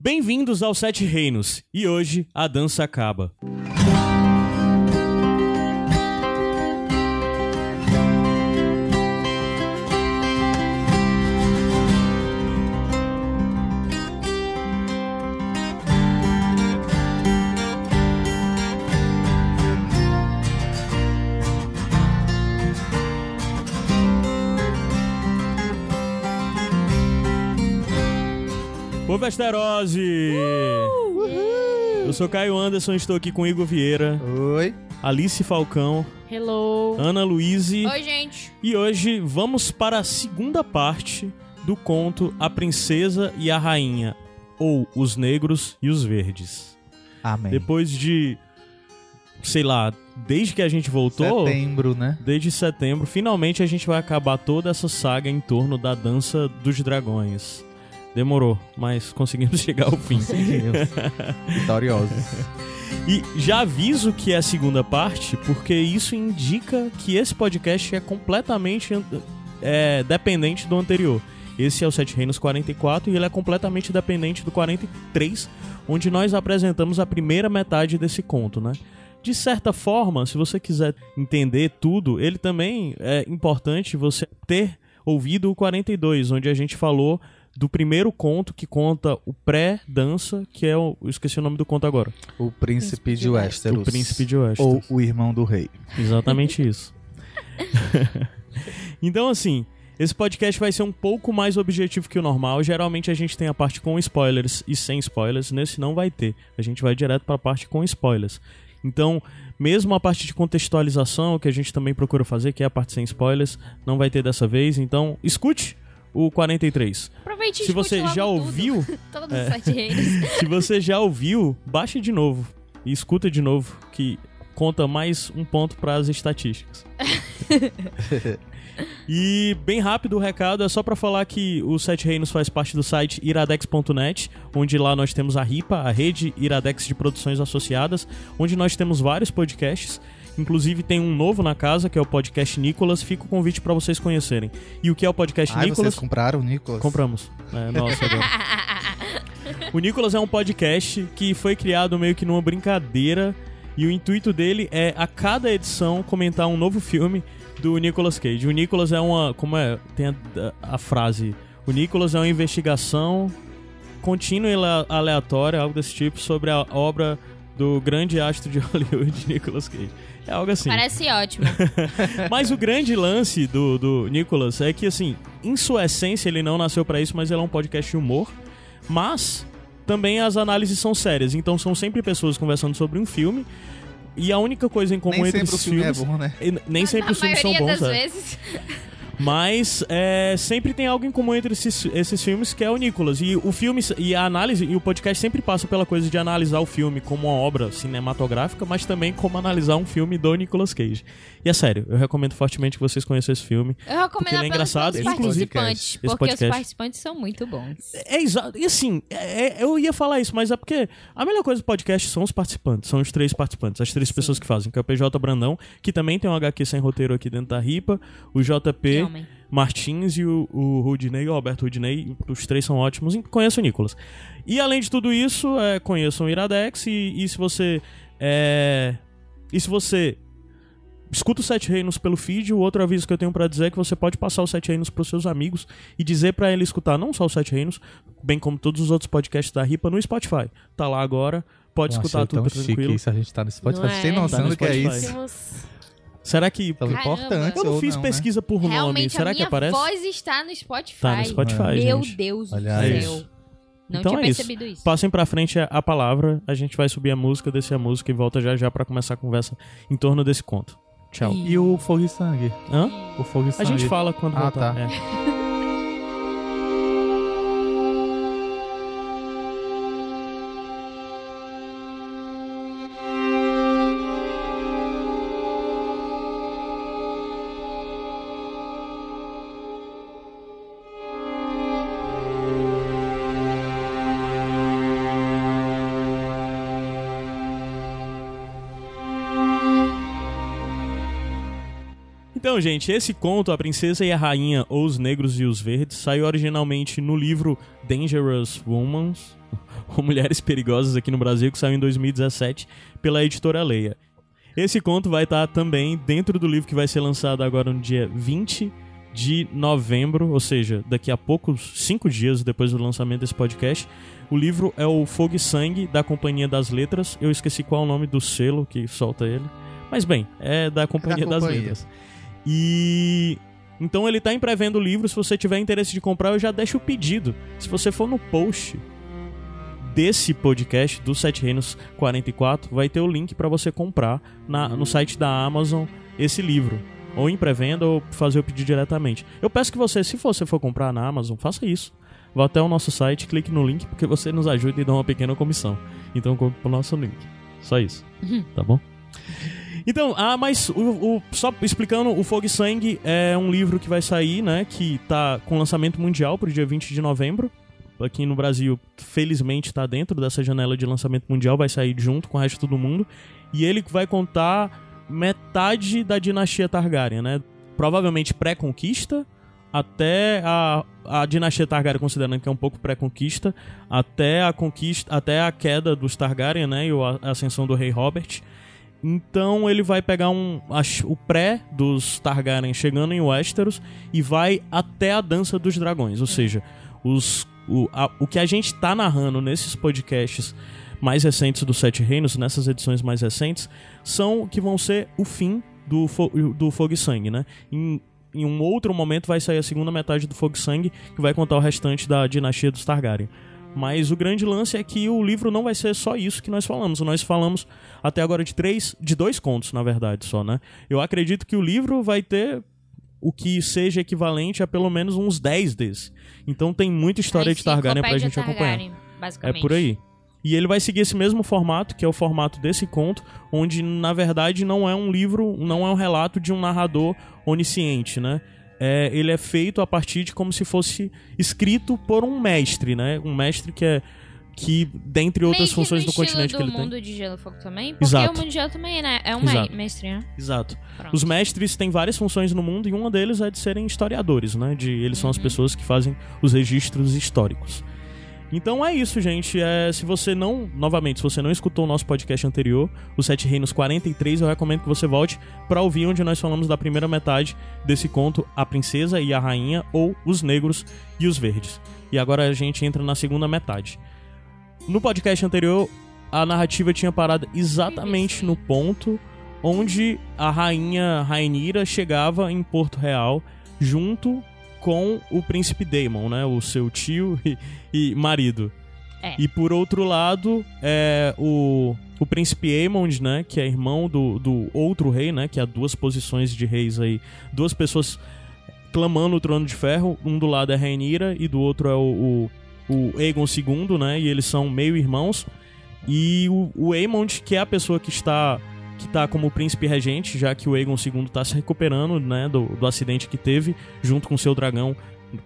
Bem-vindos aos Sete Reinos e hoje a dança acaba. Ô Vesterose! Eu sou Caio Anderson, estou aqui com Igor Vieira, Oi. Alice Falcão, Hello. Ana Luíse Oi, gente. e hoje vamos para a segunda parte do conto A Princesa e a Rainha, ou Os Negros e os Verdes. Amém. Depois de, sei lá, desde que a gente voltou, Setembro, né? desde setembro, finalmente a gente vai acabar toda essa saga em torno da dança dos dragões. Demorou, mas conseguimos chegar ao fim. Conseguimos. Vitoriosos. E já aviso que é a segunda parte, porque isso indica que esse podcast é completamente é, dependente do anterior. Esse é o Sete Reinos 44 e ele é completamente dependente do 43, onde nós apresentamos a primeira metade desse conto, né? De certa forma, se você quiser entender tudo, ele também é importante você ter ouvido o 42, onde a gente falou do primeiro conto que conta o pré-dança, que é o. Eu esqueci o nome do conto agora. O príncipe de Westeros. O Príncipe de Westeros. Ou o irmão do rei. Exatamente isso. então, assim, esse podcast vai ser um pouco mais objetivo que o normal. Geralmente a gente tem a parte com spoilers e sem spoilers. Nesse não vai ter. A gente vai direto para a parte com spoilers. Então, mesmo a parte de contextualização, que a gente também procura fazer, que é a parte sem spoilers, não vai ter dessa vez. Então, escute o 43. Aproveite e Se você já ouviu. Todos É. os sete reinos. se você já ouviu, baixe de novo e escuta de novo, que conta mais um ponto para as estatísticas. E bem rápido o recado, é só pra falar que o Sete Reinos faz parte do site iradex.net, onde lá nós temos a RIPA, a Rede Iradex de Produções Associadas, onde nós temos vários podcasts. Inclusive tem um novo na casa, que é o podcast Nicolas. Fica o convite pra vocês conhecerem. E o que é o podcast Ai, Nicolas? vocês compraram o Nicolas? Compramos. É, nossa, agora. O Nicolas é um podcast que foi criado meio que numa brincadeira e o intuito dele é a cada edição comentar um novo filme do Nicolas Cage. O Nicolas é uma, como é, tem a, a frase, o Nicolas é uma investigação contínua e ale- aleatória, algo desse tipo, sobre a obra do grande astro de Hollywood, Nicolas Cage. É algo assim. Parece ótimo. Mas o grande lance do, do Nicolas é que, assim, em sua essência ele não nasceu pra isso, mas ele é um podcast de humor. Mas também as análises são sérias. Então são sempre pessoas conversando sobre um filme. E a única coisa em comum Nem entre sempre o esses filme filmes. é bom, né? Nem sempre Na os filmes são bons, das é. vezes. Mas é, sempre tem algo em comum entre esses, esses filmes que é o Nicolas. E o filme e a análise, e o podcast sempre passa pela coisa de analisar o filme como uma obra cinematográfica, mas também como analisar um filme do Nicolas Cage. E é sério, eu recomendo fortemente que vocês conheçam esse filme. Eu recomendo Porque ele é engraçado, pelos inclusive- participantes. Porque podcast. os participantes são muito bons. É exato. E assim, é- é- eu ia falar isso, mas é porque a melhor coisa do podcast são os participantes, são os três participantes, as três pessoas que fazem, que é o PJ Brandão, que também tem um HQ sem roteiro aqui dentro da RIPA, o JP homem. Martins e o, o Rudney, o Alberto Rudney, os três são ótimos, e conheço o Nicolas. E além de tudo isso, é, conheçam o Iradex e, e se você. É, e se você escuta os Sete Reinos pelo feed, o outro aviso que eu tenho pra dizer é que você pode passar os Sete Reinos pros seus amigos e dizer pra ele escutar não só os Sete Reinos, bem como todos os outros podcasts da RIPA no Spotify. Tá lá agora, pode Eu escutar tudo tão chique tranquilo. isso, a gente tá no Spotify. Não têm é? noção Tá no do que é isso? Será que. Caramba. importante Eu não fiz não, né? pesquisa por nome. Realmente Será a que minha aparece? voz está no Spotify. Tá no Spotify, Meu gente. Deus Olha do céu. Não Então tinha é isso. percebido isso. Passem pra frente a, a palavra, a gente vai subir a música, descer a música e volta já já pra começar a conversa em torno desse conto. Tchau. Ih. E o Fogo e Sangue? Hã? O Fogo e A Sangue. gente fala quando Ah, voltar. tá. é. Então, gente, esse conto, A Princesa e a Rainha, ou Os Negros e os Verdes, saiu originalmente no livro Dangerous Women, ou Mulheres Perigosas aqui no Brasil, que saiu em 2017 pela editora Leia. Esse conto vai estar também dentro do livro que vai ser lançado agora no dia 20 de novembro, ou seja, daqui a poucos cinco dias depois do lançamento desse podcast. O livro é o Fogo e Sangue da Companhia das Letras. Eu esqueci qual é o nome do selo que solta ele. Mas bem, é da Companhia das companhia. Letras. E então ele tá em pré-venda o livro. Se você tiver interesse de comprar, eu já deixo o pedido. Se você for no post desse podcast do Sete Reinos 44, vai ter o link para você comprar na- no site da Amazon esse livro. Ou em pré-venda ou fazer o pedido diretamente. Eu peço que você, se você for comprar na Amazon, faça isso. Vá até o nosso site, clique no link, porque você nos ajuda e dá uma pequena comissão. Então compre pro nosso link. Só isso. Tá bom? Então, ah, mas o, o- só explicando, o Fogo e Sangue é um livro que vai sair, né? Que tá com lançamento mundial pro dia 20 de novembro. Aqui no Brasil, felizmente, tá dentro dessa janela de lançamento mundial, vai sair junto com o resto do mundo. E ele vai contar metade da dinastia Targaryen, né? Provavelmente pré-conquista, até a, a dinastia Targaryen, considerando que é um pouco pré-conquista, até a conquista, até a queda dos Targaryen, né? E a ascensão do rei Robert. Então ele vai pegar um, o pré dos Targaryen chegando em Westeros e vai até a Dança dos Dragões. Ou seja, os, o, a- o que a gente tá narrando nesses podcasts mais recentes dos Sete Reinos, nessas edições mais recentes, são que vão ser o fim do, fo- do Fogo e Sangue, né? Em, em um outro momento vai sair a segunda metade do Fogo e Sangue, que vai contar o restante da dinastia dos Targaryen. Mas o grande lance é que o livro não vai ser só isso que nós falamos. Nós falamos até agora de três, de dois contos, na verdade, só, né? Eu acredito que o livro vai ter o que seja equivalente a pelo menos uns 10 desses. Então tem muita história de Targaryen pra gente acompanhar. Targaryen, É Basicamente. por aí. E ele vai seguir esse mesmo formato, que é o formato desse conto, onde na verdade não é um livro, não é um relato de um narrador onisciente, né? É, ele é feito a partir de como se fosse escrito por um mestre, né? Um mestre que é que dentre outras Meio que funções do continente que estilo ele do tem. mundo de Gelo e Fogo também. Porque Exato. o mundo de Gelo também né, é um Exato. me- mestre, né? Exato. Pronto. Os mestres têm várias funções no mundo e uma deles é de serem historiadores, né? De eles são as Uhum. pessoas que fazem os registros históricos. Então é isso, gente. É, se você não, novamente, se você não escutou o nosso podcast anterior, o Sete Reinos 43, eu recomendo que você volte para ouvir onde nós falamos da primeira metade desse conto, A Princesa e a Rainha, ou Os Negros e os Verdes. E agora a gente entra na segunda metade. No podcast anterior, a narrativa tinha parado exatamente no ponto onde a rainha Rainira chegava em Porto Real junto com o príncipe Daemon, né, o seu tio e, e marido. É. E por outro lado, é o, o príncipe Aemond, né, que é irmão do, do outro rei, né, que há duas posições de reis aí, duas pessoas clamando o trono de ferro, um do lado é Rainira e do outro é o, o, o Aegon II, né, e eles são meio irmãos. E o, o Aemond, que é a pessoa que está que tá como príncipe regente, já que o Aegon II está se recuperando, né, do, do acidente que teve, junto com seu dragão,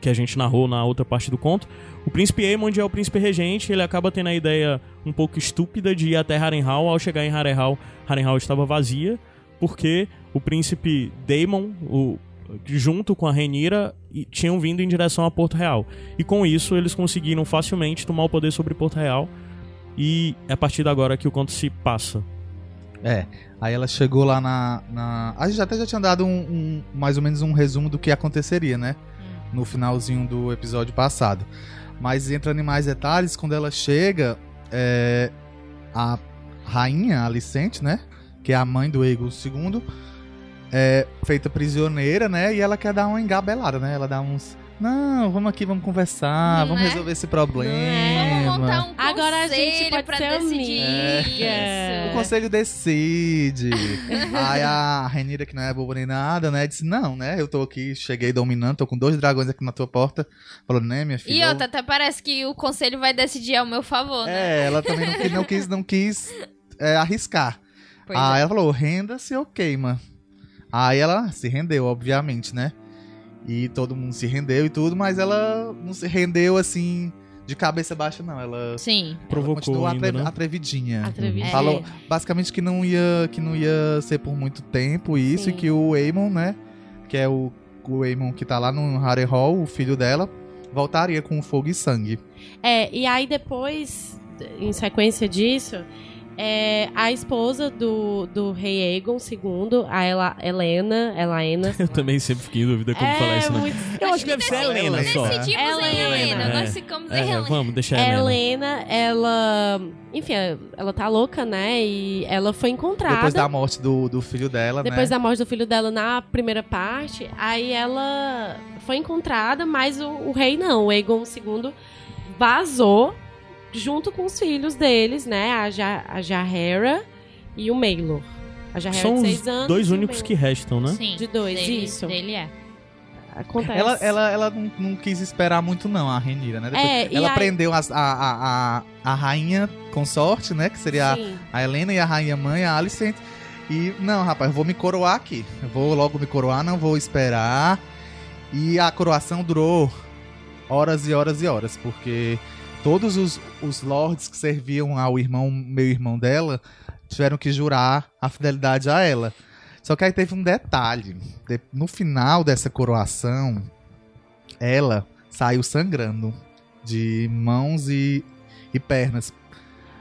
que a gente narrou na outra parte do conto. O príncipe Aemond é o príncipe regente, ele acaba tendo a ideia um pouco estúpida de ir até Harrenhal. Ao chegar em Harrenhal, Harrenhal estava vazia, porque o príncipe Daemon, o, junto com a Renira, tinham vindo em direção a Porto Real. E com isso, eles conseguiram facilmente tomar o poder sobre Porto Real. E é a partir de agora que o conto se passa. É. Aí ela chegou lá na. na... A gente até já tinha dado um, um- mais ou menos um resumo do que aconteceria, né? No finalzinho do episódio passado. Mas entrando em mais detalhes, quando ela chega, é, a rainha, a Alicente, né? Que é a mãe do Aegon II, é feita prisioneira, né? E ela quer dar uma engabelada, né? Ela dá uns. Não, vamos aqui, vamos conversar, Não vamos é? resolver esse problema. Vamos montar um Agora a gente pode pra ser decidir amiga. O isso. conselho decide. Aí a Renira, que não é boba nem nada, né? Disse: Não, né? Eu tô aqui, cheguei dominando, tô com dois dragões aqui na tua porta. Falou, né, minha filha? E eu- outra, até parece que o conselho vai decidir ao meu favor, né? É, ela também não, quis- não quis, não quis é, arriscar. Pois Aí é. ela falou: renda-se ou queima. Aí ela se rendeu, obviamente, né? E todo mundo se rendeu e tudo, mas ela não se rendeu assim de cabeça baixa, não. Ela Sim. Provocou continuou ainda, né? atrevidinha. Atrevidinha. É. Falou basicamente que não ia que não ia ser por muito tempo isso Sim. e que o Aemon, né, que é o, o Aemon que tá lá no Harrenhal, o filho dela, voltaria com fogo e sangue. É, e aí depois, em sequência disso, é, a esposa do, do rei Aegon II, a Ela, Helena, Elaena. Eu também sempre fiquei em dúvida como é, falar isso, né? muito... Eu acho que deve ser a Helena Nós só. decidimos em Helena, Helena. é. Nós ficamos em É, Helena. vamos, deixa a Helena. Helena, ela. Enfim, ela tá louca, né? E ela foi encontrada. Depois da morte do, do filho dela, Depois né? da morte do filho dela na primeira parte, aí ela foi encontrada, mas o, o rei não. O Aegon II vazou junto com os filhos deles, né? A, ja, a Jahera e o Maelor. A Jahera São de os seis anos. dois únicos que restam, né? Sim, De dois, dele, isso. Dele é. Acontece. Ela, ela, ela não, não quis esperar muito, não, a Renira, né? Depois- É, ela aí- prendeu a, a, a, a rainha consorte, né? Que seria a, Sim. a Helena e a rainha mãe, a Alicent. E, não, rapaz, eu vou me coroar aqui. Eu vou logo me coroar, não vou esperar. E a coroação durou horas e horas e horas, porque todos os, os lords que serviam ao irmão, meu irmão dela, tiveram que jurar a fidelidade a ela. Só que aí teve um detalhe. De- no final dessa coroação, ela saiu sangrando de mãos e, e pernas.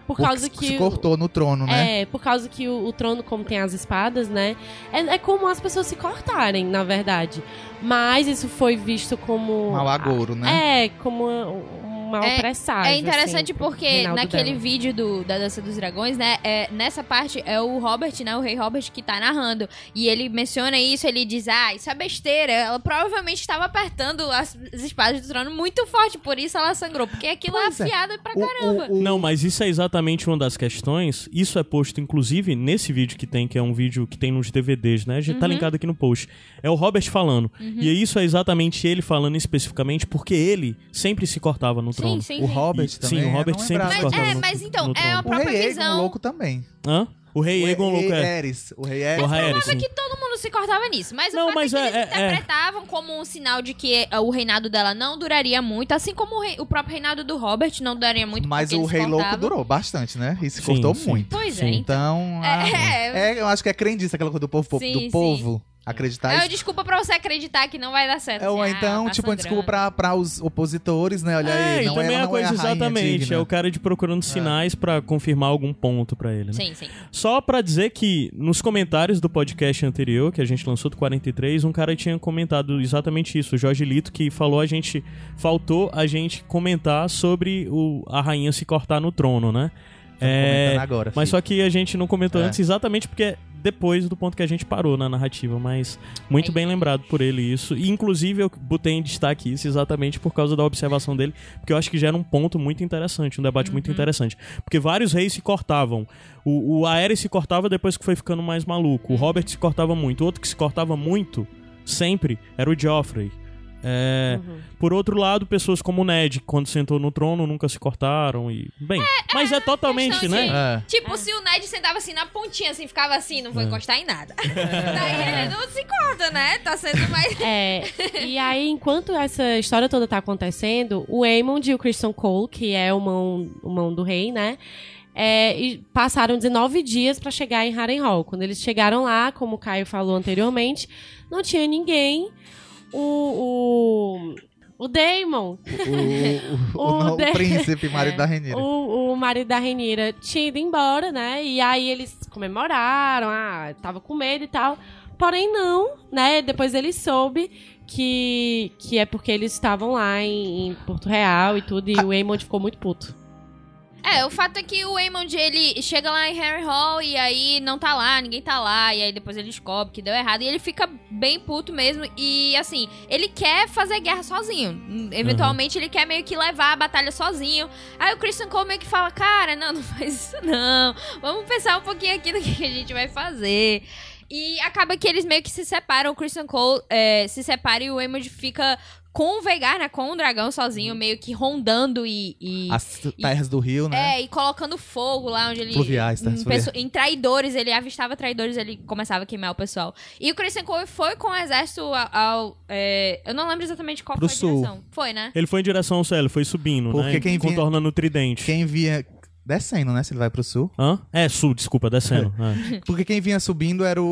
Por porque causa se que. cortou no trono, né? É, por causa que o, o trono, como tem as espadas, né? É, é como as pessoas se cortarem, na verdade. Mas isso foi visto como. Mau agouro, né? É, como um mal É- presságio. É interessante assim, porque naquele dela. vídeo do, da Dança dos Dragões, né? é, nessa parte é o Robert, né? O rei Robert que tá narrando. E ele menciona isso, ele diz: Ah, isso é besteira. Ela provavelmente estava apertando as, as espadas do trono muito forte, por isso ela sangrou. Porque aquilo Pois é é. afiado pra O- caramba. o- o- Não, mas isso é exatamente uma das questões. Isso é posto, inclusive, nesse vídeo que tem, que é um vídeo que tem nos DVDs, né? Já tá Uhum. linkado aqui no post. É o Robert falando. E isso é exatamente ele falando especificamente porque ele sempre se cortava no trono. Sim, sim, O sim. Robert E- também. sim, o Robert não sempre lembrava se Mas, é, no- mas então, no é a trono. O própria rei visão. Egon louco também. Hã? O rei o Egon rei Louco é. Eris. O rei Eris. O Rhaeris, sim. que todo mundo se cortava nisso. Mas Não, o fato mas é que é- eles é- é. interpretavam como um sinal de que o reinado dela não duraria muito, assim como o, rei- o próprio reinado do Robert não duraria muito. Mas o rei louco cortavam. durou bastante, né? E se Sim, cortou sim. muito. Pois Sim. é, então. Então, ah, É, é, eu acho que é crendice aquela coisa do povo, Sim, do sim. povo acreditar É uma desculpa pra você acreditar que não vai dar certo. É, ou assim, então, tipo, uma desculpa pra, pra os opositores, né? Olha É, aí, não também é, a não coisa é a rainha exatamente. digna. É o cara de procurando sinais pra confirmar algum ponto pra ele, né? Sim, sim. Só pra dizer que nos comentários do podcast anterior, que a gente lançou do 43, um cara tinha comentado exatamente isso, o Jorge Lito, que falou a gente. Faltou a gente comentar sobre o, a rainha se cortar no trono, né? É, comentando agora, mas filho. só que a gente não comentou É. antes exatamente porque é depois do ponto que a gente parou na narrativa, mas muito bem lembrado por ele isso. E inclusive eu botei em destaque isso exatamente por causa da observação dele, porque eu acho que gera um ponto muito interessante, um debate muito interessante. Porque vários reis se cortavam. O, o Aerys se cortava depois que foi ficando mais maluco. O Robert se cortava muito. Outro que se cortava muito, sempre, era o Joffrey. É, Uhum. Por outro lado, pessoas como o Ned, quando sentou no trono, nunca se cortaram e. Bem, mas é totalmente, questão né? de- É. Tipo, se o Ned sentava assim na pontinha, assim, ficava assim, não vou É. encostar em nada. Daí ele não se corta, né? Tá sendo mais. É, e aí, enquanto essa história toda tá acontecendo, o Aemond e o Christian Cole, que é o mão, o mão do rei, né? é, e passaram 19 dias pra chegar em Harrenhal. Quando eles chegaram lá, como o Caio falou anteriormente, não tinha ninguém. O, o, o Daemon, O, o, o, O o príncipe, marido É. da Renira. o, o marido da Renira tinha ido embora, né? E aí eles comemoraram, ah, tava com medo e tal. Porém, não, né? Depois ele soube que, que é porque eles estavam lá em, em Porto Real e tudo, e o Aemond ficou muito puto. É, o fato é que o Aemond, ele chega lá em Harry Hall e aí não tá lá, ninguém tá lá, e aí depois ele descobre que deu errado, e ele fica bem puto mesmo, e assim, ele quer fazer guerra sozinho. Hum, Eventualmente ele quer meio que levar a batalha sozinho. Aí o Christian Cole meio que fala, cara, não, não faz isso não, vamos pensar um pouquinho aqui no que a gente vai fazer. E acaba que eles meio que se separam, o Christian Cole é, se separa e o Aemond fica com o Veigar, né, com o dragão sozinho, meio que rondando e... e- As terras do rio, né? é, e colocando fogo lá onde ele. Fluviais, tá? em, em traidores, ele avistava traidores, ele começava a queimar o pessoal. E o Christian Cole foi com o exército ao. ao, é, eu não lembro exatamente qual Pro foi a sul. direção. Foi, né? Ele foi em direção ao céu, ele foi subindo, Porque né? quem vinha- Contornando o tridente. Quem via descendo, né? Se ele vai pro sul. Hã? É, sul, desculpa, descendo. É. Porque quem vinha subindo era o,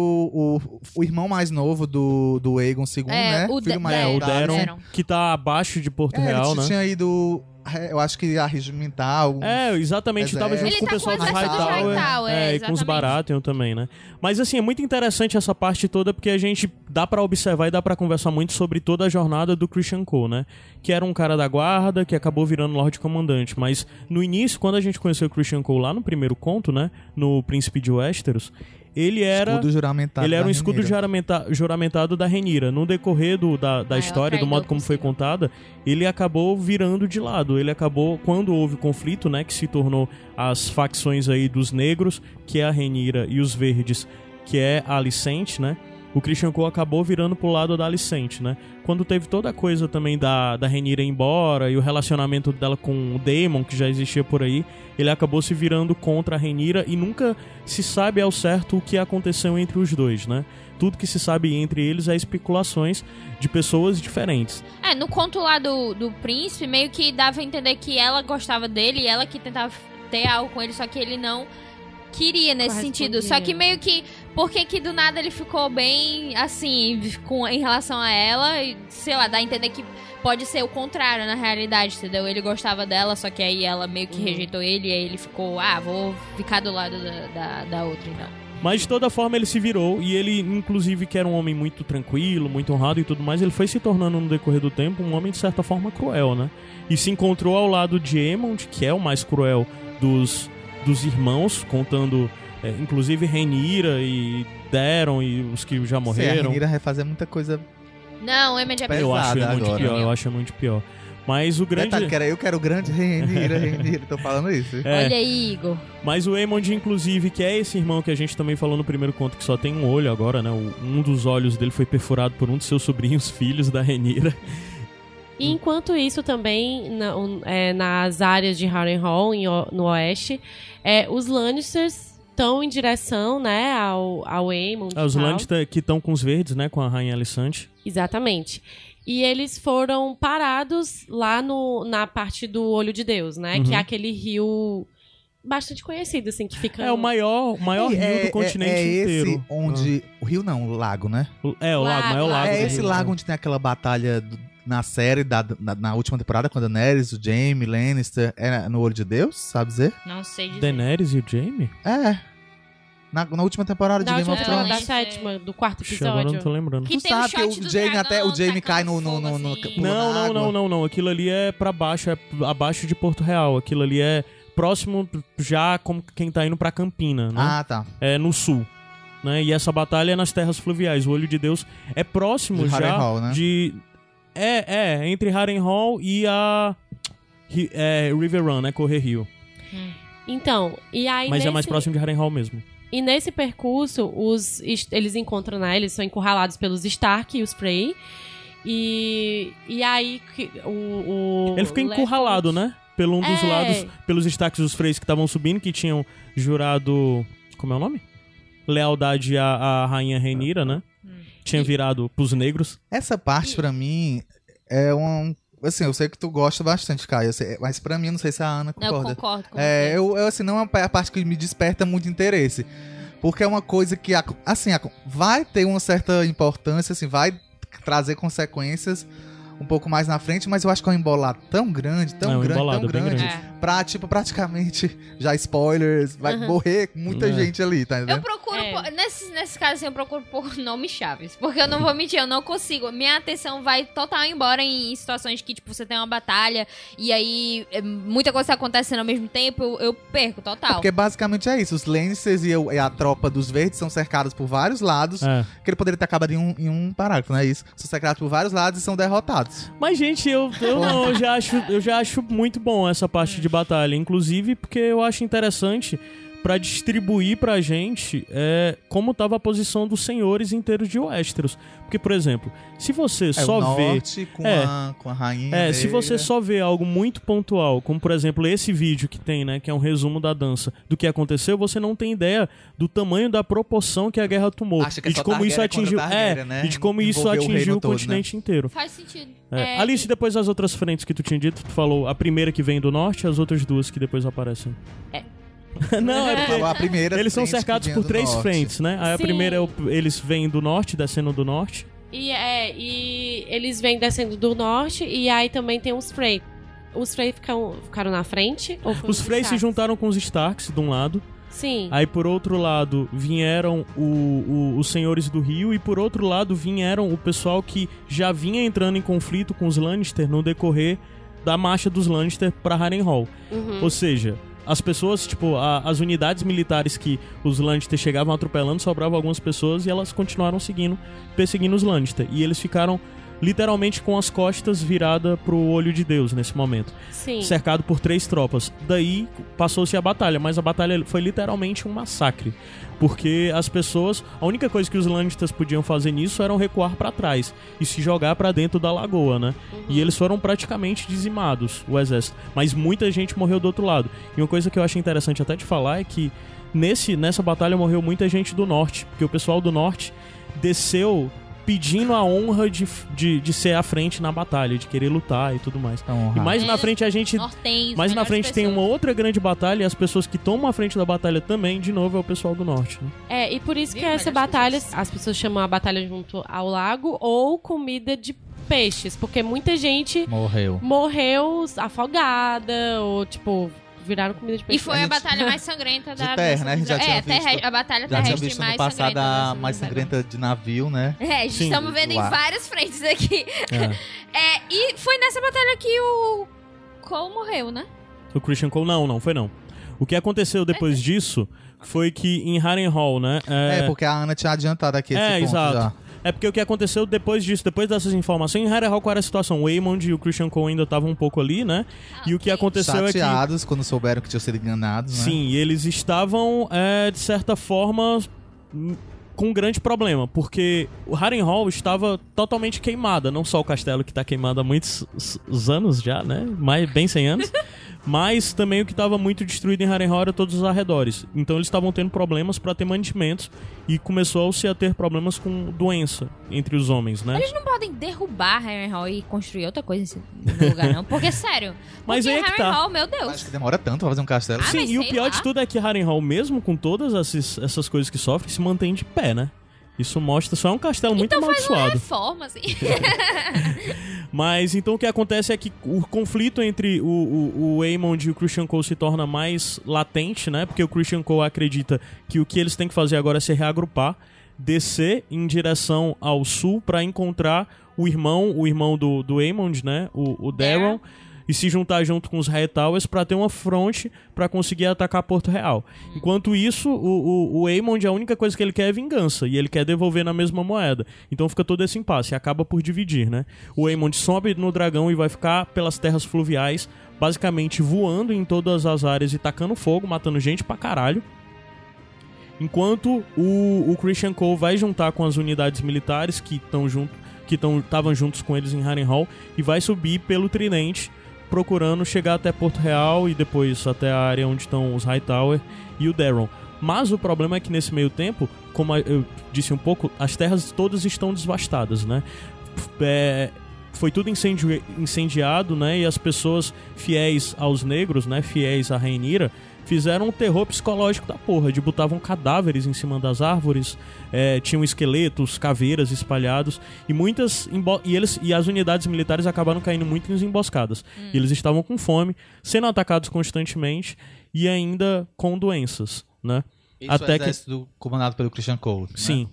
o, o irmão mais novo do, do Aegon II, É, né? o Filho De- mais É, É, o da- Deron, Deron. que tá abaixo de Porto É, Real, ele né? tinha ido, eu acho que a regimentar. alguns- É, exatamente, tava Exército. junto Ele com o tá pessoal com o dos exército dos Hightower, Hightower, é, é, e com os. Baratheon também, né? Mas assim, é muito interessante essa parte toda porque a gente dá pra observar e dá pra conversar muito sobre toda a jornada do Christian Cole, né? Que era um cara da guarda que acabou virando Lorde Comandante, mas no início, quando a gente conheceu o Christian Cole lá no primeiro conto, né, no Príncipe de Westeros, ele era Escudo juramentado. ele era um escudo juramenta- juramentado da Renira. No decorrer do- da, da história, do modo como foi contada, ele acabou virando de lado. Ele acabou, quando houve conflito, né, que se tornou as facções aí dos negros, que é a Renira, e os verdes, que é a Alicente, né? O Christian Cole acabou virando pro lado da Alicente, né? Quando teve toda a coisa também da, da Renira ir embora e o relacionamento dela com o Daemon, que já existia por aí, ele acabou se virando contra a Renira e nunca se sabe ao certo o que aconteceu entre os dois, né? Tudo que se sabe entre eles é especulações de pessoas diferentes. É, no conto lá do, do príncipe, meio que dava a entender que ela gostava dele e ela que tentava ter algo com ele, só que ele não queria nesse sentido. Só que meio que. Por que que do nada ele ficou bem assim com, em relação a ela? E, sei lá, dá a entender que pode ser o contrário na realidade, entendeu? Ele gostava dela, só que aí ela meio que Uhum. rejeitou ele e aí ele ficou, ah, vou ficar do lado da, da, da outra então. Mas de toda forma ele se virou e ele, inclusive, que era um homem muito tranquilo, muito honrado e tudo mais, ele foi se tornando no decorrer do tempo um homem de certa forma cruel, né? E se encontrou ao lado de Aemond, que é o mais cruel dos, dos irmãos, contando é, inclusive Renira e Deron e os que já a morreram. Rhaenyra vai fazer muita coisa. Não, o é Pesado eu acho Pesada muito agora. pior, eu acho muito pior. Mas o grande. Detalhe, que era eu quero o grande Rhaenyra, Rhaenyra, tô falando isso. É. Olha aí, Igor. Mas o Aemond, inclusive, que é esse irmão que a gente também falou no primeiro conto, que só tem um olho agora, né? Um dos olhos dele foi perfurado por um dos seus sobrinhos, filhos da Renira. E enquanto isso também, na- é, nas áreas de Harrenhal, no oeste, é, os Lannisters estão em direção, né, ao, ao Aemon. Ah, os Lannister que estão com os verdes, né? Com a Rainha Alicante. Exatamente. E eles foram parados lá no, na parte do Olho de Deus, né? Uhum. Que é aquele rio bastante conhecido, assim, que fica... É o maior, o maior E rio é, do continente é, é inteiro. esse onde. O rio não, o lago, né? O- É, o lago, Lago, maior lago. é esse rio. lago onde tem aquela batalha do- na série, da, na, na última temporada, com a Daenerys, o Jaime, Lannister. É no Olho de Deus, sabe dizer? Não sei dizer. Daenerys e o Jaime? É. Na, na última temporada de Da, Game of Thrones. temporada, da sétima, do quarto Puxa, agora eu não episódio. tô lembrando. Que Tu tem o sabe que o do Jaime até- o Jaime cai no- no- no- no- assim. Não, na não, não, não, não. Aquilo ali é pra baixo, é abaixo de Porto Real. Aquilo ali é próximo já como quem tá indo pra Campina, né? Ah, tá. É no sul. Né? E essa batalha é nas terras fluviais. O Olho de Deus é próximo De já Harrenhal, né? de. É, é, entre Harrenhal e a. É, River Run, né? Correr Rio. Então, e aí Mas nesse... é mais próximo de Harrenhal mesmo. E nesse percurso, os, eles encontram, né? Eles são encurralados pelos Stark e os Frey. E, e aí o, o Ele ficou encurralado, né? Pelo um dos É. lados, pelos destaques dos freis que estavam subindo, que tinham jurado. Como é o nome? Lealdade à, à rainha Renira, né? Tinha virado pros negros. Essa parte, pra mim, é um. Assim, eu sei que tu gosta bastante, Caio, sei- mas pra mim, não sei se a Ana Não, eu concorda. concordo com É, você. eu, eu, assim, não é a parte que me desperta muito interesse. Porque é uma coisa que, assim, vai ter uma certa importância, assim, vai trazer consequências um pouco mais na frente, mas eu acho que é um embolado tão grande, tão É, um grande, tão grande, grande. É. pra, tipo, praticamente, já spoilers, vai Uhum. morrer muita É. gente ali, tá Eu entendendo? procuro, É. por- nesse, nesse caso assim, eu procuro por nomes chaves. Porque eu não vou mentir, eu não consigo. Minha atenção vai total embora em situações que, tipo, você tem uma batalha e aí é, muita coisa tá acontecendo ao mesmo tempo, eu, eu perco É total. porque basicamente é isso, os Lannisters e, e a tropa dos verdes são cercados por vários lados, É. que ele poderia ter acabado em um, em um parágrafo, não é isso? São cercados por vários lados e são derrotados. Mas, gente, eu, eu não, eu já, acho, eu já acho muito bom essa parte de batalha. Inclusive, porque eu acho interessante pra distribuir pra gente é, como tava a posição dos senhores inteiros de Westeros. Porque, por exemplo, se você É só o vê norte com, É. a, com a rainha. é, se você só vê algo muito pontual, como por exemplo esse vídeo que tem, né, que é um resumo da dança, do que aconteceu, você não tem ideia do tamanho da proporção que a guerra tomou Acha que é e de como isso atingiu, é, né? e de como isso Envolveu o atingiu reino o todo, né? continente inteiro. Faz sentido. É. É, Alice, depois as outras frentes que tu tinha dito, tu falou a primeira que vem do norte e as outras duas que depois aparecem. É. não, é porque Falou a primeira eles são cercados por três norte. frentes, né? Aí a Sim. primeira é o, eles vêm do norte, descendo do norte. E, é, e eles vêm descendo do norte e aí também tem os Frey. Os Frey ficam, ficaram na frente? Ou foi Os Frey se juntaram com os Starks de um lado. Sim. Aí por outro lado vieram o- o- os senhores do Rio e por outro lado vieram o pessoal que já vinha entrando em conflito com os Lannister no decorrer da marcha dos Lannister pra Harrenhal. Uhum. Ou seja, as pessoas, tipo, a- as unidades militares que os Lannister chegavam atropelando, sobravam algumas pessoas e elas continuaram seguindo, perseguindo os Lannister. E eles ficaram literalmente com as costas viradas pro olho de Deus nesse momento Sim. cercado por três tropas. Daí passou-se a batalha, mas a batalha foi literalmente um massacre. Porque as pessoas, a única coisa que os Lannisters podiam fazer nisso era recuar pra trás e se jogar pra dentro da lagoa, né? E eles foram praticamente dizimados, o exército. Mas muita gente morreu do outro lado. E uma coisa que eu acho interessante até de falar é que nesse, nessa batalha morreu muita gente do norte, porque o pessoal do norte desceu pedindo a honra de, de, de ser à frente na batalha, de querer lutar e tudo mais. Então, E mais É, na frente a gente Nortenhos, mas na frente tem uma pessoas. outra grande batalha e as pessoas que tomam a frente da batalha também, de novo, é o pessoal do norte. né? É, e por isso que Bem essa melhores batalha, pessoas. as pessoas chamam a batalha junto ao lago ou comida de peixes, porque muita gente Morreu. morreu afogada ou, tipo, viraram comida de E peixe. foi A a, gente- batalha mais sangrenta da De terra, né? A gente já tinha É, terra- visto- a batalha Já tinha terrestre visto no mais passado sangrenta da a mais sangrenta de navio, né? É, Sim. estamos vendo em várias frentes aqui. É. É, e foi nessa batalha que o Cole morreu, né? O Christian Cole, não, não, foi não. O que aconteceu depois disso foi que em Harrenhal, né? É, É, porque a Ana tinha adiantado aqui esse É, ponto exato. já. É porque o que aconteceu depois disso, depois dessas informações, em Harrenhal qual era a situação? O Aemond e o Christian Cole ainda estavam um pouco ali, né? E o que aconteceu é que... Chateados quando souberam que tinham sido enganados, né? Sim, e eles estavam, é, de certa forma, com um grande problema, porque o Harrenhal estava totalmente queimada, não só o castelo que está queimado há muitos anos já, né? Mais, bem 100 anos. Mas também o que estava muito destruído em Harrenhal era todos os arredores. Então eles estavam tendo problemas para ter mantimentos e começou-se a ter problemas com doença entre os homens, né? Eles não podem derrubar Harrenhal e construir outra coisa nesse- no lugar, não. Porque, sério. Mas porque aí é que tá. Harrenhal, meu Deus. Acho que demora tanto pra fazer um castelo. Ah, Sim, e o pior lá. de tudo é que Harrenhal, mesmo com todas esses- essas coisas que sofre, se mantém de pé, né? Isso mostra, só é um castelo muito Então faz uma amaldiçoado. reforma, assim. Mas então o que acontece é que o conflito entre o, o, o Aemond e o Christian Cole se torna mais latente, né? Porque o Christian Cole acredita que o que eles têm que fazer agora é se reagrupar, descer em direção ao sul pra encontrar o irmão, o irmão do, do Aemond, né? O, o Daron. E se juntar junto com os Hightowers pra ter uma fronte pra conseguir atacar Porto Real. Enquanto isso, o, o, o Aemond, a única coisa que ele quer é vingança. E ele quer devolver na mesma moeda. Então fica todo esse impasse. E acaba por dividir, né? O Aemond sobe no dragão e vai ficar pelas terras fluviais, basicamente voando em todas as áreas e tacando fogo, matando gente pra caralho. Enquanto o, o Christian Cole vai juntar com as unidades militares que estão junto, que estavam juntos com eles em Harrenhal e vai subir pelo Tridente, procurando chegar até Porto Real e depois até a área onde estão os Hightower e o Daron. Mas o problema é que nesse meio tempo, como eu disse um pouco, as terras todas estão devastadas, né? É, foi tudo incendi incendiado, né? E as pessoas fiéis aos negros, né? Fiéis à Rainira, fizeram um terror psicológico da porra, de botavam cadáveres em cima das árvores, é, tinham esqueletos, caveiras espalhados e muitas e eles e as unidades militares acabaram caindo muito em emboscadas. E eles estavam com fome, sendo atacados constantemente e ainda com doenças, né? Isso Até é o que- exército comandado pelo Christian Cole. né? Sim.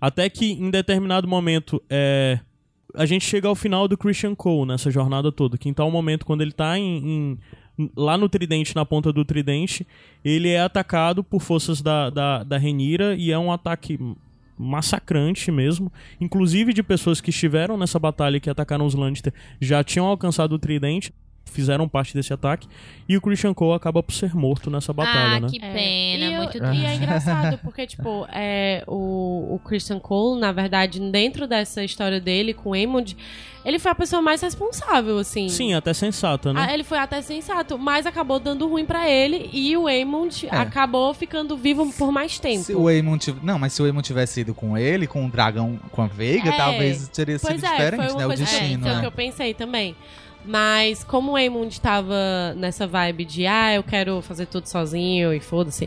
Até que em determinado momento é, a gente chega ao final do Christian Cole nessa jornada toda. Que em tal momento, quando ele tá em, em- lá no tridente, na ponta do tridente, ele é atacado por forças da, da, da Renira e é um ataque massacrante mesmo. Inclusive de pessoas que estiveram nessa batalha que atacaram os Lannister já tinham alcançado o tridente. Fizeram parte desse ataque. E o Christian Cole acaba por ser morto nessa batalha, ah, né? que É, pena, e eu- muito E triste. é engraçado, porque, tipo, é, o, o Christian Cole, na verdade, dentro dessa história dele com o Aemond, ele foi a pessoa mais responsável, assim. Sim, até sensata, né? Ah, ele foi até sensato, mas acabou dando ruim pra ele e o Aemond É. acabou ficando vivo por mais tempo. Se o Aemon tiv... Não, mas se o Aemon tivesse ido com ele, com o dragão, com a Veiga, É. talvez teria Pois sido é, diferente, foi uma né? O destino, é, foi o né? que eu pensei também. Mas como o Aemond tava nessa vibe de ah, eu quero fazer tudo sozinho e foda-se,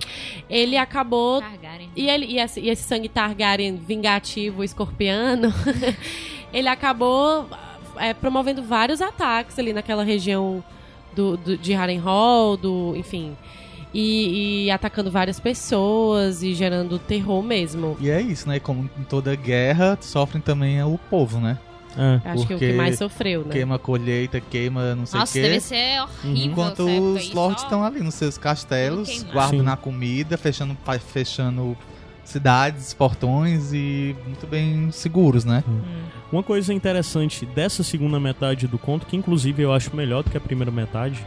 ele acabou Targaryen. E, ele, e, esse, e esse sangue Targaryen vingativo escorpiano, ele acabou é, promovendo vários ataques ali naquela região do, do- de Harrenhal, do, enfim. E, e atacando várias pessoas e gerando terror mesmo. E é isso, né? Como em toda guerra, sofrem também o povo, né? É. Acho que o Porque que mais sofreu, né? Queima a colheita, queima não sei o Nossa, quê. deve ser horrível. Enquanto essa época os lords estão ali nos seus castelos, guardando Sim. a comida, fechando, fechando cidades, portões e muito bem seguros, né? Hum. Uma coisa interessante dessa segunda metade do conto, que inclusive eu acho melhor do que a primeira metade,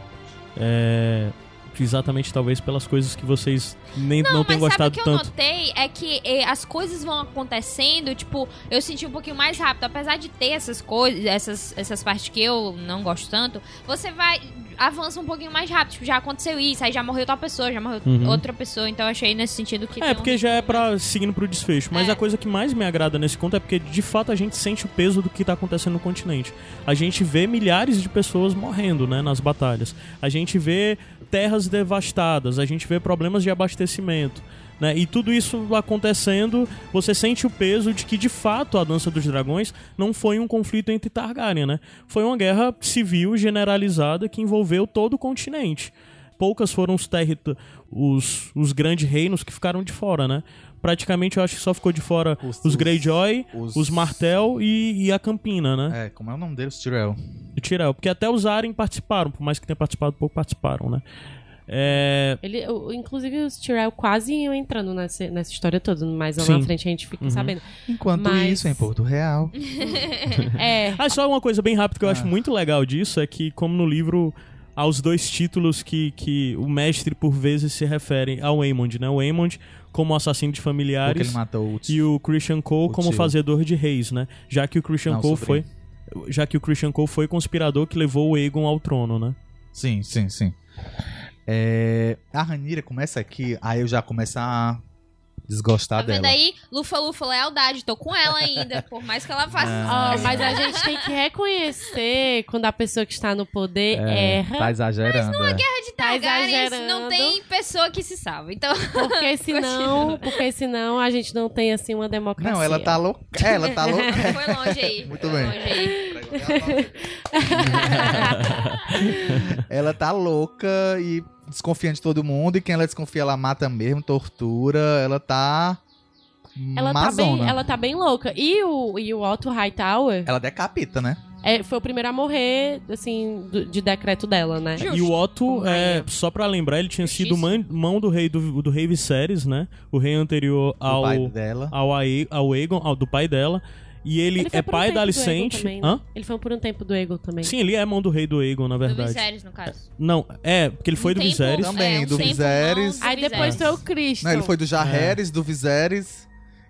é. Exatamente, talvez pelas coisas que vocês nem não, Não, tenham mas sabe o gostado que eu tanto. notei? É que eh, as coisas vão acontecendo, tipo, eu senti um pouquinho mais rápido. Apesar de ter essas coisas, essas, essas partes que eu não gosto tanto, você vai. avança um pouquinho mais rápido. Tipo, já aconteceu isso, aí já morreu tal pessoa, já morreu Uhum. outra pessoa. Então eu achei nesse sentido que. É, um porque já é pra seguindo pro desfecho. Mas É. a coisa que mais me agrada nesse conto é porque, de fato, a gente sente o peso do que tá acontecendo no continente. A gente vê milhares de pessoas morrendo, né, nas batalhas. A gente vê terras devastadas, a gente vê problemas de abastecimento. Né? E tudo isso acontecendo, você sente o peso de que, de fato, a Dança dos Dragões não foi um conflito entre Targaryen, né? Foi uma guerra civil generalizada que envolveu todo o continente poucas foram os, os, os grandes reinos que ficaram de fora, né? Praticamente eu acho que só ficou de fora os, Os- Greyjoy, os- os, Martel e, e a Campina, né? É, como é o nome deles? Tyrell. E Tyrell. Porque até os Arryn participaram, por mais que tenham participado, pouco participaram, né? É... Ele, inclusive, os Tyrell quase iam entrando nessa, nessa história toda, mas lá Sim. na frente a gente fica Uhum. sabendo. Enquanto Mas- isso, em Porto Real. É, Ah, só uma coisa bem rápida que eu Ah. acho muito legal disso é que, como no livro, há os dois títulos que, que o mestre, por vezes, se refere ao Aemond, né? O Aemond como assassino de familiares... ele matou o e o Christian Cole O como tio. fazedor de reis, né? Já que o Christian Não, Cole foi já que o Christian Cole foi conspirador que levou o Aegon ao trono, né? Sim, sim, sim. É, A Ranira começa aqui, aí eu já começo a desgostar Tá vendo dela. aí? Lufa, lufa, lealdade. Tô com ela ainda. Por mais que ela faça. ó, mas a gente tem que reconhecer quando a pessoa que está no poder erra. Tá exagerando. é. de Tá Targaryen, exagerando. não tem pessoa que se salva. Então, Porque senão, porque senão a gente não tem assim uma democracia. Não, ela tá louca. Ela tá louca. foi longe aí. Muito foi bem. Longe aí. ela tá louca e desconfiando de todo mundo. E quem ela desconfia, ela mata mesmo, tortura. Ela tá. Ela tá, bem, ela tá bem louca. E o, e o Otto Hightower Ela decapita, né? é, foi o primeiro a morrer, assim, do- de decreto dela, né? Justo. E o Otto, é, só pra lembrar, ele tinha sido Justiça. mãe, mão do rei do, do rei Viserys, né? O rei anterior ao pai dela. ao, Ae- ao Aegon, ao, do pai dela. E ele, Ele é um pai tempo da do Alicente. também, né? Hã? Ele foi por um tempo do Ego também. Sim, ele é mão do rei do Aegon, na Do verdade. Viserys, no caso. Não, é, porque ele foi Um do tempo- Viserys. Também, é, um do Viserys. do Aí depois foi o Cristo. Não, ele foi do Jaehaerys, do Viserys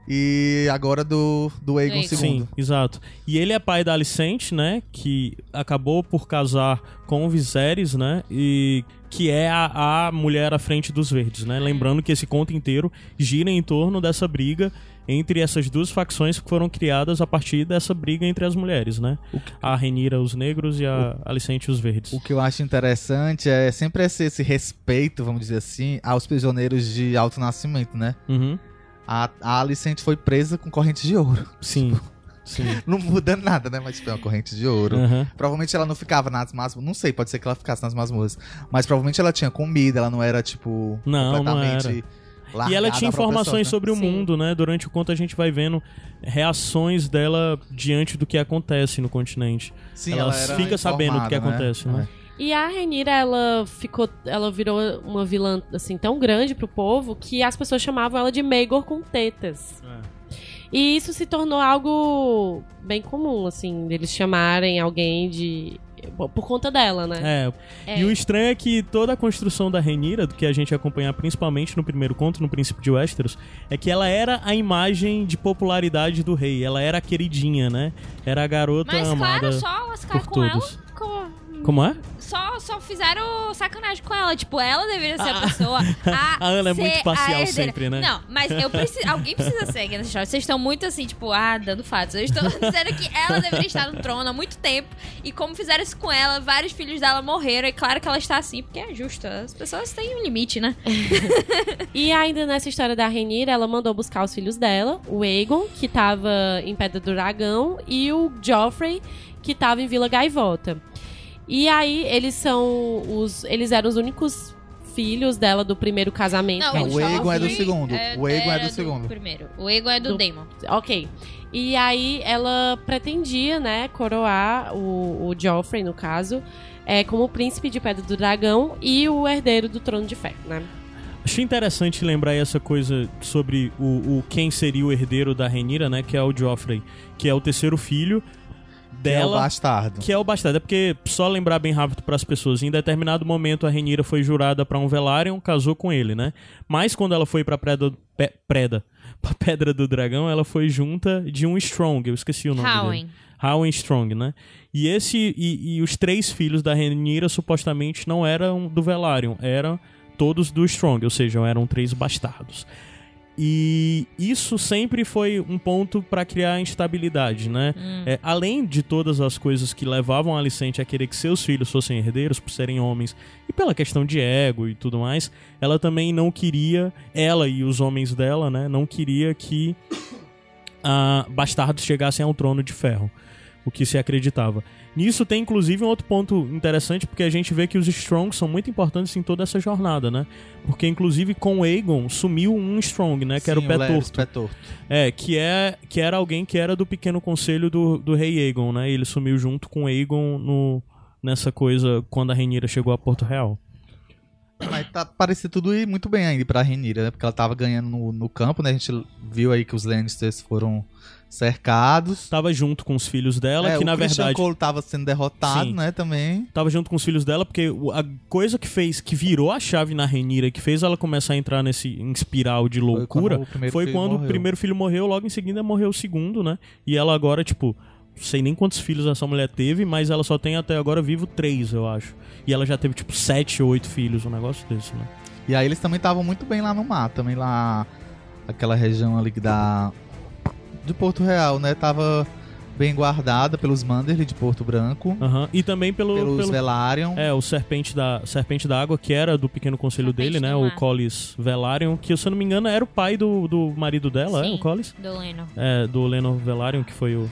e agora do, do Aegon Aegon. II. Sim, exato. E ele é pai da Alicente, né? Que acabou por casar com o Viserys, né? E que é a, a mulher à frente dos verdes, né? Lembrando que esse conto inteiro gira em torno dessa briga entre essas duas facções que foram criadas a partir dessa briga entre as mulheres, né? A Renira, os negros, e a Alicente, os verdes. O que eu acho interessante é sempre esse, esse respeito, vamos dizer assim, aos prisioneiros de alto nascimento, né? Uhum. A, a Alicente foi presa com corrente de ouro. Sim. Sim. Não muda nada, né? Mas tipo, é uma corrente de ouro. Aham. Provavelmente ela não ficava nas masmorras. Não sei, pode ser que ela ficasse nas masmorras. Mas provavelmente ela tinha comida, ela não era, tipo, Não, não completamente. E ela tinha informações né? sobre o Sim. mundo, né? Durante o conto a gente vai vendo reações dela diante do que acontece no continente. Sim, ela era fica sabendo do que informada, acontece, né? E a Renira, ela ficou. Ela virou uma vilã assim tão grande pro povo que as pessoas chamavam ela de Maegor com tetas. E isso se tornou algo bem comum, assim, deles chamarem alguém de. Por, conta dela, né? É. É. E o estranho é que toda a construção da Renira, do que a gente acompanha principalmente no primeiro conto, no Príncipe de Westeros, é que ela era a imagem de popularidade do rei. Ela era a queridinha, né? Era a garota Mas amada claro, só lascar por com ela. todos. co- Como é? Só, só fizeram sacanagem com ela. Tipo, ela deveria ser a Ah. pessoa a A Ana é muito a parcial sempre, né? Não, mas eu preciso. Alguém precisa ser aqui nessa história. Vocês estão muito assim, tipo, ah, dando fatos. Eu estou dizendo que ela deveria estar no trono há muito tempo. E como fizeram isso com ela, vários filhos dela morreram. E claro que ela está assim, porque é justo. As pessoas têm um limite, né? E ainda nessa história da Renira, ela mandou buscar os filhos dela, o Aegon, que tava em Pedra do Dragão, e o Joffrey, que tava em Vila Gaivota. E aí, eles são os. Eles eram os únicos filhos dela do primeiro casamento. Não, o Aegon é do segundo. O Aegon é do era segundo. primeiro. O Ego é do, Do- Daemon. Ok. E aí ela pretendia, né, coroar o, o Joffrey, no caso, é, como príncipe de Pedra do Dragão e o herdeiro do Trono de Ferro, né? Achei interessante lembrar essa coisa sobre o, o quem seria o herdeiro da Renira, né? Que é o Joffrey, que é o terceiro filho Que é o dela. bastardo. Que é o bastardo. É porque, só lembrar bem rápido para as pessoas, em determinado momento a Renira foi jurada para um Velaryon, casou com ele, né? Mas quando ela foi pra Preda, Pe- Preda, pra Pedra do Dragão, ela foi junta de um Strong, eu esqueci o nome dele. Howen. Howen Strong, né? E esse e, e os três filhos da Renira supostamente não eram do Velaryon, eram todos do Strong, ou seja, eram três bastardos. E isso sempre foi um ponto para criar instabilidade, né? É, além de todas as coisas que levavam a Alicente a querer que seus filhos fossem herdeiros por serem homens e pela questão de ego e tudo mais, ela também não queria, ela e os homens dela, né, não queria que bastardos chegassem ao trono de ferro, o que se acreditava. Nisso tem inclusive um outro ponto interessante, porque a gente vê que os Strong são muito importantes em toda essa jornada, né? Porque inclusive com Aegon sumiu um Strong, né? Que era o Sim, Pé Larys, Torto. Pé Torto. É, que, é, que era alguém que era do pequeno conselho do, do rei Aegon, né? Ele sumiu junto com Aegon no, nessa coisa quando a Renira chegou a Porto Real. Mas tá, parecia tudo ir muito bem ainda pra Renira, né? Porque ela tava ganhando no, no campo, né? A gente viu aí que os Lannisters foram cercados. Tava junto com os filhos dela, É, que na Christian verdade... Cole tava sendo derrotado, Sim. né? Também. Tava junto com os filhos dela, porque a coisa que fez, que virou a chave na Renira, que fez ela começar a entrar nesse em espiral de loucura, quando o foi quando o primeiro filho morreu, logo em seguida morreu o segundo, né? E ela agora, tipo, não sei nem quantos filhos essa mulher teve, mas ela só tem até agora vivo três, eu acho. E ela já teve, tipo, sete ou oito filhos, um negócio desse, né? E aí eles também estavam muito bem lá no mar, também lá aquela região ali da de Porto Real, né? Tava bem guardada pelos Manderly de Porto Branco, Aham. E também pelo. pelos pelo Velaryon. é, o Serpente da, Serpente da Água, que era do pequeno conselho Serpente dele, né? O. Collis Velaryon, que, se eu não me engano, era o pai do, do marido dela, é? Sim. O Collis? Do Leno. É, do Lenor Velaryon, que foi o,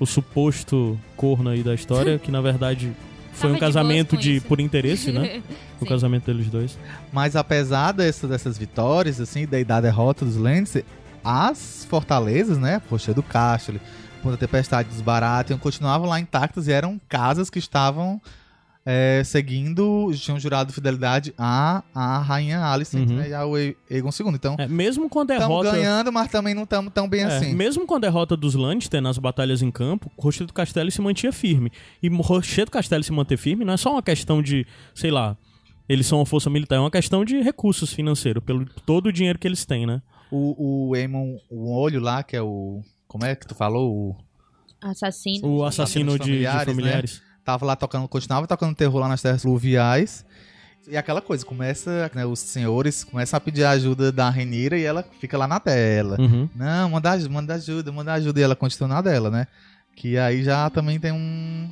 o suposto corno aí da história, que na verdade foi Tava um de casamento de, isso. por interesse, né? O casamento deles dois. Mas apesar dessa- dessas vitórias, assim, da, da derrota dos Lannister, as fortalezas, né? Rocha do Castle, Ponta Tempestade dos Baratheon, continuavam lá intactas e eram casas que estavam é, seguindo, tinham jurado fidelidade à, à Rainha Alicent Uhum. né, e ao E- Aegon II. Então, É, mesmo com a estamos derrota. ganhando, mas também não estamos tão bem É, assim. Mesmo com a derrota dos Lannister nas batalhas em campo, Rochedo Castelli se mantinha firme. E Rochedo Castelli se manter firme não é só uma questão de, sei lá, eles são uma força militar, é uma questão de recursos financeiros, pelo todo o dinheiro que eles têm, né? O, o Aemon, o olho lá, que é o. Como é que tu falou? O, Assassino. O assassino de de familiares. familiares, né? tava lá tocando, continuava tocando terror lá nas terras fluviais. E aquela coisa, começa, né, os senhores começam a pedir ajuda da Renira e ela fica lá na dela. Uhum. Não, manda, manda ajuda, manda ajuda. E ela continua na dela, né? Que aí já também tem um.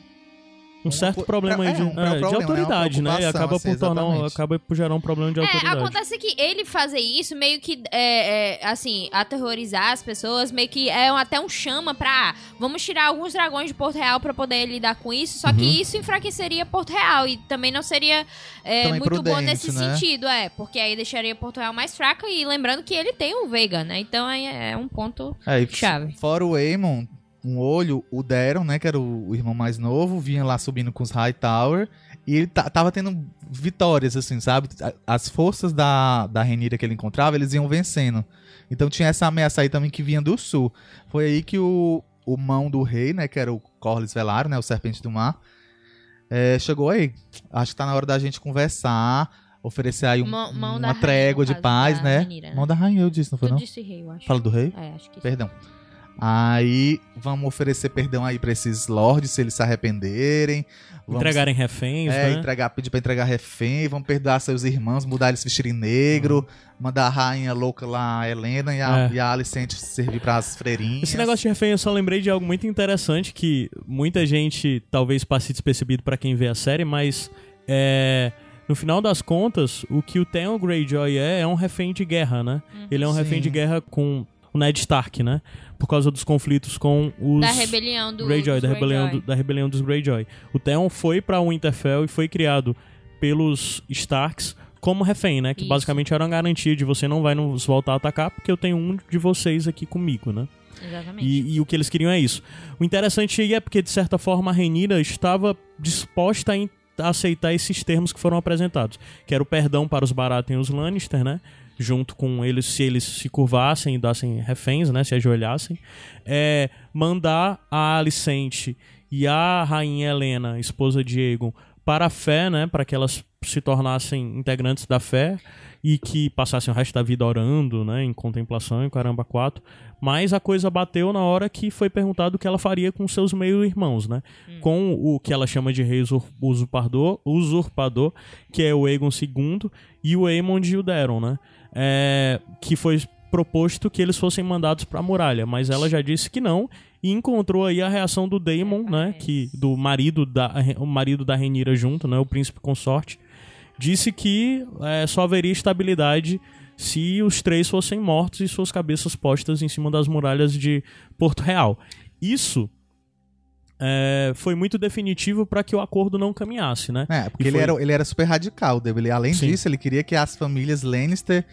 Um certo co- problema aí é, de, um é, de problema, né? Uma autoridade, né? E acaba assim, por, tornar, um- exatamente. acaba por gerar um problema de É, autoridade. acontece que ele fazer isso meio que, é, é, assim, aterrorizar as pessoas, meio que é um- até um chama pra, ah, vamos tirar alguns dragões de Porto Real pra poder lidar com isso, só que Uhum. isso enfraqueceria Porto Real e também não seria é, Também muito bom nesse né? sentido, é, porque aí deixaria Porto Real mais fraca e lembrando que ele tem um Veiga, né, então aí é um ponto É, chave. Fora o Aemon, um olho, o Daron, né, que era o, o irmão mais novo, vinha lá subindo com os Hightower. E ele ta- tava tendo vitórias, assim, sabe? As forças da, da Renira que ele encontrava, eles iam vencendo. Então tinha essa ameaça aí também que vinha do sul. Foi aí que o, o mão do rei, né, que era o Corlys Velaryon, né, o Serpente do Mar, é, chegou aí. Acho que tá na hora da gente conversar, oferecer aí um- Mão- mão uma rainha, trégua no de paz, né? Rhaenyra, né? Mão da rainha, eu disse, não foi Tu não? disse rei, eu acho. Fala do rei? É, acho que sim. Aí vamos oferecer perdão aí pra esses lords se eles se arrependerem. Vamos, Entregarem reféns, é, né? entregar, pedir pra entregar refém, vamos perdoar seus irmãos, mudar eles vestirem negro, mandar a rainha louca lá, a Helena e a, É. e a Alicente servir pras freirinhas. Esse negócio de refém eu só lembrei de algo muito interessante que muita gente talvez passe despercebido pra quem vê a série, mas é, no final das contas, o que o Theon Greyjoy é é um refém de guerra, né? Ele é um Sim. refém de guerra com o Ned Stark, né? Por causa dos conflitos com os Da rebelião do Greyjoy, dos da rebelião, Greyjoy. do- da rebelião dos Greyjoy. O Theon foi pra Winterfell e foi criado pelos Starks como refém, né? Que Isso. basicamente era uma garantia de você não vai nos voltar a atacar porque eu tenho um de vocês aqui comigo, né? Exatamente. E, e o que eles queriam é isso. O interessante aí é porque, de certa forma, a Renira estava disposta a aceitar esses termos que foram apresentados. Que era o perdão para os Baratheon e os Lannister, né? Junto com eles, se eles se curvassem e dassem reféns, né? Se ajoelhassem. É, mandar a Alicente e a Rainha Helena, esposa de Aegon, para a fé, né? Para que elas se tornassem integrantes da fé e que passassem o resto da vida orando, né? Em contemplação e caramba quatro. Mas a coisa bateu na hora que foi perguntado o que ela faria com seus meio-irmãos, né? Com o que ela chama de rei usur- usurpador, usurpador, que é o Aegon II, e o Aemond e o Daron, né? É, que foi proposto que eles fossem mandados para a muralha, mas ela já disse que não e encontrou aí a reação do Daemon, né, que do marido da o marido da Renira junto, né, o príncipe consorte, disse que é, só haveria estabilidade se os três fossem mortos e suas cabeças postas em cima das muralhas de Porto Real. Isso é, foi muito definitivo para que o acordo não caminhasse, né? É, porque E ele foi- era, ele era super radical. Ele, além Sim. disso, ele queria que as famílias Lannister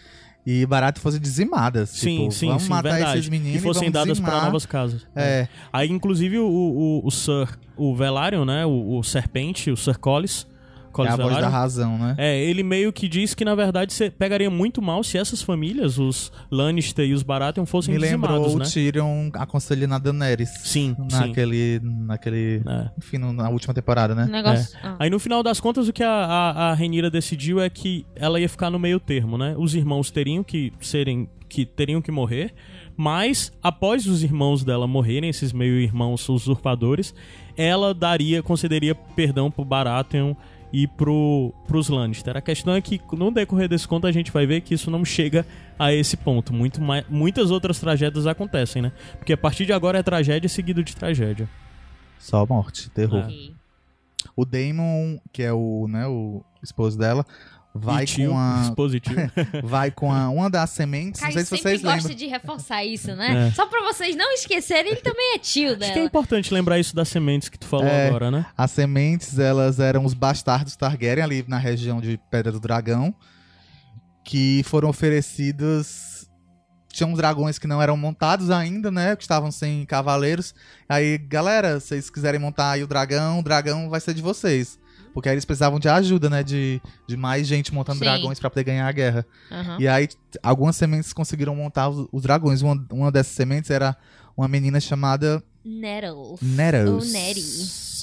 e Barato fossem dizimadas. Sim, tipo, sim, vamos sim, matar verdade. esses meninos e fossem vamos dadas para novas casas. É, Aí, inclusive, o, o, o Sir, o Velaryon, né? O, o Serpente, o Sir Collis. É Collis a voz da razão, né? É, ele meio que diz que, na verdade, você pegaria muito mal se essas famílias, os Lannister e os Baratheon, fossem Me lembrou dizimados, o né? Tyrion aconselhando a Daenerys. Sim, sim. Naquele. naquele É. Enfim, na última temporada, né? Negócio. ah. Aí no final das contas o que a, a, a Rhaenyra decidiu é que ela ia ficar no meio termo, né? Os irmãos teriam que serem que teriam que morrer, mas após os irmãos dela morrerem, esses meio irmãos usurpadores, ela daria, concederia perdão pro Baratheon e pro, pros Lannister. A questão é que no decorrer desse conto a gente vai ver que isso não chega a esse ponto. Muito mais, muitas outras tragédias acontecem, né? Porque a partir de agora é tragédia seguido de tragédia. Só morte, terror. É. O Daemon, que é o, né, o esposo dela, vai com a. dispositivo. Vai com a, uma das sementes. Caio não sei se sempre vocês gosta lembram. de reforçar isso, né? É. Só pra vocês não esquecerem, ele também é tio Acho que é dela. importante lembrar isso das sementes que tu falou É. agora, né? As sementes, elas eram os bastardos Targaryen ali na região de Pedra do Dragão, que foram oferecidos. Tinham dragões que não eram montados ainda, né? Que estavam sem cavaleiros. Aí, galera, se vocês quiserem montar aí o dragão, o dragão vai ser de vocês. Porque aí eles precisavam de ajuda, né? De, de mais gente montando Sim. dragões pra poder ganhar a guerra. Aham. E aí, algumas sementes conseguiram montar os, os dragões. Uma, uma dessas sementes era uma menina chamada Nettle. Neros. Ou Neri.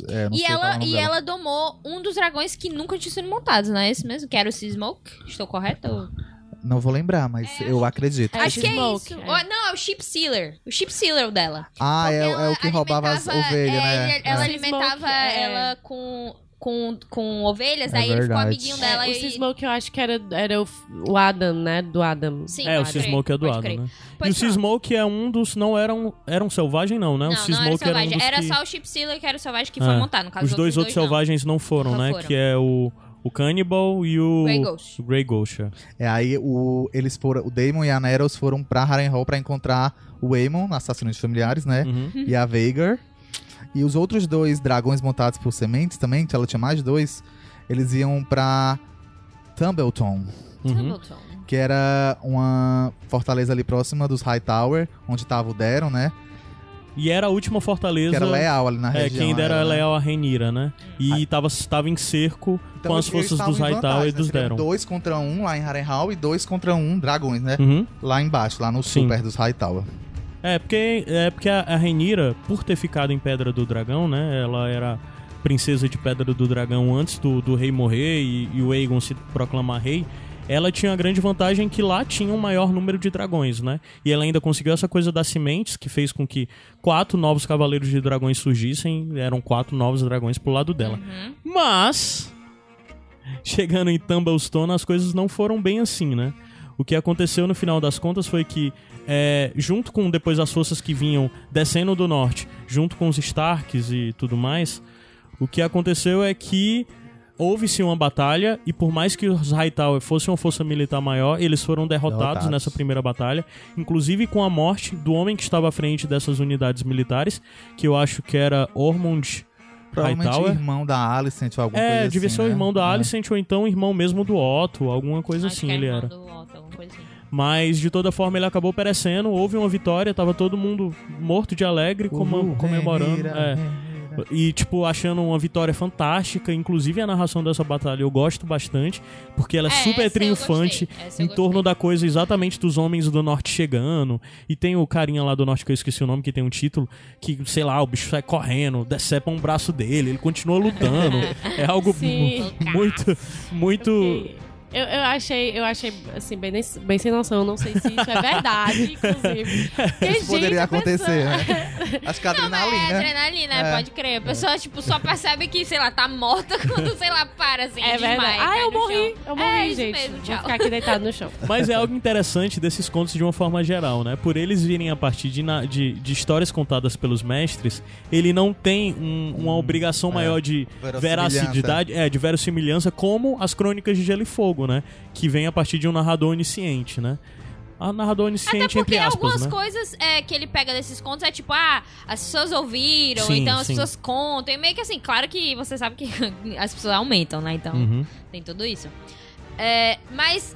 É, não E o ela, nome e dela. ela domou um dos dragões que nunca tinha sido montados, não é esse mesmo? Que era o Seasmoke? Estou correto? Não vou lembrar, mas eu acredito. É, Acho que é isso. é. Ou- não, é o Ship Sealer. O Ship Sealer dela. Ah, é, Porque é o que roubava as ovelhas, é, né? ele- Ela É. alimentava é. ela com, com, com ovelhas, É daí ele ficou verdade. amiguinho dela É, o e... Seasmoke eu acho que era, era o, o Adam, né? Do Adam. Sim, é, o pode Seasmoke é do pode Adam, crer. né? Pois e o. Seasmoke é um dos. Não era um, era um selvagem, não, né? Não, o não era era, um dos Era que... só o Chip Sealer que era o selvagem que É. foi montado. No caso, Os dois outros não. selvagens não foram, Não né? foram. Que é o, o Cannibal e o. Grey Ghost. o Grey Ghost. é. É, aí o, eles foram, o Daemon e a Neros foram pra Harrenhal pra encontrar o Aemon, assassino de familiares, né? Uhum. E a Veigar. E os outros dois dragões montados por sementes também, que ela tinha mais dois, eles iam pra Tumbleton, Uhum. Que era uma fortaleza ali próxima dos Hightower, onde tava o Daron, né? E era a última fortaleza. Que era leal ali na É, região. quem dera era, né? leal a Renira, né? E tava, tava em cerco Então, com as forças dos Hightower e vantagem, dos né? Daron. Dois contra um lá em Harrenhal e dois contra um dragões, né? Uhum. Lá embaixo, lá no Sim. sul, perto dos Hightower. É, porque, é porque a, a Renira, por ter ficado em Pedra do Dragão, né? Ela era princesa de Pedra do Dragão antes do, do rei morrer e, e o Aegon se proclamar rei, ela tinha a grande vantagem que lá tinha um maior número de dragões, né? E ela ainda conseguiu essa coisa das sementes, que fez com que quatro novos cavaleiros de dragões surgissem. Eram quatro novos dragões pro lado dela. Mas, chegando em Tumblestone, as coisas não foram bem assim, né? O que aconteceu no final das contas foi que, é, junto com depois as forças que vinham descendo do norte, junto com os Starks e tudo mais, o que aconteceu é que houve-se uma batalha e por mais que os Hightower fossem uma força militar maior, eles foram derrotados, Derrotados. nessa primeira batalha, inclusive com a morte do homem que estava à frente dessas unidades militares, que eu acho que era Ormond Provavelmente Hightower. irmão da Alicent ou alguma É, coisa devia assim, ser o né? irmão da É. Alicent ou então o irmão mesmo do Otto, alguma coisa Acho assim que é ele irmão era. do Otto, assim. Mas de toda forma ele acabou perecendo, houve uma vitória, tava todo mundo morto de alegre, Uhul, comemorando. É. E, tipo, achando uma vitória fantástica. Inclusive, a narração dessa batalha eu gosto bastante, porque ela é, É, super triunfante em torno da coisa exatamente dos homens do norte chegando. E tem o carinha lá do norte, que eu esqueci o nome, que tem um título, que, sei lá, o bicho sai correndo, decepa um braço dele, ele continua lutando. é algo muito, muito. Que- Eu, eu achei, eu achei, assim, bem, bem sem noção. Não sei se isso é verdade, inclusive. Porque, Isso gente, poderia a pessoa- acontecer, né? Acho que a Não, mas é adrenalina. adrenalina, É. pode crer. A pessoa, tipo, só percebe que, sei lá, tá morta quando, sei lá, para, assim, É verdade. Ah, eu morri. chão. Eu morri, é, isso gente. mesmo, Vou tchau. ficar aqui deitado no chão. Mas é algo interessante desses contos de uma forma geral, né? Por eles virem a partir de, de, de histórias contadas pelos mestres, ele não tem um- uma obrigação é. maior de veracidade, é, de verossimilhança, como as crônicas de Gelo e Fogo, né? Que vem a partir de um narrador onisciente, né? A narrador onisciente, Até porque entre aspas, algumas né? coisas é, que ele pega desses contos é tipo, ah, as pessoas ouviram, Sim, então as sim. pessoas contam. E meio que assim, claro que você sabe que as pessoas aumentam, né? Então Uhum. tem tudo isso. É, mas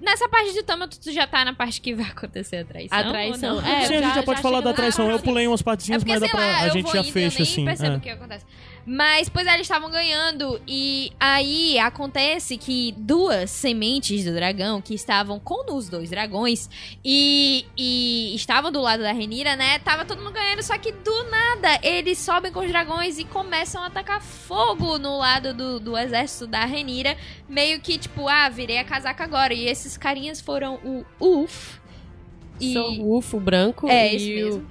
nessa parte de Tama, tu já tá na parte que vai acontecer a traição. A traição. É, Sim, a já- gente já pode já falar da traição. Eu pulei umas É partezinhas, porque, mas dá pra, lá, a gente já fecha eu nem assim. percebo é. o que acontece. Mas, pois é, eles estavam ganhando. E aí acontece que duas sementes do dragão que estavam com os dois dragões e, e estavam do lado da Renira, né? Tava todo mundo ganhando, só que do nada eles sobem com os dragões e começam a atacar fogo no lado do, do exército da Renira. Meio que tipo, ah, virei a casaca agora. E esses carinhas foram o Uf. E... Wolf, o branco, É, e o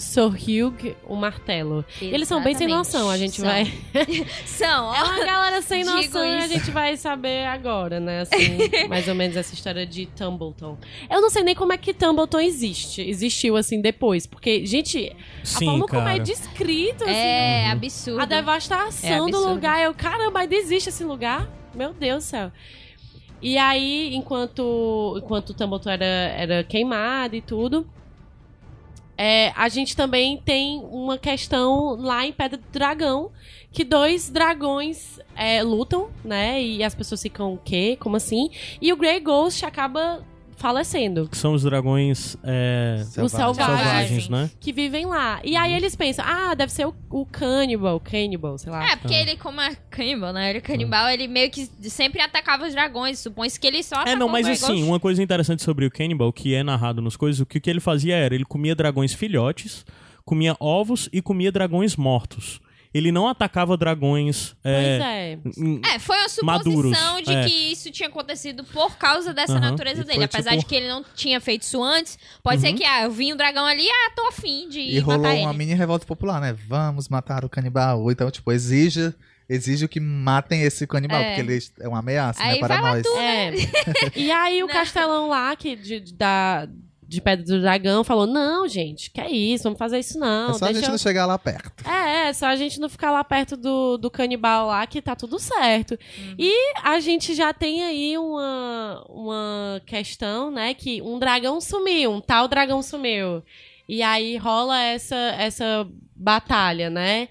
Sor Hugh, o martelo. Eles são bem sem Exatamente. noção, a gente São. vai... São, ó. É uma galera sem noção e a gente vai saber agora, né? Assim, mais ou menos essa história de Tumbleton. Eu não sei nem como é que Tumbleton existe. Existiu, assim, depois. Porque, gente, a Sim, forma como é cara. descrito, assim, É Uhum. absurdo. a devastação É do lugar. Eu, caramba, ainda existe esse lugar? Meu Deus do céu. E aí, enquanto, enquanto o Tumbleton era, era queimado e tudo, é, a gente também tem uma questão lá em Pedra do Dragão, que dois dragões é, lutam, né? E as pessoas ficam, o quê? Como assim? E o Grey Ghost acaba falecendo. Que são os dragões é, Os selvagens. selvagens, né? Que vivem lá. E aí eles pensam, ah, deve ser o, o Cannibal, Cannibal, sei lá. É, porque ele, como é canibal, né? Ele é canibal, ele meio que sempre atacava os dragões. Supõe-se que ele só É, não, mas assim, uma coisa interessante sobre o Cannibal, que é narrado nas coisas, o que, que ele fazia era, ele comia dragões filhotes, comia ovos e comia dragões mortos. Ele não atacava dragões... Pois É, é. É, foi uma suposição Maduros, de é. que isso tinha acontecido por causa dessa Aham. natureza E dele. foi, Apesar tipo- de que ele não tinha feito isso antes, pode ser Uhum. que, ah, eu vi um dragão ali, ah, tô afim de E rolou uma ele. mini revolta popular, né? Vamos matar o canibal. Ou então, tipo, exige, exige que matem esse canibal, É. porque ele é uma ameaça, Aí né, para vai lá nós. tu, É. E aí o Não. castelão lá, que de, de- da, de Pedra do Dragão, falou: não, gente, que é isso, vamos fazer isso não. é só a gente eu- não chegar lá perto. É, é, só a gente não ficar lá perto do, do canibal lá, que tá tudo certo. Uhum. E a gente já tem aí uma, uma questão, né, que um dragão sumiu, um tal dragão sumiu. E aí rola essa, essa batalha, né?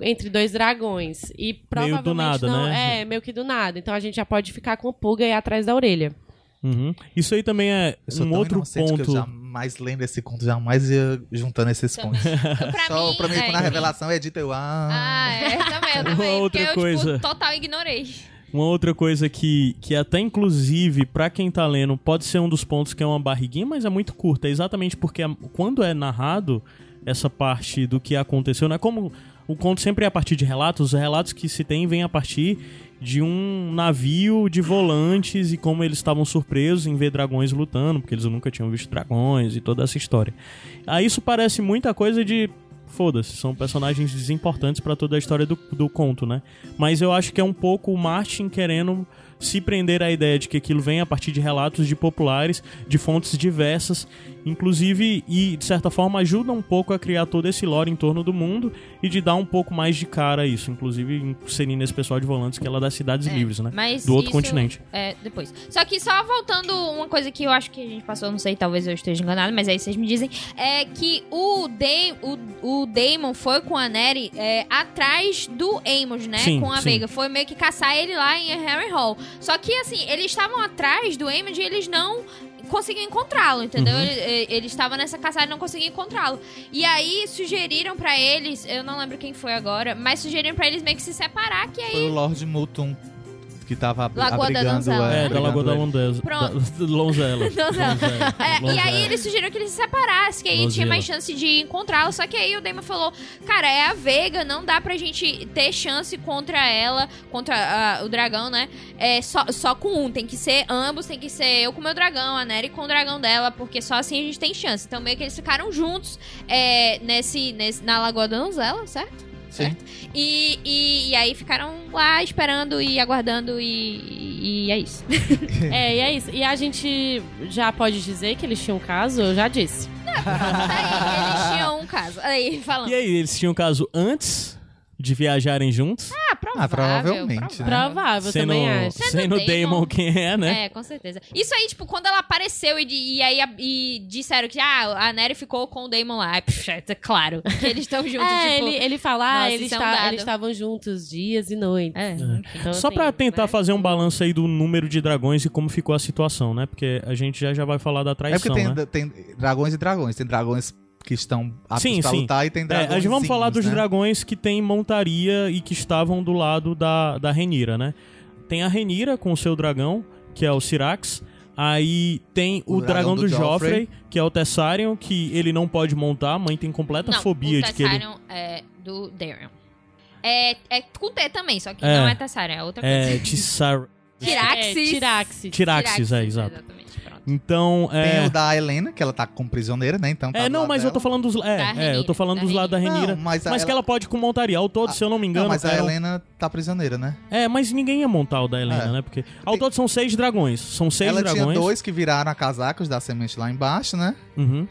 Entre dois dragões. E provavelmente do nada, não. né? É, meio que do nada. Então a gente já pode ficar com pulga aí atrás da orelha. Uhum. Isso aí também é um outro inocente que ponto... eu jamais lendo esse conto, jamais ia juntando esses. Pra Só mim, pra mim, é, quando a revelação é dita, eu... Ah, Ah, é, também, eu Uma também. outra eu, coisa. tipo, total ignorei. Uma outra coisa que, que até inclusive, pra quem tá lendo, pode ser um dos pontos que é uma barriguinha, mas é muito curta. É exatamente porque a- quando é narrado essa parte do que aconteceu, não é como o conto sempre é a partir de relatos, os relatos que se tem vêm a partir de um navio de volantes e como eles estavam surpresos em ver dragões lutando, porque eles nunca tinham visto dragões e toda essa história. Aí isso parece muita coisa de foda-se, são personagens desimportantes para toda a história do, do conto, né? Mas eu acho que é um pouco o Martin querendo se prender à ideia de que aquilo vem a partir de relatos de populares, de fontes diversas, inclusive e de certa forma ajuda um pouco a criar todo esse lore em torno do mundo e de dar um pouco mais de cara a isso, inclusive inserindo esse pessoal de volantes que é lá das cidades É, livres, né? Do outro continente. É, depois. Só que só voltando uma coisa que eu acho que a gente passou, não sei, talvez eu esteja enganado, mas aí vocês me dizem, é que o, Da- o, o Damon foi com a Neri é, atrás do Amos, né? Sim, com a sim. Foi meio que caçar ele lá em Harry Hall. Só que, assim, eles estavam atrás do Amos e eles não conseguiam encontrá-lo, entendeu? Uhum. Ele, ele- estava nessa caçada e não conseguiam encontrá-lo. E aí sugeriram pra eles, eu não lembro quem foi agora, mas sugeriram pra eles meio que se separar, que aí Foi o Lord Mutum que tava Lagoa da abrigando Donzela. É, é, da Lagoa da. Londeza. Pronto. Da, da Lonzela. Lonzela. É, e Lonzela. aí eles sugeriram que eles se separassem, que aí Lonzela. tinha mais chance de encontrá-lo. Só que aí o Damon falou: Cara, é a Veiga, não dá pra gente ter chance contra ela, contra ah, o dragão, né? É só, só com um, tem que ser ambos, tem que ser eu com o meu dragão, a Neri com o dragão dela, porque só assim a gente tem chance. Então meio que eles ficaram juntos é, nesse, nesse, na Lagoa da Donzela, certo? Sim. E, e, e aí ficaram lá esperando e aguardando e, e é isso. É, e é isso. E a gente já pode dizer que eles tinham um caso? Eu já disse. Aí eles tinham um caso. Aí, falando. E aí, eles tinham caso antes de viajarem juntos? Ah, provável. Ah, provavelmente, né? Provável, sendo também acho. Sendo sendo Damon. Damon quem é, né? É, com certeza. Isso aí, tipo, quando ela apareceu e, e aí e disseram que ah, a Nery ficou com o Damon lá. Pff, é claro que eles estão juntos, É, tipo... ele, ele fala, ah, nossa, eles é tá- estavam juntos dias e noites. É. Então, Só assim, pra tentar né? fazer um balanço aí do número de dragões e como ficou a situação, né? Porque a gente já, já vai falar da É porque traição, tem, né? tem dragões e dragões. Tem dragões que estão aptos Sim, pra sim. lutar e tem É, dragões. a gente vamos falar dos né? dragões que tem montaria e que estavam do lado da, da Renira, né? Tem a Renira com o seu dragão, que é o Syrax. Aí tem o, O dragão, dragão do, do Joffrey, Joffrey. que é o Tessarion, que ele não pode montar. A mãe tem completa Não, fobia o de que ele. Tessarion é do Darion. É, é com T também, só que É. não é Tessarion, é outra coisa. É, Tissar... Tiraxis. É, Tiraxis. Tiraxis, é, exato. Exatamente, pronto. Então, Tem é. o da Helena, que ela tá como prisioneira, né? Então tá É, não, mas eu tô dela. falando dos. É, é, eu tô falando da dos lados da Renira. Não, mas, a- mas que ela pode com montaria. Ao todo, se eu não me engano. Não, mas a eram- Helena tá prisioneira, né? É, mas ninguém ia montar o da Helena, É. né? Porque ao todo são seis dragões. São seis ela dragões. tinha dois que viraram a casacos da semente lá embaixo, né? Uhum.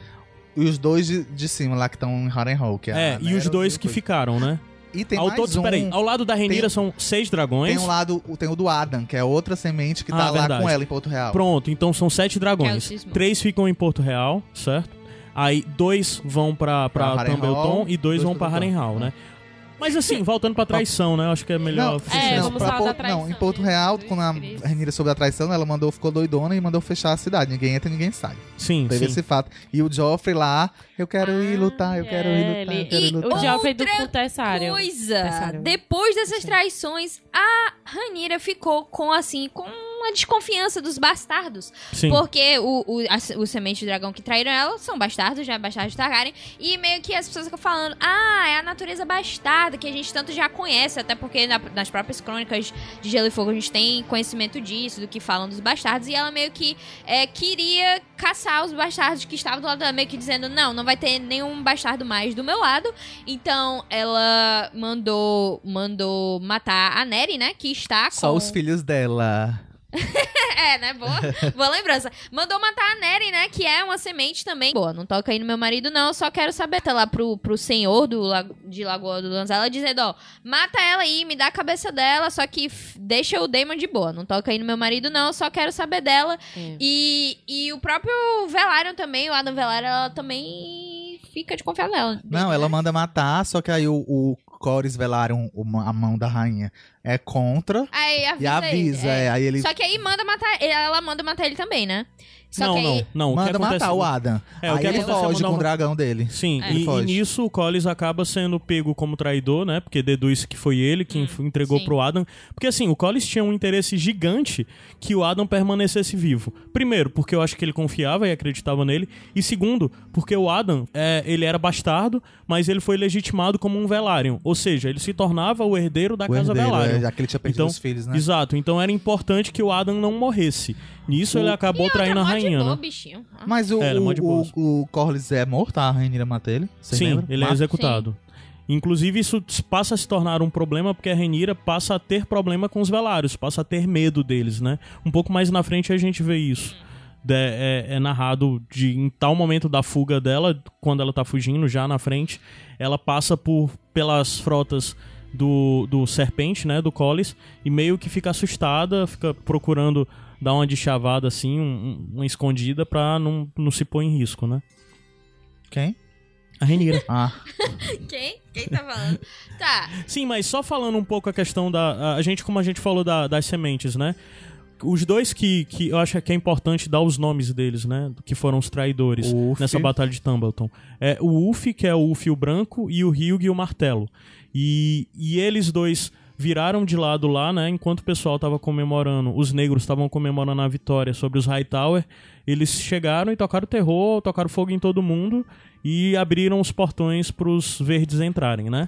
E os dois de, de cima lá que estão em Harrenhal, que é É, a e os dois que coisa. ficaram, né? E tem ao mais todo, um. peraí, ao lado da Renira Tem- são seis dragões. Tem um lado, tem o do Adam, que é outra semente que Ah, tá lá verdade. com ela em Porto Real. Pronto, então são sete é dragões. Cismão. Três ficam em Porto Real, certo? Aí dois vão pra, pra, Pra Tambleton e dois, dois vão pra Tambleton. Harrenhal, né? Mas assim, voltando pra traição, né? Eu acho que é melhor. Não, fechar É, não, vamos pra falar da traição, não, em Porto né? Real, quando a. Renira soube da traição, ela mandou, ficou doidona e mandou fechar a cidade. Ninguém entra e ninguém sai. Sim, Teve sim. esse fato. E o Joffrey lá, eu quero ir lutar, eu quero ir lutar, ele- eu quero ir lutar. O Joffrey do Outra Contessário. Coisa, Tessarion. depois dessas traições, a Ranira ficou com, assim, com uma desconfiança dos bastardos. Sim. Porque o, o, a- o semente de dragão que traíram ela são bastardos, já bastardos de Targaryen. E meio que as pessoas ficam falando, ah, é a natureza bastarda, que a gente tanto já conhece, até porque na- nas próprias crônicas de Gelo e Fogo a gente tem conhecimento disso, do que falam dos bastardos. E ela meio que é, queria caçar os bastardos que estavam do lado dela, meio que dizendo, não, não vai ter nenhum bastardo mais do meu lado. Então ela mandou, mandou matar a Neri, né, que está com... Só os filhos dela. É, né? Boa, boa lembrança. Mandou matar a Neri, né? Que é uma semente também. Boa, não toca aí no meu marido, não. Só quero saber. Tá lá pro, pro senhor do, de Lagoa do Lanzela dizendo: ó, mata ela aí, me dá a cabeça dela. Só que deixa o Damon de boa. Não toca aí no meu marido, não. Só quero saber dela. É. E, e o próprio Velaryon também, o Adam Velaryon, ela também fica de confiar nela. Não, ela manda matar, só que aí o, o Corys velaram uma- a mão da rainha é contra Aí avisa, e avisa. ele, é. Aí ele Só que aí manda matar. Ela manda matar ele também, né? Só não, que aí. não, não. o que manda acontece- matar o Adam. É, o aí que ele é foge com o dragão dele. Sim, É. e, e nisso o Collis acaba sendo pego como traidor, né? Porque deduz que foi ele quem f- entregou Hum, sim. pro Adam. Porque assim, o Collis tinha um interesse gigante que o Adam permanecesse vivo. Primeiro, porque eu acho que ele confiava e acreditava nele. E segundo, porque o Adam, é, ele era bastardo, mas ele foi legitimado como um Velaryon. Ou seja, ele se tornava o herdeiro da O casa herdeiro, Velaryon. É, já que ele tinha perdido Então, os filhos, né? Exato, então era importante que o Adam não morresse. Nisso ele acabou E outra, traindo a rainha, boa, né? bichinho. Ah. Mas o, É, é o, o, o Corlys é morto, a Rainha mata ele? Sim, lembram? ele é executado. Inclusive, isso passa a se tornar um problema porque a Renira passa a ter problema com os Velários, passa a ter medo deles, né? Um pouco mais na frente a gente vê isso. De- é, é narrado de em tal momento da fuga dela, quando ela tá fugindo, já na frente, ela passa por pelas frotas do, do Serpente, né? Do Collis, e meio que fica assustada, fica procurando dar uma de chavada assim, um- um- uma escondida pra não, não se pôr em risco, né? Quem? A Renira. Ah, Quem? Quem tá falando? tá. Sim, mas só falando um pouco a questão da. A, gente, como a gente falou da- das sementes, né? Os dois que, que eu acho que é importante dar os nomes deles, né? Que foram os traidores nessa batalha de Tumbleton. É o Ulf, que é o Ulf o branco, e o Hugh o martelo. E, e eles dois viraram de lado lá, né? Enquanto o pessoal tava comemorando, os negros estavam comemorando a vitória sobre os Hightower, eles chegaram e tocaram terror, tocaram fogo em todo mundo e abriram os portões pros verdes entrarem, né?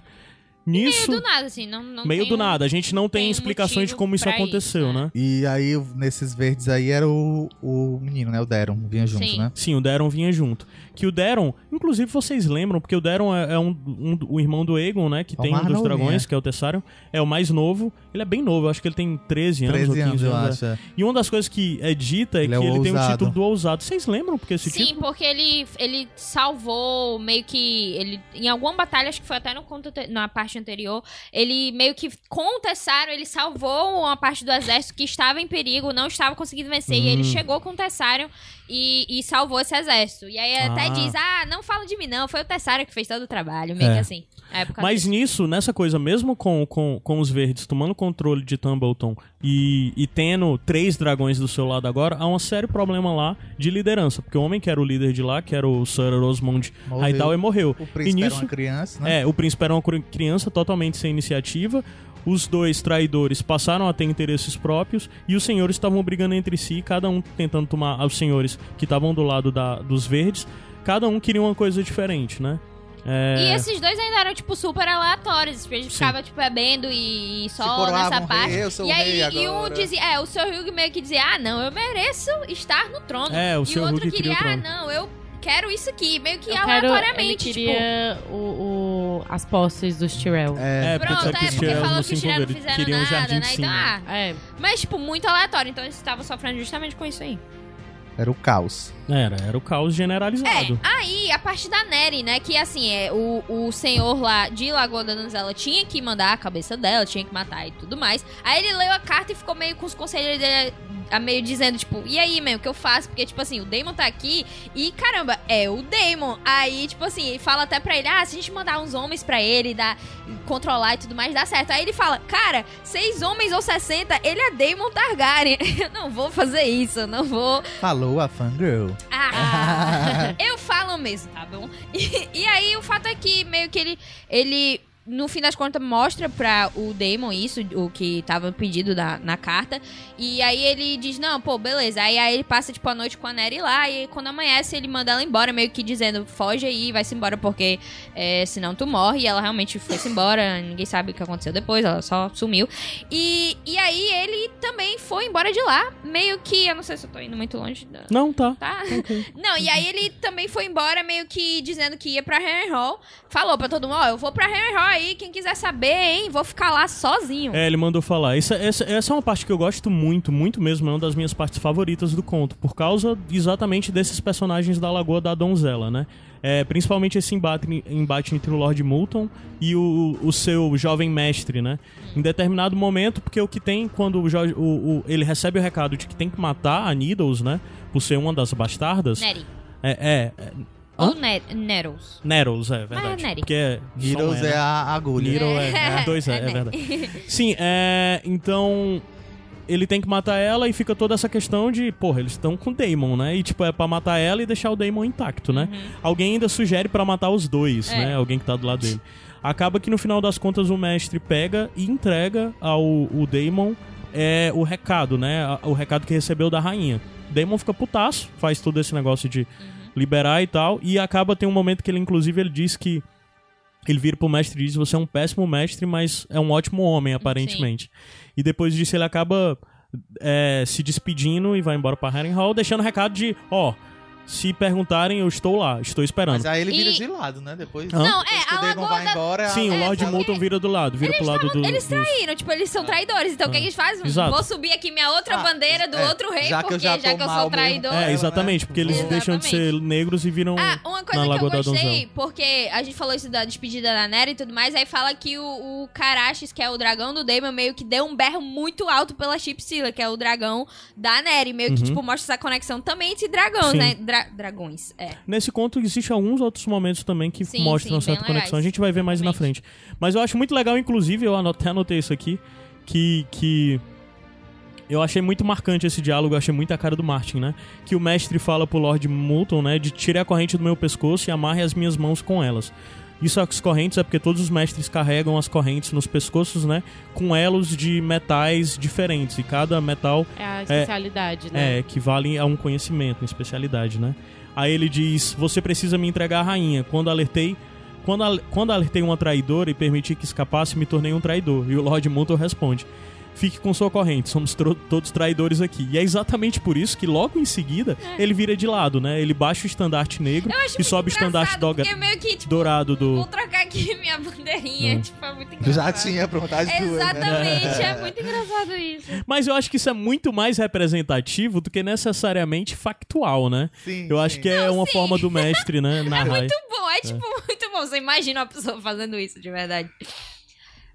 Nisso, Meio do nada, assim. Não, não meio tem do um- nada, a gente não tem, tem explicações de como isso aconteceu, isso, né? né? e aí nesses verdes aí era o, o menino, né? O Deron, vinha junto, Sim. né? Sim, o Deron vinha junto. Que o Deron, inclusive vocês lembram, porque o Deron é, é um, um- o irmão do Aegon, né? Que É o tem um dos dragões, é. que é o Tessarion. É o mais novo. Ele é bem novo, eu acho que ele tem 13 anos 13 ou 15 anos, eu é. acho. é. E uma das coisas que é dita é Ele que é ele tem o ousado. título do ousado. Vocês lembram porque esse Sim, título? porque ele, ele salvou meio que. Ele, em alguma batalha, acho que foi até no conto na parte anterior, ele meio que com o Tessário, ele salvou uma parte do exército que estava em perigo, não estava conseguindo vencer. E ele Hum. chegou com o Tessário e, e salvou esse exército. E aí até Ah. diz: Ah, não fala de mim, não. Foi o Tessário que fez todo o trabalho. Meio É. que assim. É Mas disso. nisso, nessa coisa, mesmo com, com, com os verdes tomando controle de Tumbleton e, e tendo três dragões do seu lado agora, há um sério problema lá de liderança. Porque o homem que era o líder de lá, que era o Sir Morreu. Hightower, morreu. O e príncipe era nisso, uma criança, né? É, o príncipe era uma cri- criança totalmente sem iniciativa. Os dois traidores passaram a ter interesses próprios e os senhores estavam brigando entre si, cada um tentando tomar os senhores que estavam do lado da, dos verdes, cada um queria uma coisa diferente, né? É, E esses dois ainda eram, tipo, super aleatórios. Eles Sim. ficavam, tipo, bebendo e e só coroavam nessa rei, parte. eu sou e aí, rei e um dizia, é, o seu Hugh meio que dizia, ah, não, eu mereço estar no trono. É, o e o outro Hugh queria queria, o ah, não, eu quero isso aqui, meio que Eu quero, ele aleatoriamente, tipo. queria o, o- as posses dos Tyrell. É, É, porque Pronto, sabe que é os falou não que se os Tyrells não envolveram, fizeram queriam nada, Jardim né? de Então, ah, É. mas, tipo, muito aleatório. Então eles estavam sofrendo justamente com isso aí. Era o caos. Era, era o caos generalizado. É, aí a parte da Neri, né? Que assim, é, o, o senhor lá de Lagoa da Donzela tinha que mandar a cabeça dela, tinha que matar e tudo mais. Aí ele leu a carta e ficou meio com os conselheiros dele, a meio dizendo, tipo, e aí, meu, o que eu faço? Porque, tipo assim, o Damon tá aqui e, caramba, é o Damon. Aí, tipo assim, ele fala até pra ele, ah, se a gente mandar uns homens pra ele, dar, controlar e tudo mais, dá certo. Aí ele fala, cara, seis homens ou 60, ele é Damon Targaryen. eu não vou fazer isso, eu não vou Falou a fangirl. ah, eu falo mesmo, tá bom? E, e aí o fato é que meio que ele, ele no fim das contas mostra pra o Damon isso, o que tava pedido na, na carta. E aí ele diz, não, pô, beleza. Aí, aí ele passa, tipo, a noite com a Neri lá. E quando amanhece, ele manda ela embora, meio que dizendo, foge aí, vai-se embora, porque é, senão tu morre. E ela realmente foi-se embora, ninguém sabe o que aconteceu depois, ela só sumiu. E, e aí ele também foi embora de lá, meio que, eu não sei se eu tô indo muito longe da, Não, tá. tá? Não, e aí ele também foi embora meio que dizendo que ia pra Henry Hall. Falou pra todo mundo, ó, eu vou pra Henry Hall aí, quem quiser saber, hein, vou ficar lá sozinho. É, ele mandou falar. Essa, essa, essa é uma parte que eu gosto muito, muito mesmo. É uma das minhas partes favoritas do conto. Por causa exatamente desses personagens da Lagoa da Donzela, né? É, principalmente esse embate, embate entre o Lord Moulton e o, o seu jovem mestre, né? Em determinado momento, porque o que tem quando o, o- o- ele recebe o recado de que tem que matar a Needles, né? Por ser uma das bastardas. Neri. É, é, Ou ne Nettles. Nettles, é verdade. Neri. Porque é. Needles é né? a agulha. Needle é, É. é dois é, É, é né? verdade. Sim, é. Então. Ele tem que matar ela e fica toda essa questão de, porra, eles estão com o Damon, né? E tipo, é pra matar ela e deixar o Damon intacto, né? Alguém ainda sugere pra matar os dois, Uhum. É. né? Alguém que tá do lado dele. Acaba que no final das contas o mestre pega e entrega ao o Damon é, o recado, né? O recado que recebeu da rainha. Damon fica putaço, faz todo esse negócio de liberar e tal. E acaba tem um momento que ele, inclusive, ele diz que. Ele vira pro mestre e diz: Você é um péssimo mestre, mas é um ótimo homem, aparentemente. E depois disso ele acaba é, se despedindo e vai embora pra Harrenhal, deixando recado de: Ó, se perguntarem, eu estou lá, estou esperando. Mas aí ele vira E- de lado, né? Depois. Hã? Não, depois é, que o a Lagoa vai da- embora. Sim, o É, Lord Moulton vira do lado, vira pro lado do. Eles dos- traíram, tipo, eles são traidores. Então o que, que eles fazem? Exato. Vou subir aqui minha outra Ah, bandeira do é, outro rei, já que eu porque já já, tô que eu sou mesmo. traidor. É, ela, exatamente, né? porque eles Exatamente. deixam de ser negros e viram. Ah, uma na coisa que eu Lagoa gostei, porque a gente falou isso da despedida da Nera e tudo mais, aí fala que o, o que é o dragão do Daemon, meio que deu um berro muito alto pela Chipsila, que é o dragão da Nera, e meio que, Uhum. tipo, mostra essa conexão também entre dragões, né? Dra- dragões, é. Nesse conto existe alguns outros momentos também que Sim, mostram sim, certa bem legais. conexão. A gente vai ver mais na frente. Mas eu acho muito legal, inclusive, eu anotei, até anotei isso aqui, que, que eu achei muito marcante esse diálogo, achei muito a cara do Martin, né? Que o mestre fala pro Lord Moulton, né, de tire a corrente do meu pescoço e amarre as minhas mãos com elas. Isso as correntes é porque todos os mestres carregam as correntes nos pescoços, né? Com elos de metais diferentes. E cada metal É a especialidade, né? é, equivale a um conhecimento, uma especialidade, né? Aí ele diz: Você precisa me entregar a rainha. Quando alertei. Quando, quando alertei uma traidora e permiti que escapasse, me tornei um traidor. E o Lord Moulton responde: Fique com sua corrente, somos tro- todos traidores aqui. E é exatamente por isso que logo em seguida ele vira de lado, né? Ele baixa o estandarte negro É. E sobe o estandarte porque meio que, tipo, dourado do. vou trocar aqui minha bandeirinha, Hum. tipo, é muito engraçado. Já tinha pronto as duas. Né? Exatamente, é muito engraçado isso. Mas eu acho que isso é muito mais representativo do que necessariamente factual, né? Sim, Eu acho sim. que é uma sim. forma do mestre, né? Narrar. Muito bom, é tipo muito bom. Você imagina uma pessoa fazendo isso, de verdade.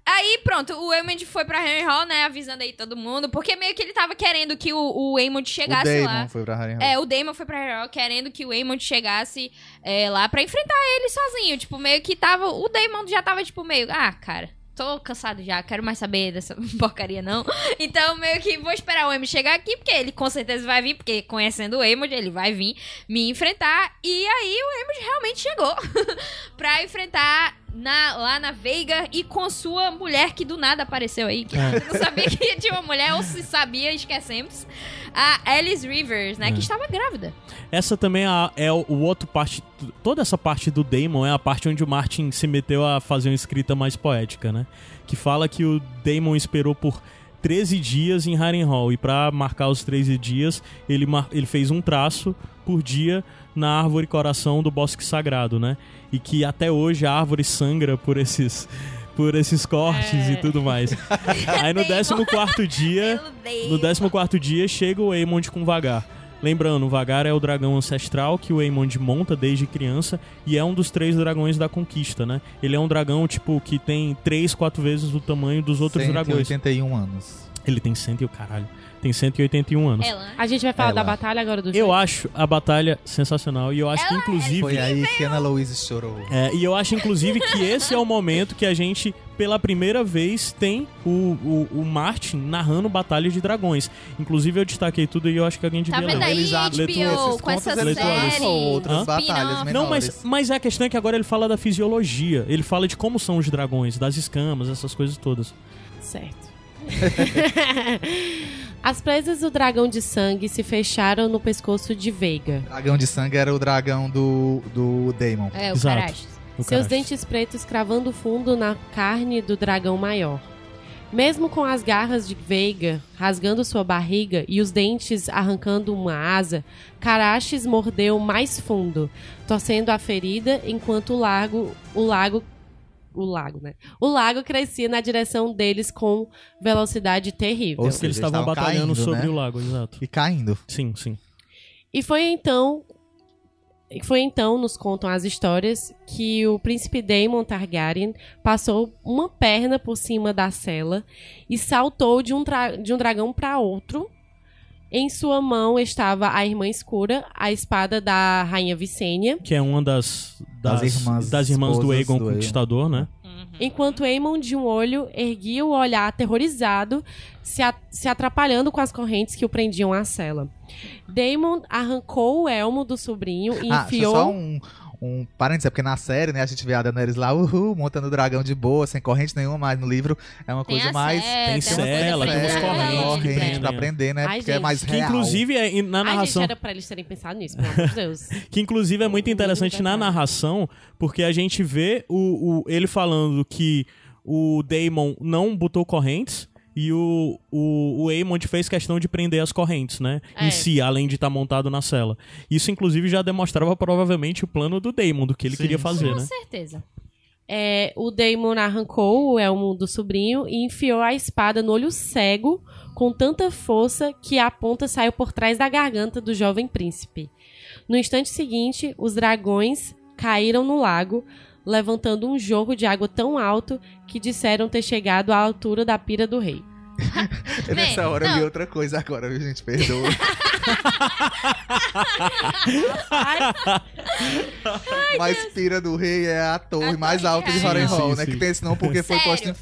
Aí, pronto, o Aemond foi pra Henry Hall, né, avisando aí todo mundo, porque meio que ele tava querendo que o, o Aemond O chegasse Damon lá. foi pra Harry É, o Damon foi pra Henry Hall querendo que o Aemond chegasse é, lá pra enfrentar ele sozinho. Tipo, meio que tava. O Damon já tava, tipo, meio. Ah, cara. Tô cansado já, quero mais saber dessa porcaria, não. Então, meio que vou esperar o Aemond chegar aqui, porque ele com certeza vai vir, porque conhecendo o Aemond, ele vai vir me enfrentar. E aí o Aemond realmente chegou pra enfrentar na, lá na Veiga e com sua mulher que do nada apareceu aí. Que É. eu não sabia que tinha uma mulher, ou se sabia, esquecemos. A Alice Rivers, né, É. que estava grávida. Essa também é, é o, outro parte. Toda essa parte do Damon é a parte onde o Martin se meteu a fazer uma escrita mais poética, né? Que fala que o Damon esperou por 13 dias em Harrenhal. E pra marcar os 13 dias, ele, ele fez um traço por dia na árvore coração do bosque sagrado, né? E que até hoje a árvore sangra por esses. Por esses cortes É. e tudo mais. Aí no Damon. 14 dia. No 14 dia chega o Aemond com Vagar. Lembrando, o Vagar é o dragão ancestral que o Aemond monta desde criança e é um dos três dragões da conquista, né? Ele é um dragão, tipo, que tem três, quatro vezes o tamanho dos outros dragões. 181 anos. Ele tem cento e o caralho. Tem 181 anos. Ela, né? A gente vai falar Ela. da batalha agora do Eu acho a batalha sensacional e eu acho que, inclusive. Foi aí que Ana Louise chorou. É, e eu acho, inclusive, que esse é o momento que a gente, pela primeira vez, tem o, o, o Martin narrando Batalha de Dragões. Inclusive, eu destaquei tudo e eu acho que alguém Tá devia vendo ler. aí, já- HBO, esses com essa série, outras Hã? batalhas menores. Não, mas, mas a questão é que agora ele fala da fisiologia. Ele fala de como são os dragões, das escamas, essas coisas todas. Certo. As presas do dragão de sangue se fecharam no pescoço de Veiga. Dragão de sangue era o dragão do, do Daemon. É, o Exato. No Seus dentes pretos cravando fundo na carne do dragão maior. Mesmo com as garras de Veiga rasgando sua barriga e os dentes arrancando uma asa, Karashes mordeu mais fundo, torcendo a ferida enquanto o lago, o lago, o lago, né? O lago crescia na direção deles com velocidade terrível. Ou Porque eles seja, estavam batalhando caindo, sobre né? o lago, exato. E caindo. Sim, sim. E foi então. Foi então, nos contam as histórias, que o príncipe Daemon Targaryen passou uma perna por cima da cela e saltou de um, de um dragão para outro, Em sua mão estava a Irmã Escura, a espada da Rainha Vicênia, Que é uma das, das, Das irmãs das irmãs do Aegon do Aegon. Conquistador, né? enquanto Aemon de um olho erguia o olhar aterrorizado, se, a- se atrapalhando com as correntes que o prendiam à cela. Daemon arrancou o elmo do sobrinho e Ah, enfiou... só um, um parênteses, é porque na série, né, a gente vê a Daenerys lá, uhul, montando o dragão de boa, sem corrente nenhuma, mas no livro é uma Tem coisa mais... cela, tem cela, tem umas correntes que prendem. pra prender, né? Ai, porque é gente. mais Que real. inclusive é, na Ai, gente, narração. era pra eles terem pensado nisso, pelo amor de Deus. Que inclusive é muito interessante na narração, porque a gente vê o, o- ele falando que o Daemon não botou correntes e o, o, o Aemond fez questão de prender as correntes, né? É. Em si, além de estar montado na cela. Isso, inclusive, já demonstrava provavelmente o plano do Daemon, do que ele Sim, queria fazer, Com né? certeza. É, o Daemon arrancou o elmo do sobrinho e enfiou a espada no olho cego com tanta força que a ponta saiu por trás da garganta do jovem príncipe. No instante seguinte, os dragões caíram no lago, levantando um jorro de água tão alto que disseram ter chegado à altura da pira do rei. Nessa Bem, hora eu li não. outra coisa agora, viu, gente? Perdoa. Mas Pira do Rei é a torre A mais torre alta de real. Harrenhal, Sim, né? sim, Que tem esse nome porque foi Sério? posto em f-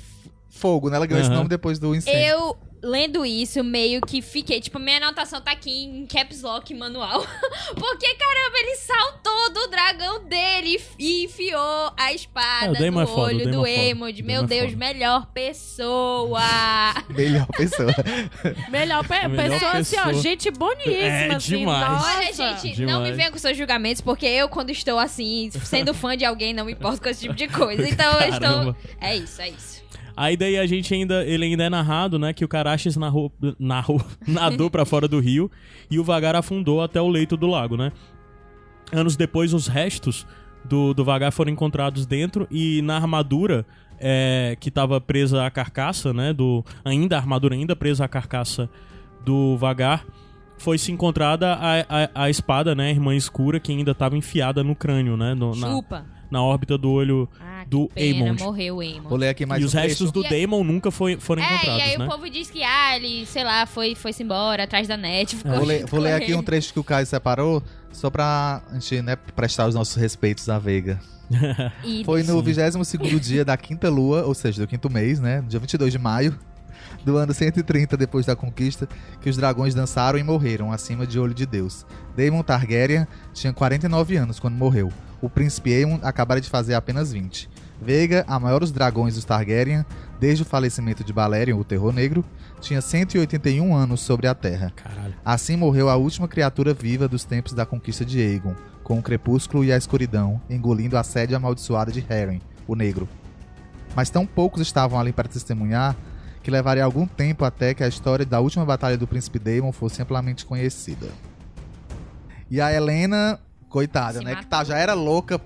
fogo, né? Ela ganhou esse Aham. nome depois do incêndio. Eu, lendo isso, meio que fiquei. Tipo, minha anotação tá aqui em caps lock manual. Porque, caramba, ele saltou do dragão dele e enfiou a espada É, no é foda, olho do é. O Meu é Deus, foda. melhor pessoa. Melhor pessoa. Melhor, pe Melhor pessoa, assim, ó, gente boníssima, É, assim, demais. nossa. Olha, gente, não me Demais. venha com seus julgamentos, porque eu, quando estou assim, sendo fã de alguém, não me importo com esse tipo de coisa. Então eu estou. É isso, é isso. Aí daí a gente ainda, ele ainda é narrado, né, que o Carachis narrou, narrou, nadou pra fora do rio e o Vagar afundou até o leito do lago, né? Anos depois, os restos do, do Vagar foram encontrados dentro e na armadura é, que tava presa à carcaça, né, do ainda a armadura ainda presa à carcaça do Vagar, foi se encontrada a, a, a espada, né, a irmã escura que ainda estava enfiada no crânio, né, no- na, na órbita do olho Ah, do pena, Aemond. morreu o Aemond. Vou ler aqui mais e um os restos trecho. do E Daemon nunca foi, foram É, encontrados, e aí né? o povo diz que, ah, ele, sei lá, foi, foi-se embora atrás da net. Ficou Vou ler, vou ler aqui um correndo. trecho que o Caio separou, só pra gente né, prestar os nossos respeitos à Veiga. E- Foi no Sim. 22º dia da quinta lua, ou seja, do quinto mês, né? Dia 22 de maio do ano 130 depois da conquista, que os dragões dançaram e morreram acima de Olho de Deus. Daemon Targaryen tinha 49 anos quando morreu. O príncipe Aemon acabara de fazer apenas 20. Veiga, a maior dos dragões dos Targaryen, desde o falecimento de Balerion, o Terror Negro, tinha 181 anos sobre a Terra. Caralho. Assim morreu a última criatura viva dos tempos da conquista de Aegon, com o crepúsculo e a escuridão, engolindo a sede amaldiçoada de Harren, o Negro. Mas tão poucos estavam ali para testemunhar que levaria algum tempo até que a história da última batalha do príncipe Daemon fosse amplamente conhecida. E a Helena, coitada, Se né, que matou. tá, já era louca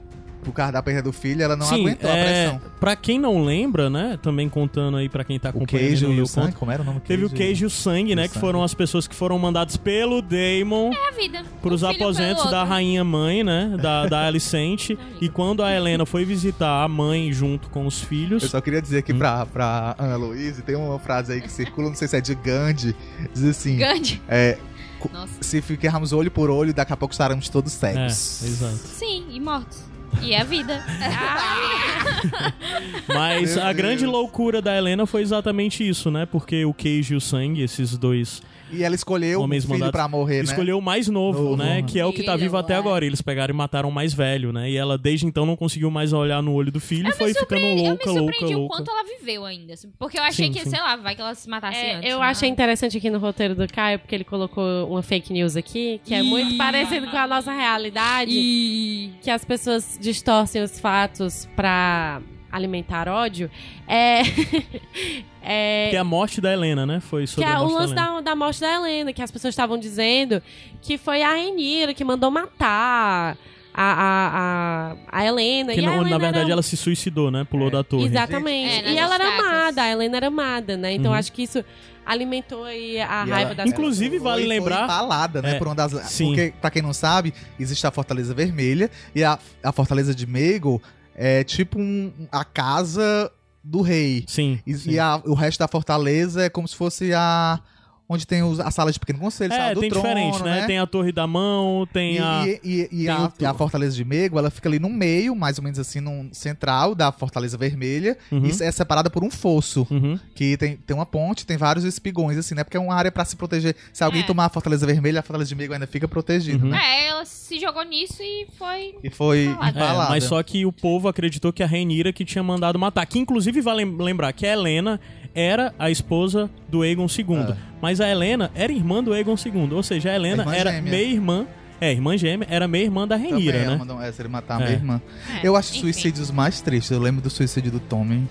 por causa da perda do filho, ela não Sim, aguentou a é, pressão. Pra quem não lembra, né? Também contando aí pra quem tá O acompanhando. queijo e o sangue, conto, como era o nome? Teve o queijo e o sangue, E né? o Que sangue. foram as pessoas que foram mandadas pelo Daemon É a vida. pros Um aposentos da rainha mãe, né? Da, da Alicente. e quando a Helena foi visitar a mãe junto com os filhos. Eu só queria dizer aqui Hum. pra, pra Ana Luísa, tem uma frase aí que circula, não sei se é de Gandhi, diz assim, Gandhi. é, Nossa. se ficarmos olho por olho, daqui a pouco estaremos todos É, cegos. exato. Sim, e mortos. E é a vida. Mas Meu a grande loucura da Helena foi exatamente isso, né? Porque o queijo e o sangue, esses dois E ela escolheu Homens filho mandados- pra morrer, né? escolheu o mais novo, Novo, né? Que é o que tá vivo até é. agora. Eles pegaram e mataram o mais velho, né? E ela desde então não conseguiu mais olhar no olho do filho e foi ficando eu me louca, louca, surpreendi o louca. quanto ela viveu ainda. assim, Porque eu achei Sim, que, sim. sei lá, vai que ela se matasse É, antes. eu né? achei interessante aqui no roteiro do Caio, porque ele colocou uma fake news aqui, que é muito Ih. parecido com a nossa realidade, E... que as pessoas distorcem os fatos pra alimentar ódio. É. é Que é a morte da Helena, né? Foi que sobre é a o morte da lance Helena. da, da morte da Helena, que as pessoas estavam dizendo que foi a Renira que mandou matar a, a, a, a Helena. Que e a não- na Helena verdade era- ela se suicidou, né? Pulou É. da torre. Exatamente. É, e ela era estacas. amada, a Helena era amada, né? Então Uhum. acho que isso alimentou aí a E raiva ela- das Inclusive, pessoas. vale Foi- foi lembrar- empalada, né? É, por uma das... sim. Porque, pra quem não sabe, existe a Fortaleza Vermelha e a, a Fortaleza de Meagle é tipo um- a casa do rei. Sim. E, sim. e a- o resto da fortaleza é como se fosse a onde tem os- a sala de pequeno conselho, sala É, do tem trono, diferente, né? Tem a Torre da Mão, tem e, a. e- e- e tem a, o- e a Fortaleza de Mego, ela fica ali no meio, mais ou menos assim, no central da Fortaleza Vermelha, Uhum. e é separada por um fosso, Uhum. que tem, tem uma ponte, tem vários espigões, assim, né? Porque é uma área pra se proteger. Se alguém É. tomar a Fortaleza Vermelha, a Fortaleza de Mego ainda fica protegida, Uhum. né? É, ela se jogou nisso e foi. E foi Falada. É, mas só que o povo acreditou que a Rhaenyra que tinha mandado matar. Que inclusive vale lembrar que a Helena era a esposa do Aegon II. É. Mas a Helena era irmã do Aegon II. Ou seja, a Helena Irmã era gêmea. meia-irmã. É, irmã gêmea, era meia-irmã da ela né? mandou essa, ele matar a É. minha irmã. É, Eu acho os enfim. suicídios mais tristes. Eu lembro do suicídio do Tommy.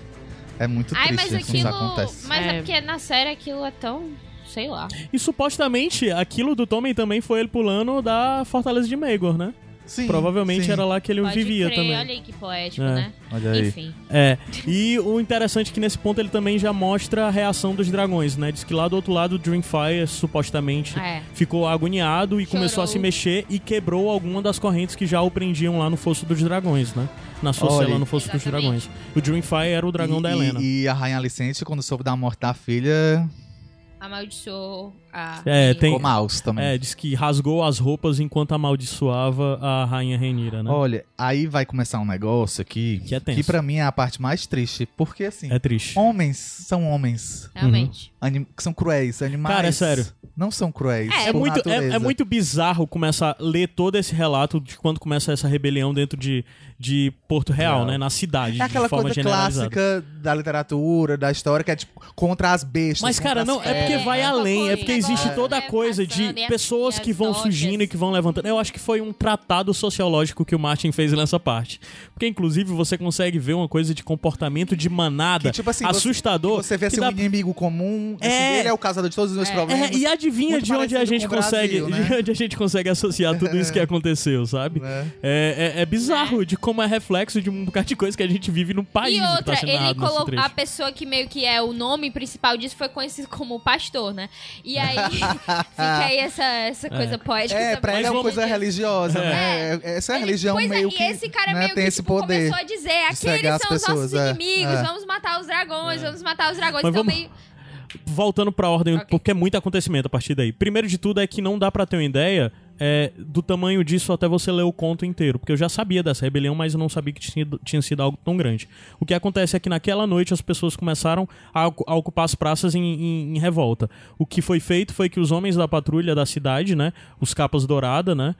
É muito Ai, triste mas isso aquilo. acontece. Mas é. É. porque na série aquilo é tão. Sei lá. E supostamente aquilo do Tommen também foi ele pulando da Fortaleza de Maegor, né? Sim, Provavelmente sim. era lá que ele Pode vivia crer, também. Olha aí que poético, É. né? Olha aí. Enfim. É, e o interessante é que nesse ponto ele também já mostra a reação dos dragões, né? Diz que lá do outro lado o Dreamfire supostamente É. ficou agoniado e Chorou. começou a se mexer e quebrou alguma das correntes que já o prendiam lá no Fosso dos Dragões, né? Na sua Olha, cela no Fosso dos Exatamente. Dragões. O Dreamfire era o dragão e, da e- Helena. E, a Rainha Alicente, quando soube da morte da filha, Amaldiçoou a. É, tem- ficou maus também. É, diz que rasgou as roupas enquanto amaldiçoava a rainha Renira, né? Olha, aí vai começar um negócio aqui Que é tenso. que pra mim é a parte mais triste, porque assim, É triste. homens são homens, Realmente. anim- que são cruéis, animais. Cara, é sério. Não são cruéis. É, É muito, é, é muito bizarro começar a ler todo esse relato de quando começa essa rebelião dentro de, de Porto Real, Real. né? Na cidade, É aquela de forma coisa clássica da literatura, da história, que é tipo contra as bestas. Mas, cara, não, é porque vai É, além, é porque é, existe é, toda a é, coisa de pessoas as- que vão surgindo e que vão levantando. Eu acho que foi um tratado sociológico que o Martin fez nessa parte. Porque, inclusive, você consegue ver uma coisa de comportamento de manada Que, tipo assim, você- assustador. Você vê que assim, dá- um inimigo comum, É. ele é o causador de todos os meus É. problemas. É, e adivinha de onde a gente consegue, Brasil, né? de onde a gente consegue associar tudo isso que aconteceu, sabe? Né? É, é, é bizarro de como é reflexo de um bocado de coisa que a gente vive no país. E que outra, tá ele colocou. A pessoa que meio que é o nome principal disso foi conhecido como pastor, né? E aí fica aí essa, essa coisa poética. É, pra ele é uma coisa religiosa, É. né? Essa é a Ele- religião pois é, meio e que esse cara né, meio que tem esse tipo, poder. começou a dizer, aqueles são os pessoas, nossos é, inimigos, é. vamos matar os dragões, vamos matar os dragões. Mas então vamos- meio... voltando pra ordem, Ok. porque é muito acontecimento a partir daí. Primeiro de tudo é que não dá pra ter uma ideia é, do tamanho disso até você ler o conto inteiro. Porque eu já sabia dessa rebelião, mas eu não sabia que tinha, tinha sido algo tão grande. O que acontece é que naquela noite as pessoas começaram a, a ocupar as praças em, em- em revolta. O que foi feito foi que os homens da patrulha da cidade, né? Os capas dourada, né?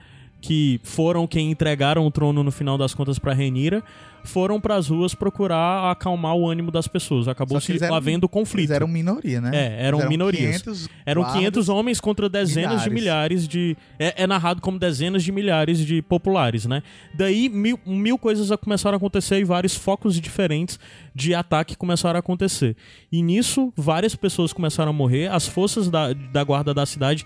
Que foram quem entregaram o trono no final das contas pra Renira, foram pras ruas procurar acalmar o ânimo das pessoas. Acabou se eram- havendo conflito. Eles eram minoria, né? É, eram Eles minorias. 500 Eram guardas. 500 homens contra dezenas de milhares de. É, é narrado como dezenas de milhares de populares, né? Daí mil, mil coisas começaram a acontecer e vários focos diferentes de ataque começaram a acontecer. E nisso, várias pessoas começaram a morrer, as forças da, da guarda da cidade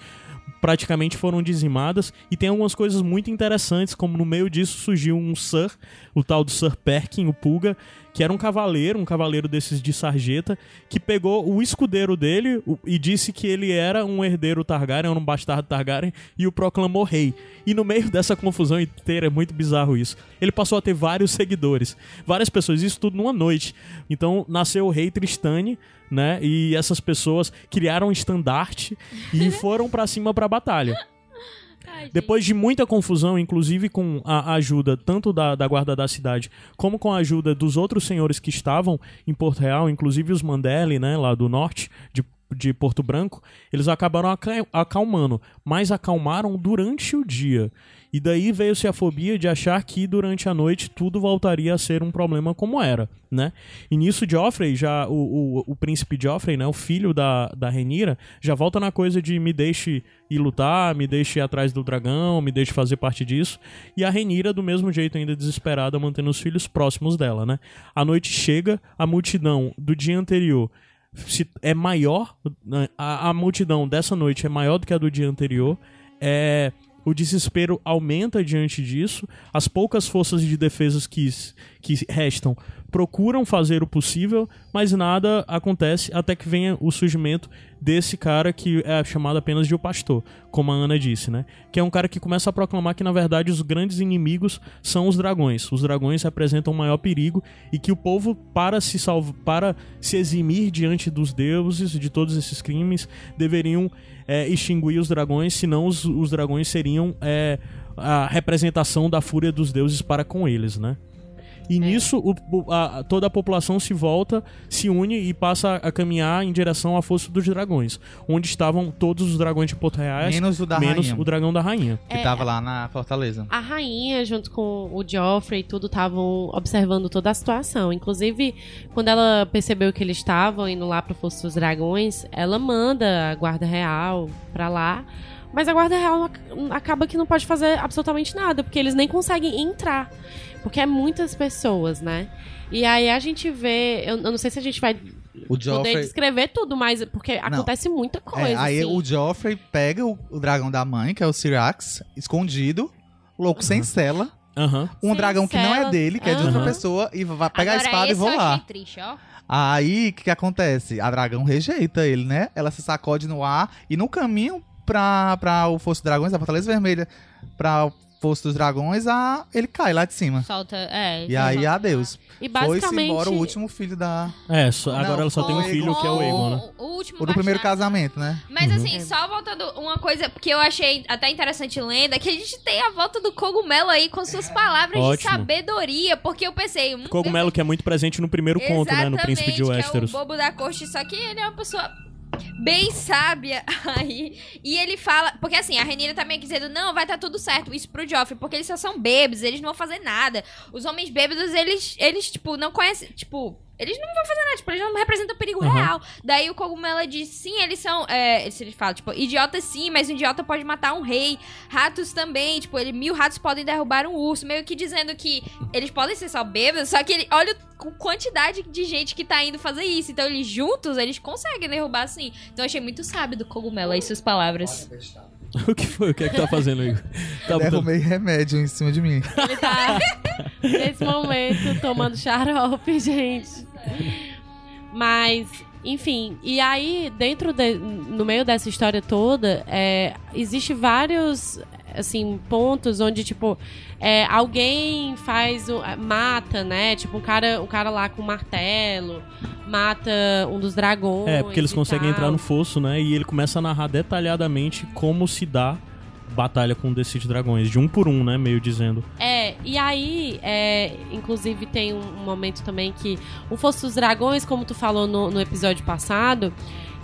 praticamente foram dizimadas. E tem algumas coisas muito interessantes, como no meio disso surgiu um Sir, o tal do Sir Perkin, o Pulga, que era um cavaleiro, um cavaleiro desses de sarjeta, que pegou o escudeiro dele e disse que ele era um herdeiro Targaryen, um bastardo Targaryen, e o proclamou rei. E no meio dessa confusão inteira, é muito bizarro isso, ele passou a ter vários seguidores, várias pessoas, isso tudo numa noite. Então nasceu o rei Tristane, né? E essas pessoas criaram um estandarte e foram pra cima pra batalha. Depois de muita confusão, inclusive com a ajuda tanto da, da guarda da cidade, como com a ajuda dos outros senhores que estavam em Porto Real, inclusive os Mandelli, né, lá do norte, de, de Porto Branco, eles acabaram aca- acalmando, mas acalmaram durante o dia. E daí veio-se a fobia de achar que durante a noite tudo voltaria a ser um problema como era, né? E nisso Joffrey, já o, o, o príncipe Joffrey, né, o filho da, da Renira, já volta na coisa de me deixe ir lutar, me deixe ir atrás do dragão, me deixe fazer parte disso. E a Renira, do mesmo jeito, ainda desesperada, mantendo os filhos próximos dela, né? A noite chega, a multidão do dia anterior é maior, né, a, a multidão dessa noite é maior do que a do dia anterior. É, o desespero aumenta diante disso. As poucas forças de defesas que, que restam procuram fazer o possível, mas nada acontece até que venha o surgimento desse cara que é chamado apenas de o pastor, como a Ana disse, né? Que é um cara que começa a proclamar que na verdade os grandes inimigos são os dragões. Os dragões representam o maior perigo e que o povo para se salvar, para se eximir diante dos deuses de todos esses crimes, deveriam é, extinguir os dragões, senão os, os dragões seriam é, a representação da fúria dos deuses para com eles, né? E É. nisso o- a- toda a população se volta, se une e passa a caminhar em direção à Força dos Dragões, onde estavam todos os dragões de Porto Reais, Menos o da menos rainha, o dragão da rainha. que tava lá na fortaleza. A rainha, junto com o Joffrey e tudo, estavam observando toda a situação. Inclusive, quando ela percebeu que eles estavam indo lá pro Fosso dos Dragões, ela manda a guarda real pra lá. Mas a guarda real ac- acaba que não pode fazer absolutamente nada, porque eles nem conseguem entrar. Porque é muitas pessoas, né? E aí a gente vê. Eu, eu não sei se a gente vai O poder Joffrey... descrever tudo, mas porque acontece muita coisa. É, aí assim. o Joffrey pega o, o dragão da mãe, que é o Syrax, escondido, louco sem cela. Aham. Um Sem dragão que não é cela. dele, que é de outra pessoa, e vai pegar Agora, a espada e voar. achei triste, ó. Aí, o que, que acontece? A dragão rejeita ele, né? Ela se sacode no ar e no caminho pra, pra o Fosso dos Dragões, a Fortaleza Vermelha, pra o Fosso dos Dragões, a, ele cai lá de cima. Solta, é. E aí, adeus. E Foi-se basicamente. embora o último filho da... É, só- Não, agora ela só tem um filho que é o Aegon, né? O, o último O do primeiro casamento, né? Mas Uhum. assim, só voltando uma coisa que eu achei até interessante lenda, que a gente tem a volta do cogumelo aí com suas palavras Ótimo. de sabedoria, porque eu pensei, hum, Cogumelo que é muito presente no primeiro conto, né? No Exatamente, Príncipe de que é o bobo da corte, só que ele é uma pessoa bem sábia aí. E ele fala, porque assim, a Renira tá meio que dizendo, não, vai estar tudo certo, isso pro Joffrey, porque eles só são bêbados, eles não vão fazer nada. Os homens bêbados, eles, eles tipo, não conhecem, tipo... Eles não vão fazer nada, tipo, eles não representam perigo Aham. real. Daí o Cogumelo diz, sim, eles são. É, ele fala, tipo, idiotas sim, mas um idiota pode matar um rei. Ratos também, tipo, ele, mil ratos podem derrubar um urso. Meio que dizendo que eles podem ser só bêbados, só que ele, olha a quantidade de gente que tá indo fazer isso. Então eles juntos, eles conseguem derrubar sim. Então eu achei muito sábio do Cogumelo aí suas palavras. o que foi? O que é que tá fazendo aí? Tá botando- Derrubei remédio em cima de mim. Ele tá nesse momento tomando xarope, gente. Mas, enfim, e aí, dentro de, no meio dessa história toda, é, existe vários assim, pontos onde, tipo, é, alguém faz. o- mata, né? Tipo, um cara, um cara lá com um martelo, mata um dos dragões. É, porque eles conseguem tal. entrar no fosso, né? E ele começa a narrar detalhadamente como se dá batalha com desses dragões, de um por um, né? Meio dizendo. É, e aí, é, inclusive tem um, um momento também que o Fosso dos Dragões, como tu falou no, no episódio passado,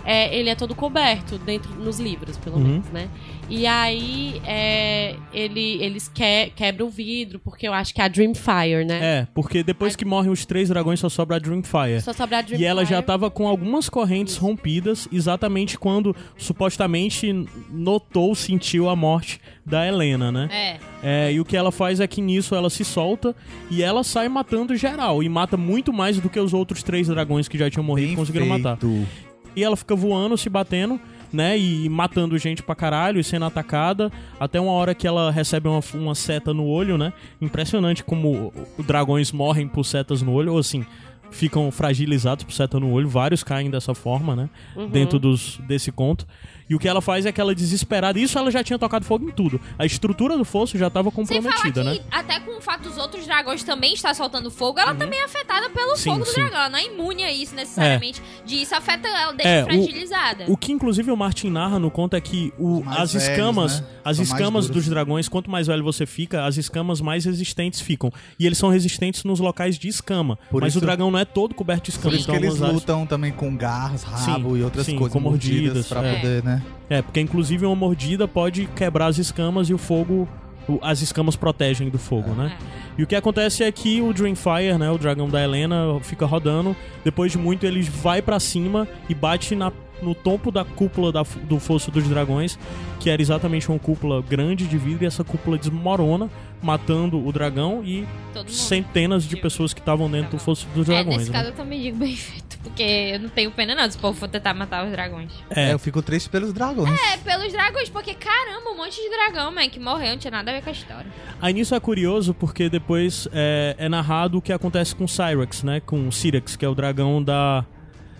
é, ele é todo coberto dentro nos livros, pelo Uhum. menos, né? E aí é, ele, eles que, quebram o vidro, porque eu acho que é a Dreamfire, né? É, porque depois que morrem os três dragões só sobra a Dreamfire. Só sobra a Dreamfire. E ela já tava com algumas correntes rompidas, exatamente quando supostamente notou, sentiu a morte da Helena, né? É. É, e o que ela faz é que nisso ela se solta e ela sai matando geral. E mata muito mais do que os outros três dragões que já tinham morrido e Bem conseguiram matar. feito. E ela fica voando, se batendo, né? E matando gente pra caralho e sendo atacada. Até uma hora que ela recebe uma, uma seta no olho, né? Impressionante como os dragões morrem por setas no olho, ou assim, ficam fragilizados por seta no olho. Vários caem dessa forma, né? Uhum. Dentro dos, desse conto. E o que ela faz é que ela desesperada. Isso ela já tinha tocado fogo em tudo. A estrutura do fosso já tava Sem falar comprometida, que, né? até com o fato dos outros dragões também estar soltando fogo, ela também é afetada pelo Uhum. Sim, fogo do sim. dragão. Ela não é imune a isso necessariamente. De isso afeta ela, deixa É, o- fragilizada. O que inclusive o Martin narra no conto é que o- as velhos, escamas, né? as São escamas dos dragões, quanto mais velho você fica, as escamas mais resistentes ficam. E eles são resistentes nos locais de escama. Por mas isso- o dragão não é todo coberto de Por escamas. isso que então eles algumas áreas- lutam também com garras, rabo Sim, e outras sim, coisas com mordidas, mordidas pra é. poder, né? É, porque inclusive uma mordida pode quebrar as escamas e o fogo. As escamas protegem do fogo, né? E o que acontece é que o Dreamfire, né, o dragão da Helena, fica rodando. Depois de muito, ele vai pra cima e bate na no topo da cúpula da, do Fosso dos Dragões, que era exatamente uma cúpula grande de vidro, e essa cúpula desmorona, matando o dragão e centenas de pessoas que estavam dentro do Fosso dos É, Dragões. nesse né? caso eu também digo bem feito, porque eu não tenho pena não, se o povo for tentar matar os dragões. É, É, eu fico triste pelos dragões. É, pelos dragões, porque caramba, um monte de dragão, man, que morreu, não tinha nada a ver com a história. Aí nisso é curioso porque depois é, é narrado o que acontece com Cyrex, né? Com Syrax, que é o dragão da,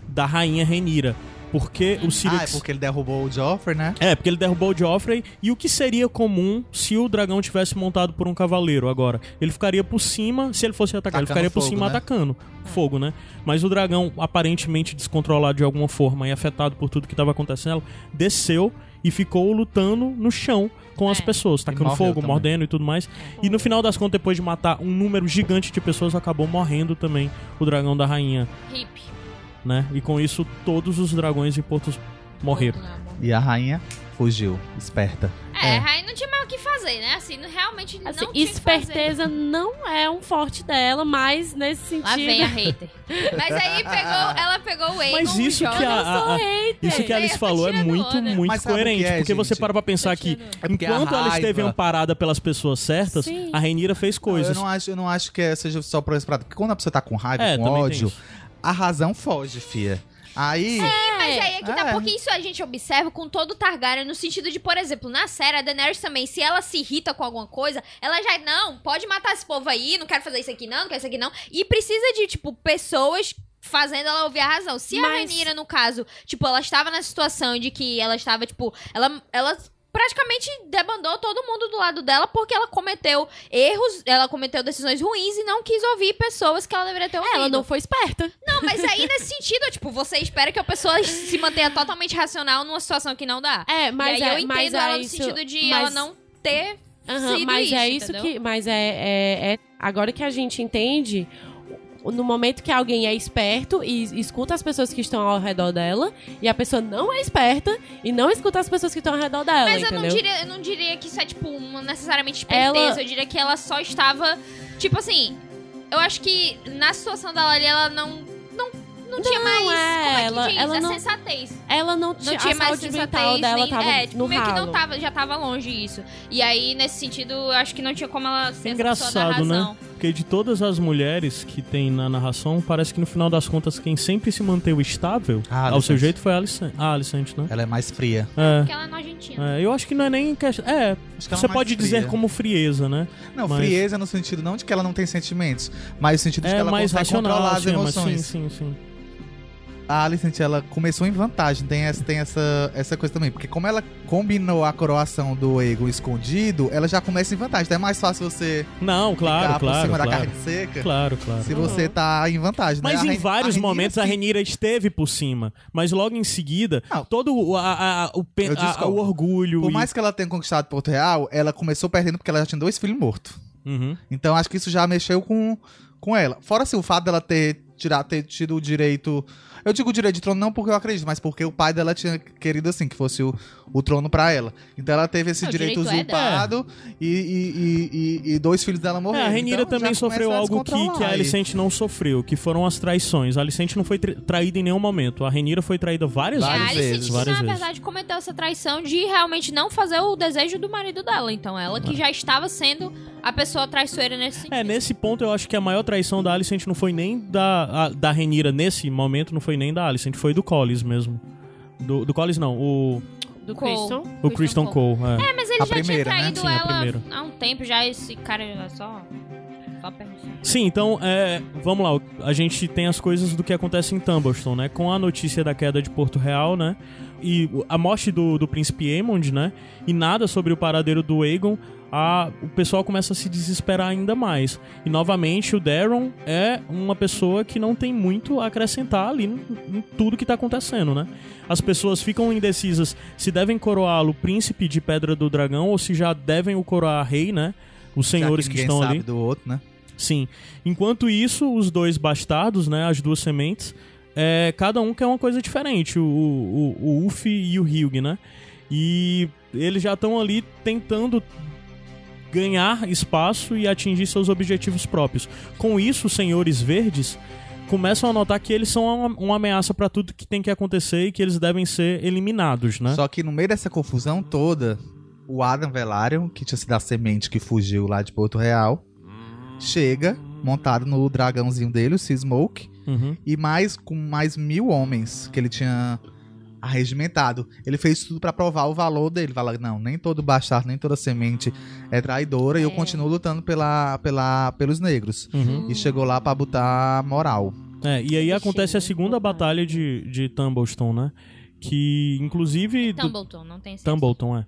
da rainha Renira. Porque o Ah, Syrax... é porque ele derrubou o Joffrey, né? É, porque ele derrubou o Joffrey. E o que seria comum se o dragão tivesse montado por um cavaleiro agora? Ele ficaria por cima, se ele fosse atacar, ele ficaria por fogo, cima né? atacando fogo, né? Mas o dragão, aparentemente descontrolado de alguma forma e afetado por tudo que estava acontecendo, desceu e ficou lutando no chão com as É. pessoas, tacando fogo, também. mordendo e tudo mais. E no final das contas, depois de matar um número gigante de pessoas, acabou morrendo também o dragão da rainha, Hip. Né? E com isso, todos os dragões de Portos morreram. E a rainha fugiu, esperta. É, É. aí não tinha mais o que fazer, né? Assim, não- realmente não Assim, tinha o que fazer. esperteza não é um forte dela, mas nesse sentido. Lá vem a hater. Mas aí pegou, ela pegou o Aegon, Mas isso que a- não a- hater. Isso que a Alice É, falou é muito, onda. muito Mas coerente. que é, porque você gente? para pra pensar que. É a enquanto ela esteve amparada pelas pessoas certas, Sim. a Renira fez Não, coisas. eu, não acho, eu não acho que seja só por esse prato. Porque quando a pessoa tá com raiva, É, com ódio, isso. A razão foge, fia. Aí. Mas aí é que tá, É. porque isso a gente observa com todo o Targaryen, no sentido de, por exemplo, na série, a Daenerys também, se ela se irrita com alguma coisa, ela já, não, pode matar esse povo aí, não quero fazer isso aqui não, não quero isso aqui não. E precisa de, tipo, pessoas fazendo ela ouvir a razão. Se a Mas- Rhaenyra, no caso, tipo, ela estava na situação de que ela estava, tipo, ela... ela praticamente debandou todo mundo do lado dela porque ela cometeu erros, ela cometeu decisões ruins e não quis ouvir pessoas que ela deveria ter ouvido. Ela não foi esperta. Não, mas aí nesse sentido, tipo, você espera que a pessoa se mantenha totalmente racional numa situação que não dá. É, mas e aí é, eu entendo ela é no isso, sentido de mas- ela não ter sido mas isso, é isso entendeu? que. Mas é, é, é- Agora que a gente entende. No momento que alguém é esperto e escuta as pessoas que estão ao redor dela, e a pessoa não é esperta e não escuta as pessoas que estão ao redor dela, Mas eu entendeu? não, diria, eu não diria que isso é, tipo, uma necessariamente esperteza. Ela- Eu diria que ela só estava. Tipo assim. Eu acho que na situação dela ali, ela não. Não, não, tinha mais. é, como é que ela- diz? ela a não- sensatez. Ela não, Não tinha, mais saúde mental sensatez. dela nem, tava é, tipo, no meio que não ralo. tava, já tava longe disso. E aí, nesse sentido, eu acho que não tinha como ela ser essa pessoa da engraçado, né? Porque de todas as mulheres que tem na narração, parece que no final das contas, quem sempre se manteve estável Ah, ao seu jeito foi a Alicente, a Alicente né? Ela é mais fria. Porque É, ela é nojentinha. é, eu acho que não é nem questão. É, Acho que você é mais pode dizer fria. como frieza, né? Não, Mas- frieza no sentido não de que ela não tem sentimentos, mas no sentido de que É ela mais consegue racional, controlar as sim, mas emoções. sim, sim, sim. A Alicent, ela começou em vantagem, tem, essa, tem essa, essa coisa também. Porque como ela combinou a coroação do Egon escondido, ela já começa em vantagem. Então é mais fácil você Não, claro, ficar por claro, cima da claro. carne seca Claro, claro. se você tá em vantagem. né? Mas A em vários Rhaenyra momentos a Renira esteve por cima. Mas logo em seguida, Não. todo o, a- a- o, a- o orgulho. Por e- mais que ela tenha conquistado Porto Real, ela começou perdendo porque ela já tinha dois filhos mortos. Uhum. Então acho que isso já mexeu com, com ela. Fora assim, o fato dela ter, tirar, ter tido o direito. Eu digo direito de trono não porque eu acredito, mas porque o pai dela tinha querido assim, que fosse o, o trono pra ela. Então ela teve esse direito direito é usurpado e, e, e, e- e dois filhos dela É, morreram. a Renira Então, também sofreu a algo que, que a. Alicente não sofreu, que foram as traições. A Alicente não foi tra- traída em nenhum momento. A Renira foi traída várias, a Várias vezes, várias na vezes. verdade, cometeu essa traição de realmente não fazer o desejo do marido dela. Então, ela que já estava sendo a pessoa traiçoeira nesse sentido. É, nesse ponto eu acho que a maior traição da Alicent não foi nem da, a- da Renira nesse momento, não foi nem da Alicent, foi do Collis mesmo. Do, do Collis não, o, Do Cole. Christian. o Christian Cole. é. É, mas ele A já primeira, né? tinha traído Sim, a ela primeira. há um tempo já. Esse cara é só. Sim, então, é, vamos lá. A gente tem as coisas do que acontece em Tumblestone, né? Com a notícia da queda de Porto Real, né? E a morte do, do príncipe Aemond, né? E nada sobre o paradeiro do Aegon. A, o pessoal começa a se desesperar ainda mais. E novamente o Daron é uma pessoa que não tem muito a acrescentar ali em, em tudo que tá acontecendo, né? As pessoas ficam indecisas se devem coroá-lo príncipe de Pedra do Dragão ou se já devem o coroar rei, né? Os senhores que, ninguém estão sabe ali. do outro, né? Sim. Enquanto isso, os dois bastardos, né, as duas sementes, é, cada um quer uma coisa diferente, o, o, o Uff e o Hugh, né? E eles já estão ali tentando ganhar espaço e atingir seus objetivos próprios. Com isso, os senhores verdes começam a notar que eles são uma, uma ameaça pra tudo que tem que acontecer e que eles devem ser eliminados, né? Só que no meio dessa confusão toda, o Adam Velaryon, que tinha sido a semente que fugiu lá de Porto Real, chega montado no dragãozinho dele, o Sea Smoke, Uhum. e mais com mais mil homens que ele tinha arregimentado. Ele fez tudo pra provar o valor dele. Fala, não, nem todo bastardo, nem toda semente é traidora e eu É. continuo lutando pela, pela, pelos negros. Uhum. E chegou lá pra botar moral. É, e aí acontece a Sim, segunda batalha de, de Tumblestone, né? Que, inclusive... do- Tumbleton, não tem sexo. Tumbleton, é.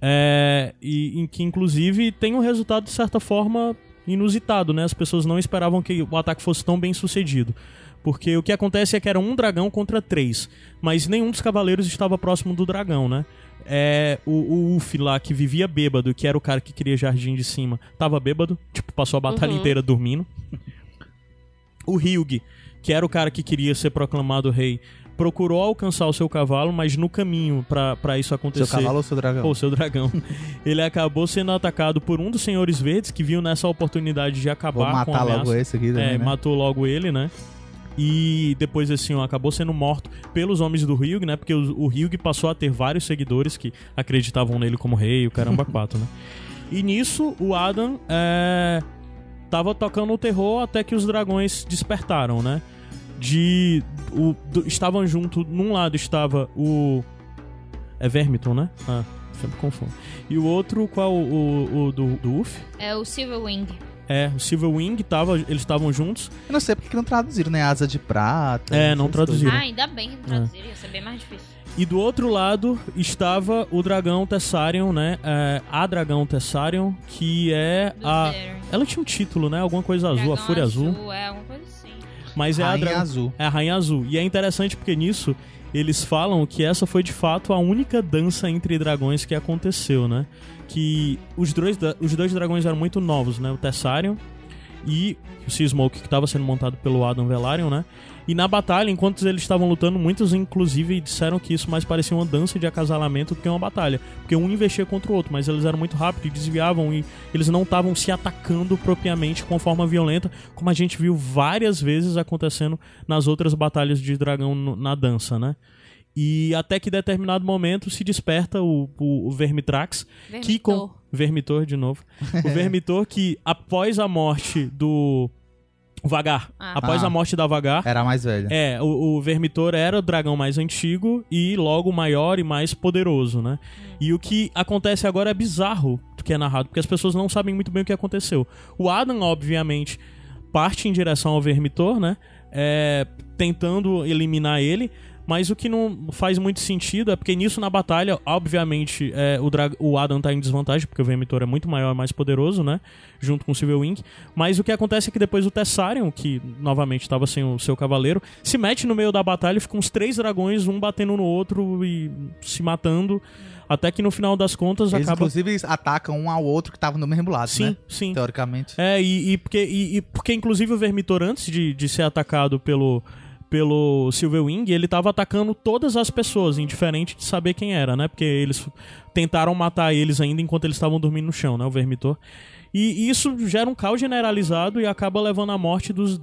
É, e em que, inclusive, tem um resultado, de certa forma, inusitado, né? As pessoas não esperavam que o ataque fosse tão bem sucedido. Porque o que acontece é que era um dragão contra três. Mas nenhum dos cavaleiros estava próximo do dragão, né? É, o, o Uff lá, que vivia bêbado, que era o cara que queria jardim de cima, tava bêbado. Tipo, passou a batalha Uhum. inteira dormindo. O Hyug, que era o cara que queria ser proclamado rei, procurou alcançar o seu cavalo, mas no caminho pra pra isso acontecer... Seu cavalo ou seu dragão? Ou seu dragão. Ele acabou sendo atacado por um dos senhores verdes que viu nessa oportunidade de Vou acabar com a ameaça. logo esse aqui também, É, né? matou logo ele, né? E depois, assim, ó, acabou sendo morto pelos homens do Hyug, né? Porque o, o Hyug passou a ter vários seguidores que acreditavam nele como rei, o caramba quatro, né? E nisso, o Adam é, tava tocando o terror até que os dragões despertaram, né? De. O, do- estavam junto, num lado estava o. É Vermiton, né? Ah, sempre confundo. E o outro, qual o, o, o do, do Uff? É o Silverwing. É, o Silverwing, tava, eles estavam juntos. Eu não sei porque que não traduziram, né? Asa de prata. É, não traduziram. Ah, ainda bem que não traduziram, ia ser bem mais difícil. E do outro lado estava o dragão Tessarion, né? É, a dragão Tessarion, que é Do a. Zero. Ela tinha um título, né? Alguma coisa azul, Dragão a Fúria Azul. É, alguma coisa assim. Mas é a Rainha dragão. azul. É a Rainha Azul. E é interessante porque nisso eles falam que essa foi de fato a única dança entre dragões que aconteceu, né? Que os dois, os dois dragões eram muito novos, né? O Tessarion e o Sea que estava sendo montado pelo Adam Velaryon, né? E na batalha, enquanto eles estavam lutando, muitos inclusive disseram que isso mais parecia uma dança de acasalamento do que uma batalha. Porque um investia contra o outro, mas eles eram muito rápidos e desviavam e eles não estavam se atacando propriamente com forma violenta, como a gente viu várias vezes acontecendo nas outras batalhas de dragão na dança, né? E até que determinado momento se desperta o, o, o Vermitrax, que com Vermitor. Vermitor de novo. O Vermitor que após a morte do Vagar, Ah. após Ah. a morte da Vagar, Era a mais velha. é, o, o Vermitor era o dragão mais antigo e logo maior e mais poderoso, né? E o que acontece agora é bizarro do que é narrado, porque as pessoas não sabem muito bem o que aconteceu. O Adam, obviamente, parte em direção ao Vermitor, né? É, tentando eliminar ele. Mas o que não faz muito sentido é porque nisso na batalha, obviamente, é, o, dra- o Adam tá em desvantagem, porque o Vermitor é muito maior e mais poderoso, né? Junto com o Silverwing. Mas o que acontece é que depois o Tessarion, que novamente estava sem o seu cavaleiro, se mete no meio da batalha e ficam uns três dragões, um batendo no outro e se matando. Até que no final das contas Eles, acaba. inclusive, atacam um ao outro que tava no mesmo lado, Sim, né? sim. Teoricamente. É, e, e porque, e, e porque inclusive o Vermitor, antes de, de ser atacado pelo, pelo Silverwing, ele tava atacando todas as pessoas, indiferente de saber quem era, né? Porque eles tentaram matar eles ainda enquanto eles estavam dormindo no chão, né? O Vermitor. E isso gera um caos generalizado e acaba levando à morte dos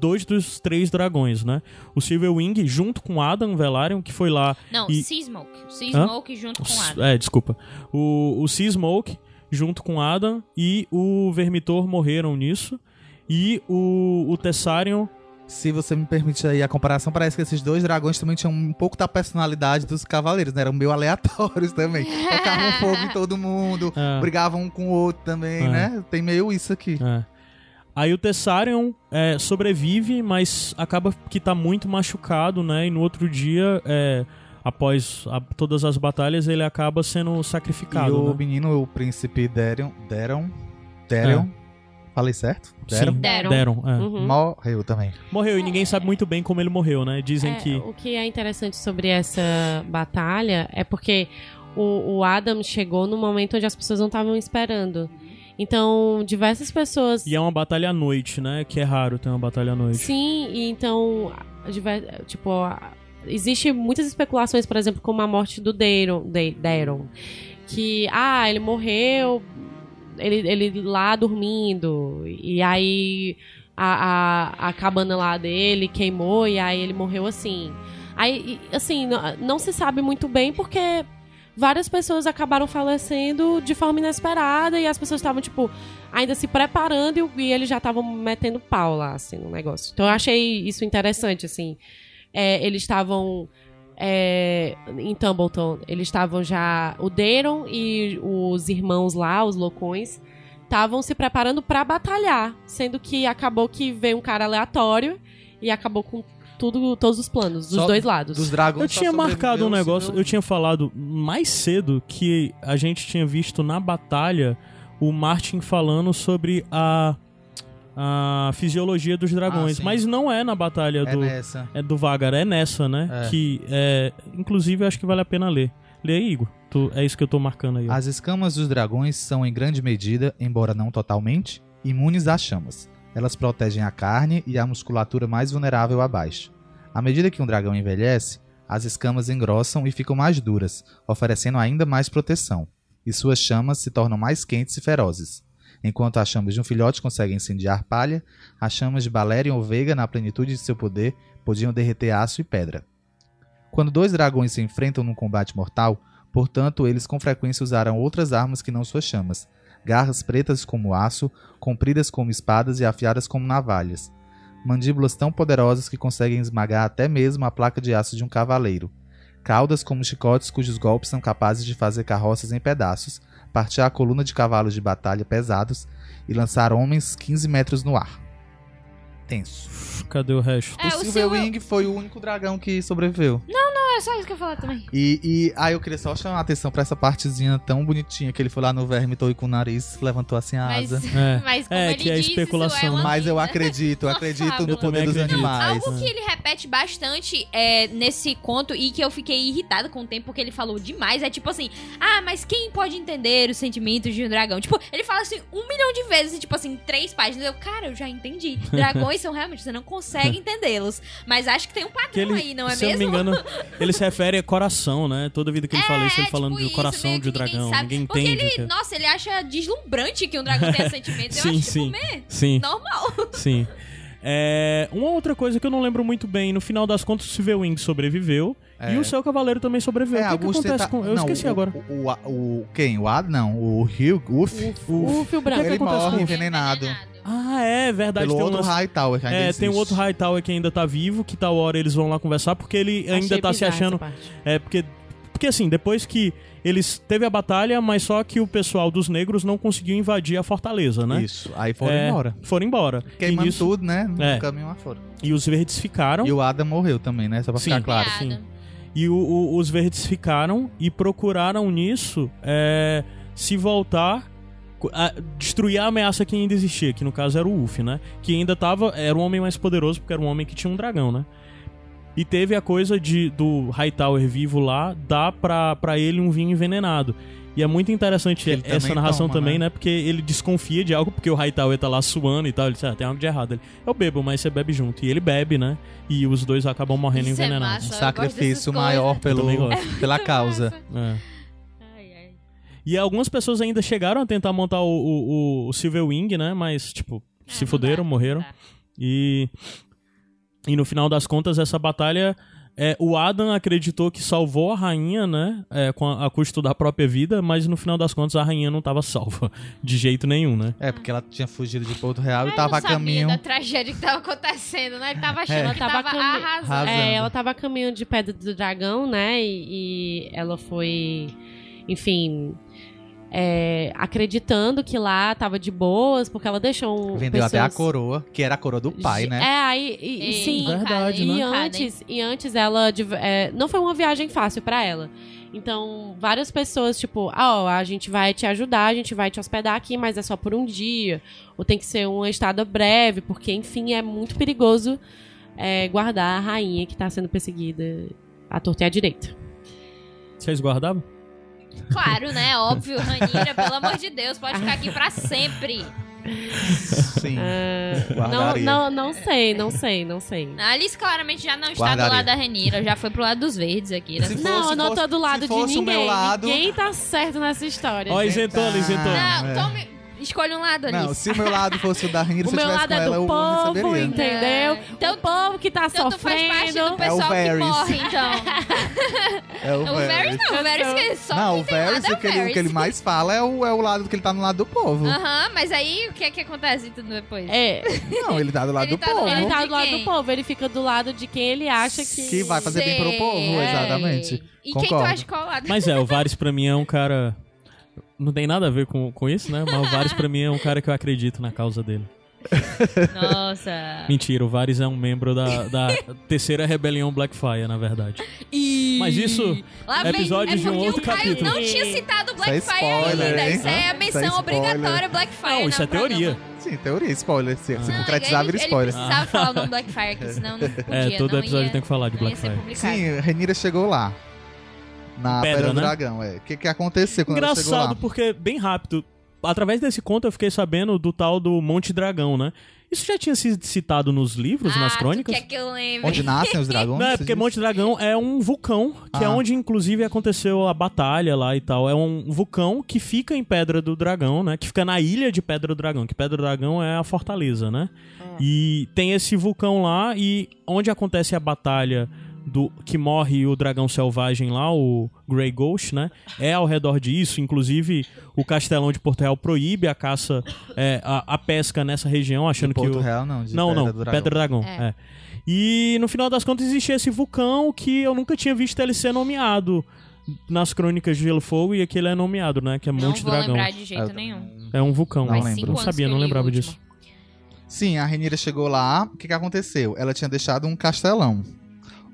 dois dos três dragões, né? O Silverwing, junto com Adam Velaryon, que foi lá Não, E- Sea Smoke. Sea Hã? Smoke junto com o Adam. é, desculpa. O, o Sea Smoke, junto com Adam, e o Vermitor morreram nisso. E o, o Tessarion. Se você me permite aí a comparação, parece que esses dois dragões também tinham um pouco da personalidade dos cavaleiros, né? Eram meio aleatórios também. Tocavam fogo em todo mundo, É. brigavam um com o outro também, É. né? Tem meio isso aqui. É. Aí o Tessarion é, sobrevive, mas acaba que tá muito machucado, né? E no outro dia, é, após a- todas as batalhas, ele acaba sendo e sacrificado. o né? menino, o príncipe Derion, Deron, Derion, falei certo? Deron, Sim, Deron. deram. é. Uhum. morreu também. Morreu e ninguém sabe muito bem como ele morreu, né? Dizem É, que. O que é interessante sobre essa batalha é porque o, o Adam chegou no momento onde as pessoas não estavam esperando. Então, diversas pessoas. E é uma batalha à noite, né? Que é raro ter uma batalha à noite. Sim, e então, diver- tipo, existe muitas especulações, por exemplo, como a morte do Daron, Da- Daron que, ah, ele morreu, ele, ele lá dormindo, e aí a, a, a cabana lá dele queimou e aí ele morreu assim. Aí, assim, não, não se sabe muito bem porque várias pessoas acabaram falecendo de forma inesperada e as pessoas estavam, tipo, ainda se preparando e, e eles já estavam metendo pau lá, assim, no negócio. Então eu achei isso interessante, assim. É, eles estavam. É, em Tumbleton, eles estavam já. O Daron e os irmãos lá, os loucões, estavam se preparando pra batalhar. Sendo que acabou que veio um cara aleatório e acabou com tudo, todos os planos, dos Só dois lados. Dos dragões. Eu tinha marcado um negócio, eu tinha falado mais cedo que a gente tinha visto na batalha o Martin falando sobre a, a fisiologia dos dragões. Ah, mas não é na batalha É do, nessa. é do Vagar, é nessa, né? É. Que, é, inclusive, acho que vale a pena ler. Lê aí, Igor. Tu- é isso que eu tô marcando aí. ó. As escamas dos dragões são, em grande medida, embora não totalmente, imunes às chamas. Elas protegem a carne e a musculatura mais vulnerável abaixo. À medida que um dragão envelhece, as escamas engrossam e ficam mais duras, oferecendo ainda mais proteção, e suas chamas se tornam mais quentes e ferozes. Enquanto as chamas de um filhote conseguem incendiar palha, as chamas de Balerion ou Veiga, na plenitude de seu poder, podiam derreter aço e pedra. Quando dois dragões se enfrentam num combate mortal, Portanto, eles com frequência usaram outras armas que não suas chamas. Garras pretas como aço, compridas como espadas e afiadas como navalhas. Mandíbulas tão poderosas que conseguem esmagar até mesmo a placa de aço de um cavaleiro. Caudas como chicotes cujos golpes são capazes de fazer carroças em pedaços, partir a coluna de cavalos de batalha pesados e lançar homens 15 metros no ar. Tenso. Cadê o resto? É, o o Silver Silver- Wing foi o único dragão que sobreviveu. É só isso que eu ia falar também. E, e aí eu queria só chamar a atenção pra essa partezinha tão bonitinha que ele foi lá no verme todo com o nariz, levantou assim a Mas, asa. É. mas como É, ele que é diz, especulação, é Mas eu acredito, eu acredito no poder dos acredito. animais. Algo que ele repete bastante é, nesse conto e que eu fiquei irritada com o tempo porque ele falou demais é tipo assim: Ah, mas quem pode entender os sentimentos de um dragão? Tipo, ele fala assim um milhão de vezes, e, tipo assim, três páginas. Eu, cara, eu já entendi. Dragões são realmente, você não consegue entendê-los. Mas acho que tem um padrão Que ele, aí, não é se eu não mesmo? me engano, ele se refere a coração, né? Toda vida que ele fala isso, ele É, falando tipo do coração meio de que ninguém dragão. sabe. Ninguém Porque entende. ele, que é- nossa, ele acha deslumbrante que um dragão tenha sentimentos. Eu Sim, acho, sim. tipo, meh, Sim, normal. sim. É, uma outra coisa que eu não lembro muito bem, no final das contas, o Silverwing sobreviveu É. e o seu cavaleiro também sobreviveu. o que, que acontece tá- com. Eu não, esqueci o, agora. O, o, o- quem? O Ad? Não, o Hugh, o Uf, O fio branco. que ele acontece morre com- envenenado. Ah, é verdade. Pelo tem um outro lance- Hightower que ainda É, existe. tem um outro Hightower que ainda tá vivo, que tal hora eles vão lá conversar, porque ele ainda Achei tá se achando. É, porque. Porque assim, depois que eles teve a batalha, mas só que o pessoal dos negros não conseguiu invadir a fortaleza, né? Isso, aí foram É, embora. Foram embora. Queimando e, nisso- tudo, né? No É. caminho lá fora. e os verdes ficaram. E o Adam morreu também, né? Só pra Sim. ficar claro. sim. E o- o- os verdes ficaram e procuraram nisso é, se voltar. A- destruir a ameaça que ainda existia, que no caso era o Uff, né? Que ainda tava. Era um homem mais poderoso, porque era um homem que tinha um dragão, né? E teve a coisa de do Hightower vivo lá dar pra, pra ele um vinho envenenado. E é muito interessante ele essa também narração toma, também, né? né? Porque ele desconfia de algo, porque o Hightower tá lá suando e tal. Ele diz, ah, tem algo de errado. Ele, eu bebo, mas você bebe junto. E ele bebe, né? E os dois acabam morrendo Isso é envenenados. massa. Um sacrifício maior pelo, pela causa. É. E algumas pessoas ainda chegaram a tentar montar o, o, o Silver Wing, né? Mas, tipo, É, se fuderam, dá, morreram. E, e no final das contas, essa batalha. É, o Adam acreditou que salvou a rainha, né? É, com a, a custo da própria vida, mas no final das contas a rainha não estava salva de jeito nenhum, né? É, porque ela tinha fugido de Porto Real e Ele tava não a sabia caminho. da tragédia que tava acontecendo, né? Ele tava achando É. que Ela tava, tava cami- arrasando. Arrasando. É, ela tava a caminho de Pedra do Dragão, né? E, e ela foi, enfim, é, acreditando que lá tava de boas, porque ela deixou um. Vendeu até a pessoas- coroa, que era a coroa do pai, né? É, aí, e, e sim. Verdade, e né? antes, e antes ela é, não foi uma viagem fácil pra ela. Então, várias pessoas, tipo, ah, ó, a gente vai te ajudar, a gente vai te hospedar aqui, mas é só por um dia. Ou tem que ser uma estada breve, porque, enfim, é muito perigoso é, guardar a rainha que tá sendo perseguida à torta e à direita. Vocês guardavam? Claro, né? Óbvio, Ranira, pelo amor de Deus, pode ficar aqui pra sempre. Sim. Ah, não, não, não sei, não sei, não sei. A Alice claramente já não está Guardaria. do lado da Renira, já foi pro lado dos verdes aqui, né? Se não, fosse- eu não tô fosse- do lado de ninguém. lado- Ninguém tá certo nessa história. Ó, isentou, isentou. Não, é. tome. Escolhe um lado, Alice. Não, se o meu lado fosse o da Rainha, O se eu meu tivesse lado com é ela, do eu povo, receberia. entendeu? É. Então- o povo que tá Então tu faz parte sofrendo. do pessoal que Varys. morre, então. É o O Varys não, o Varys que só Não, o Varys, é o que, ele, o Varys. que ele mais fala é o, é o lado que ele tá no lado do povo. Aham, mas aí o que é que acontece tudo depois? É, Não, ele tá do lado Ele do tá povo. ele tá do lado do povo, ele fica do lado de quem ele acha que. Que vai fazer bem pro povo, Sei. exatamente. E quem tu Concordo. acha qual lado? Mas é, o Varys pra mim é um cara. Não tem nada a ver com, com isso, né? Mas o Varys pra mim é um cara que eu acredito na causa dele. Nossa. Mentira, o Varys é um membro da, da terceira rebelião Blackfire, na verdade. Mas isso Lá é vem- episódio é de um outro o Caio capítulo. não tinha citado Isso é Blackfire spoiler, ainda. hein? Isso é a menção Isso é obrigatória Blackfire. Não, isso é teoria. programa. Sim, teoria, spoiler. Se, se Não, concretizar, ele, vira ele spoiler. precisava falar o nome Blackfire, que senão não podia. É, todo não episódio ia, tem que falar de Blackfire. Sim, Renira chegou lá. Na Pedra, Pedra do né? Dragão, é. O que, que aconteceu quando ela chegou lá? Engraçado, porque, bem rápido, através desse conto eu fiquei sabendo do tal do Monte Dragão, né? Isso já tinha sido citado nos livros, nas Ah, crônicas? Tu quer que eu lembre? Onde nascem os dragões? Não, é porque? Monte Dragão é um vulcão, que é Ah. onde inclusive aconteceu a batalha lá e tal. É um vulcão que fica em Pedra do Dragão, né? Que fica na ilha de Pedra do Dragão, que Pedra do Dragão é a fortaleza, né? E tem esse vulcão lá e onde acontece a batalha do que morre o dragão selvagem lá, o Grey Ghost, né? É ao redor disso, inclusive o Castelão de Porto Real proíbe a caça, é, a, a pesca nessa região, achando De que Porto o Real, não. De não, Pedra não, Dragão. Pedra Dragão. É. É. E no final das contas existia esse vulcão que eu nunca tinha visto ele ser nomeado nas crônicas de Gelo e Fogo e aqui ele é nomeado, né? Que é Não Monte vou Dragão. lembrar de jeito nenhum. É um vulcão. Não lembro. Não sabia, não lembrava disso. Sim, a Renira chegou lá. O que, que aconteceu? Ela tinha deixado um castelão.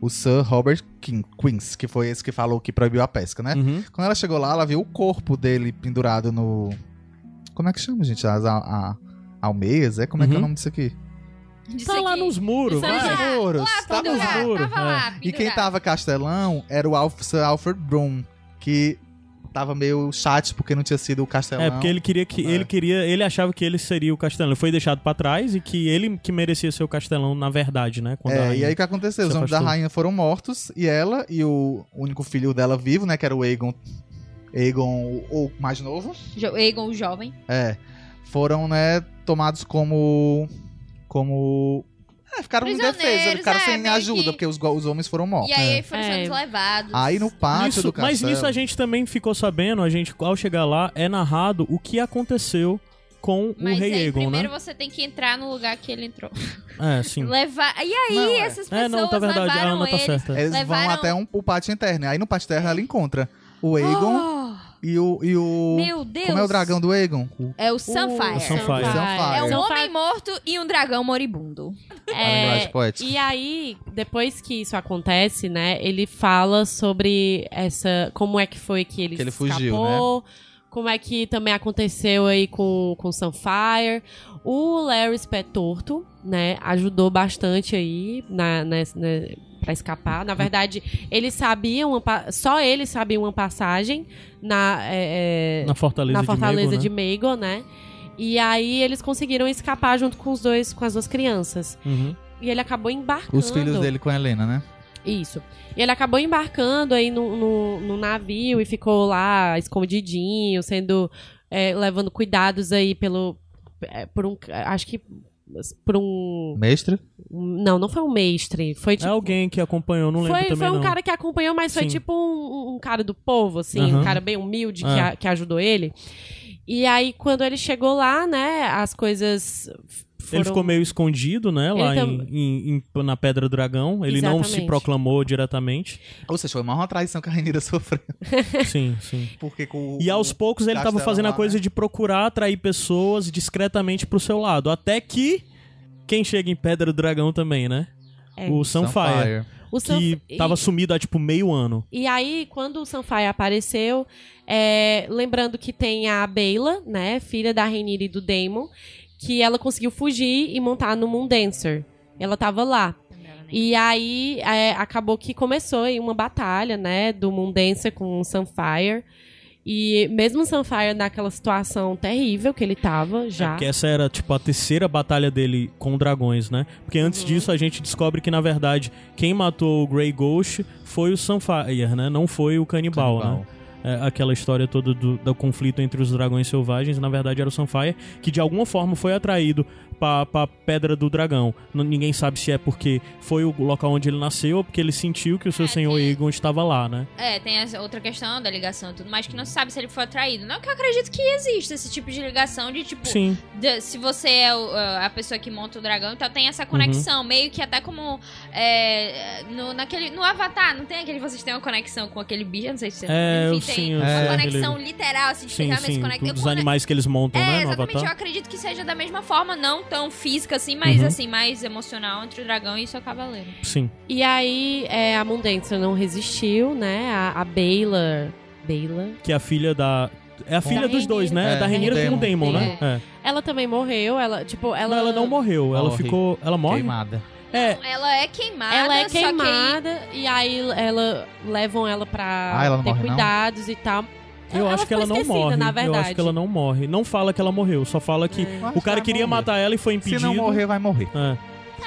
O Sir Robert King, Queens, que foi esse que falou que proibiu a pesca, né? Uhum. Quando ela chegou lá, ela viu o corpo dele pendurado no. Como é que chama, gente? As a, a- almeias? É? Como é que é o Uhum. nome disso aqui? Disso Tá lá nos muros, Isso aí vai. já- Muros. Lá, Tá nos muros, Tava é. lá, E quem tava castelão era o Alf, Sir Alfred Broom, que tava meio chato porque não tinha sido o castelão. É, porque ele queria que É. ele queria, ele achava que ele seria o castelão. Ele foi deixado pra trás e que ele que merecia ser o castelão na verdade, né? Quando É, e aí o que aconteceu? Os homens da rainha foram mortos e ela e o único filho dela vivo, né, que era o Aegon, Aegon o, o mais novo, Jo- Aegon o jovem. é, foram, né, tomados como como é, ficaram indefesos, ficaram é, sem ajuda que- porque os, os homens foram mortos. E aí foram É. sendo levados. Aí no pátio Nisso- do castelo. mas nisso a gente também ficou sabendo, a gente ao chegar lá é narrado o que aconteceu com Mas o rei aí Aegon, primeiro né? você tem que entrar no lugar que ele entrou. É, sim. Levar. E aí, Não, é. essas pessoas É, não, tá verdade. Levaram Ana tá ele. certa. Eles levaram- vão até um, o pátio interno. Aí no pátio interno ela encontra o Aegon Oh, e o e o meu Deus. Como é o dragão do Aegon? O É o Sunfire. O Sunfire. É um Sunfire. homem morto e um dragão moribundo. poética. E aí, depois que isso acontece, né, ele fala sobre essa. Como é que foi que ele, Que ele escapou, fugiu, né? Como é que também aconteceu aí com, com Sunfire. O Larry Torto, né, ajudou bastante aí na, nessa- né, pra escapar. Na verdade, ele sabia uma. pa- Só ele sabia uma passagem na. é, é, Na Fortaleza, na Fortaleza de de Maego, né? E aí eles conseguiram escapar junto com os dois, com as duas crianças. né? Uhum. E ele acabou embarcando. Os filhos dele com a Helena, né? Isso. E ele acabou embarcando aí no, no, no navio e ficou lá escondidinho, sendo. é, levando cuidados aí pelo. é, por um. Acho que. Por um. Mestre? Não, não foi um mestre. Foi É tipo. alguém que acompanhou, não lembro Foi, também foi um não. cara que acompanhou, mas foi Sim. tipo um, um cara do povo, assim, Aham. um cara bem humilde que, É. a- que ajudou ele. E aí, quando ele chegou lá, né, as coisas foram... Ele ficou meio escondido, né, lá tam- em- em- na Pedra do Dragão. Ele não se Exatamente. proclamou diretamente. Ou seja, foi mais uma traição que a Rainira sofreu. sim, sim. Porque com o- E aos poucos ele tava Castelo fazendo a lá, coisa né? de procurar atrair pessoas discretamente pro seu lado. Até que quem chega em Pedra do Dragão também, né? É. O Sunfire. O Sunf- Que e- tava sumido há tipo meio ano. E aí, quando o Sunfire apareceu, é, lembrando que tem a Beyla, né, filha da Rhaenyra e do Daemon, que ela conseguiu fugir e montar no Moondancer. Ela tava lá. E aí, é, acabou que começou aí uma batalha, né, do Moondancer com o Sunfire. E mesmo o Sunfire naquela situação terrível que ele tava já. Porque essa era, tipo, a terceira batalha dele com dragões, né? Porque antes Uhum. disso a gente descobre que, na verdade, quem matou o Grey Ghost foi o Sunfire, né? Não foi o canibal, Canibal. né? É, aquela história toda do, do conflito entre os dragões selvagens, na verdade era o Sunfire, que de alguma forma foi atraído pra, pra Pedra do Dragão. N- ninguém sabe se é porque foi o local onde ele nasceu ou porque ele sentiu que o seu É, senhor tem- Aegon estava lá, né? É, tem essa outra questão da ligação e tudo mais, que não se sabe se ele foi atraído. Não que eu acredito que exista esse tipo de ligação de, tipo, Sim. de- se você é o- a pessoa que monta o dragão, então tem essa conexão, Uhum. meio que até como é, no, naquele, no Avatar, não tem aquele vocês têm uma conexão com aquele bicho, não sei se você É, enfim, tem sim, eu uma conexão literal, assim, de Sim, realmente se sim. conectar. Dos animais que eles montam, É, né, no exatamente, eu acredito que seja da mesma forma, não tão física assim, mas Uhum. assim, mais emocional entre o dragão e seu cavaleiro. Sim. E aí, é, a Mundentra não resistiu, né? A, a Baylor. Baylor. Que é a filha da. É a filha Da dos dois, né? É, da Renira com o Daemon. Daemon, né? É. Ela também morreu, ela, tipo, ela... Não, ela não morreu, ela Morre. ficou. Ela morre? Queimada. É, Ela é queimada, Ela é só que queimada e aí ela levam ela pra Ah, ela não ter morre, não? cuidados e tal. Eu acho que ela não morre. Na Eu acho que ela não morre. Não fala que ela morreu, só fala que É. o cara queria morrer. matar ela e foi impedido. Se não morrer, vai morrer. É.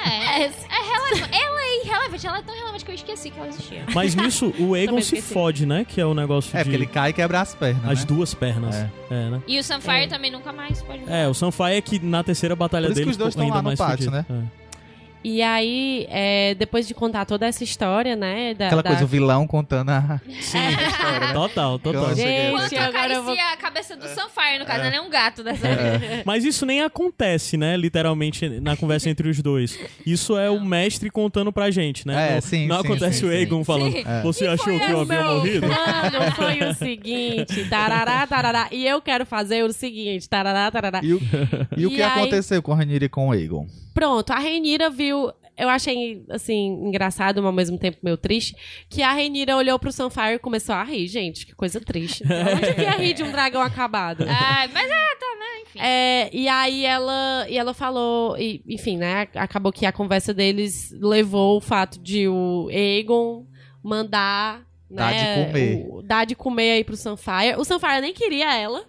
É, é relevante. Ela é irrelevante, ela é tão relevante que eu esqueci que ela existia. Mas nisso o Também se fode, né? Que é o negócio É, de porque ele cai e quebra as pernas. as né? duas pernas. É. É, né? E o Sunfire É. também nunca mais pode É, o Sunfire é que na terceira batalha Por isso que dele os dois estão ainda lá no mais pátio, fudido. É. E aí, é, depois de contar toda essa história, né? Da, Aquela da- coisa, o vilão contando a... Sim, total, total. Eu cheguei- Gente, Enquanto agora eu vou... a cabeça do Sunfire, no caso, ela é um gato dessa É. Mas isso nem acontece, né? Literalmente na conversa entre os dois. Isso é o mestre contando pra gente, né? É, não, sim, não sim, acontece sim, o sim. Aegon falando. Sim. É. Você achou que eu O havia meu morrido? plano foi o seguinte, tarará, tarará, e eu quero fazer o seguinte, tarará, tarará. E o, e o E que aí- aconteceu com a Rhaenyra e com o Aegon? Pronto, a Renira viu. Eu achei, assim, engraçado, mas ao mesmo tempo meio triste, que a Renira olhou pro Sunfire e começou a rir. Gente, que coisa triste. Onde que ia rir de um dragão acabado? Ah, mas é, tá, né? Enfim. É, e aí ela, e ela falou, e, enfim, né? Acabou que a conversa deles levou o fato de o Aegon mandar. Dar né, de comer. o- dar de comer aí pro Sunfire. O Sunfire nem queria ela.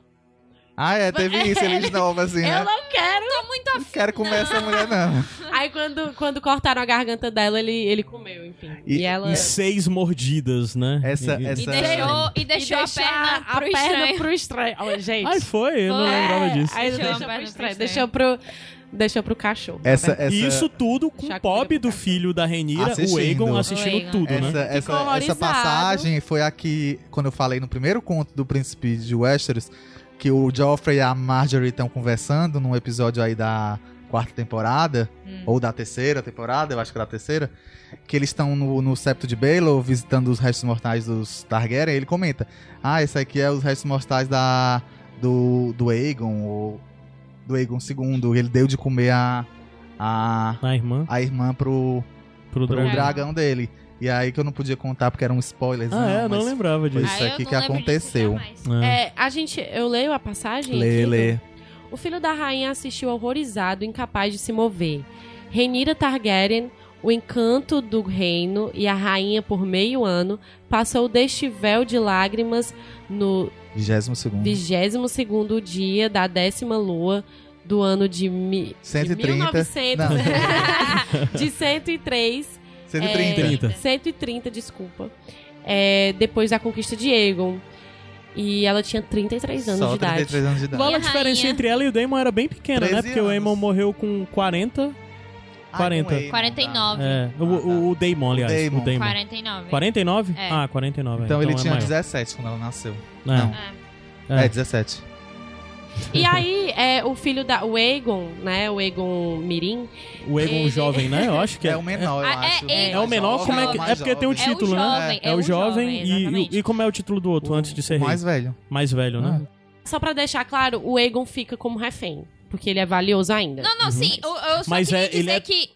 Ah, é, teve isso, ele de novo, assim, Eu né? não quero. Tô muito Não quero comer essa mulher, não. Aí quando, quando cortaram a garganta dela, ele, ele comeu, enfim. E, E- ela. Em seis mordidas, né? Essa- E- essa- E deixou, e deixou, e a perna a pro perna estranho. pro estranho. Ó, gente. Ai, foi? Eu não lembrava disso. Aí Deixou deixou, a pro perna estranho. pro Deixou pro, deixou pro cachorro. né? Essa, essa, E isso tudo com o Bob comida do filho da Renira, o Assistindo. O assistindo Aegon. tudo, essa, né? essa, essa passagem foi aqui, quando eu falei no primeiro conto do Príncipe de Westeros, que o Joffrey e a Marjorie estão conversando num episódio aí da quarta temporada, Hum. ou da terceira temporada, eu acho que é da terceira, que eles estão no, no septo de Baelor visitando os restos mortais dos Targaryen, ele comenta, ah, esse aqui é os restos mortais da, do, do Aegon, ou do Aegon II, ele deu de comer a, a, A irmã a irmã pro, pro pro dragão. dragão dele. E aí que eu não podia contar porque era um spoiler. Ah, é? Eu não lembrava disso. isso Ah, aqui não que aconteceu. É. É, a gente. Eu leio a passagem? Lê, aqui, lê. O filho da rainha assistiu horrorizado, incapaz de se mover. Renira Targaryen, o encanto do reino e a rainha por meio ano, passou deste véu de lágrimas no 22 segundo. 22 dia da décima lua do ano de, mi, 130. de 1900. Não. de 103 130. 130. 130, desculpa. É, depois da conquista de Aegon. E ela tinha 33 anos Só de idade. 33 anos de idade. Logo a diferença rainha? entre ela e o Daemon era bem pequena, né? 13 Porque o anos. Aemon morreu com 40. Ah, 40. com Aegon, 49. É, o, Ah, tá. o, o Daemon, aliás. Daemon. O Daemon. 49. 49? É. Ah, 49. é. Então, ele é tinha maior. 17 quando ela nasceu. É. Não. É. É, 17. E aí, é, o filho da. O Aegon, né? O Aegon Mirim. O Aegon Ele- jovem, né? Eu acho que é. É o menor, eu Ah, é acho. ele. É o menor, Mais como é jovem, que. É porque tem um jovem. título, é o né? jovem, É o jovem, e, e, como é o título do outro O- antes de ser rei? mais velho. Mais velho, né? Só pra deixar claro, o Aegon fica como refém. Porque ele é valioso ainda. Não, não, sim. Eu, eu só Mas queria é- ele dizer é- que...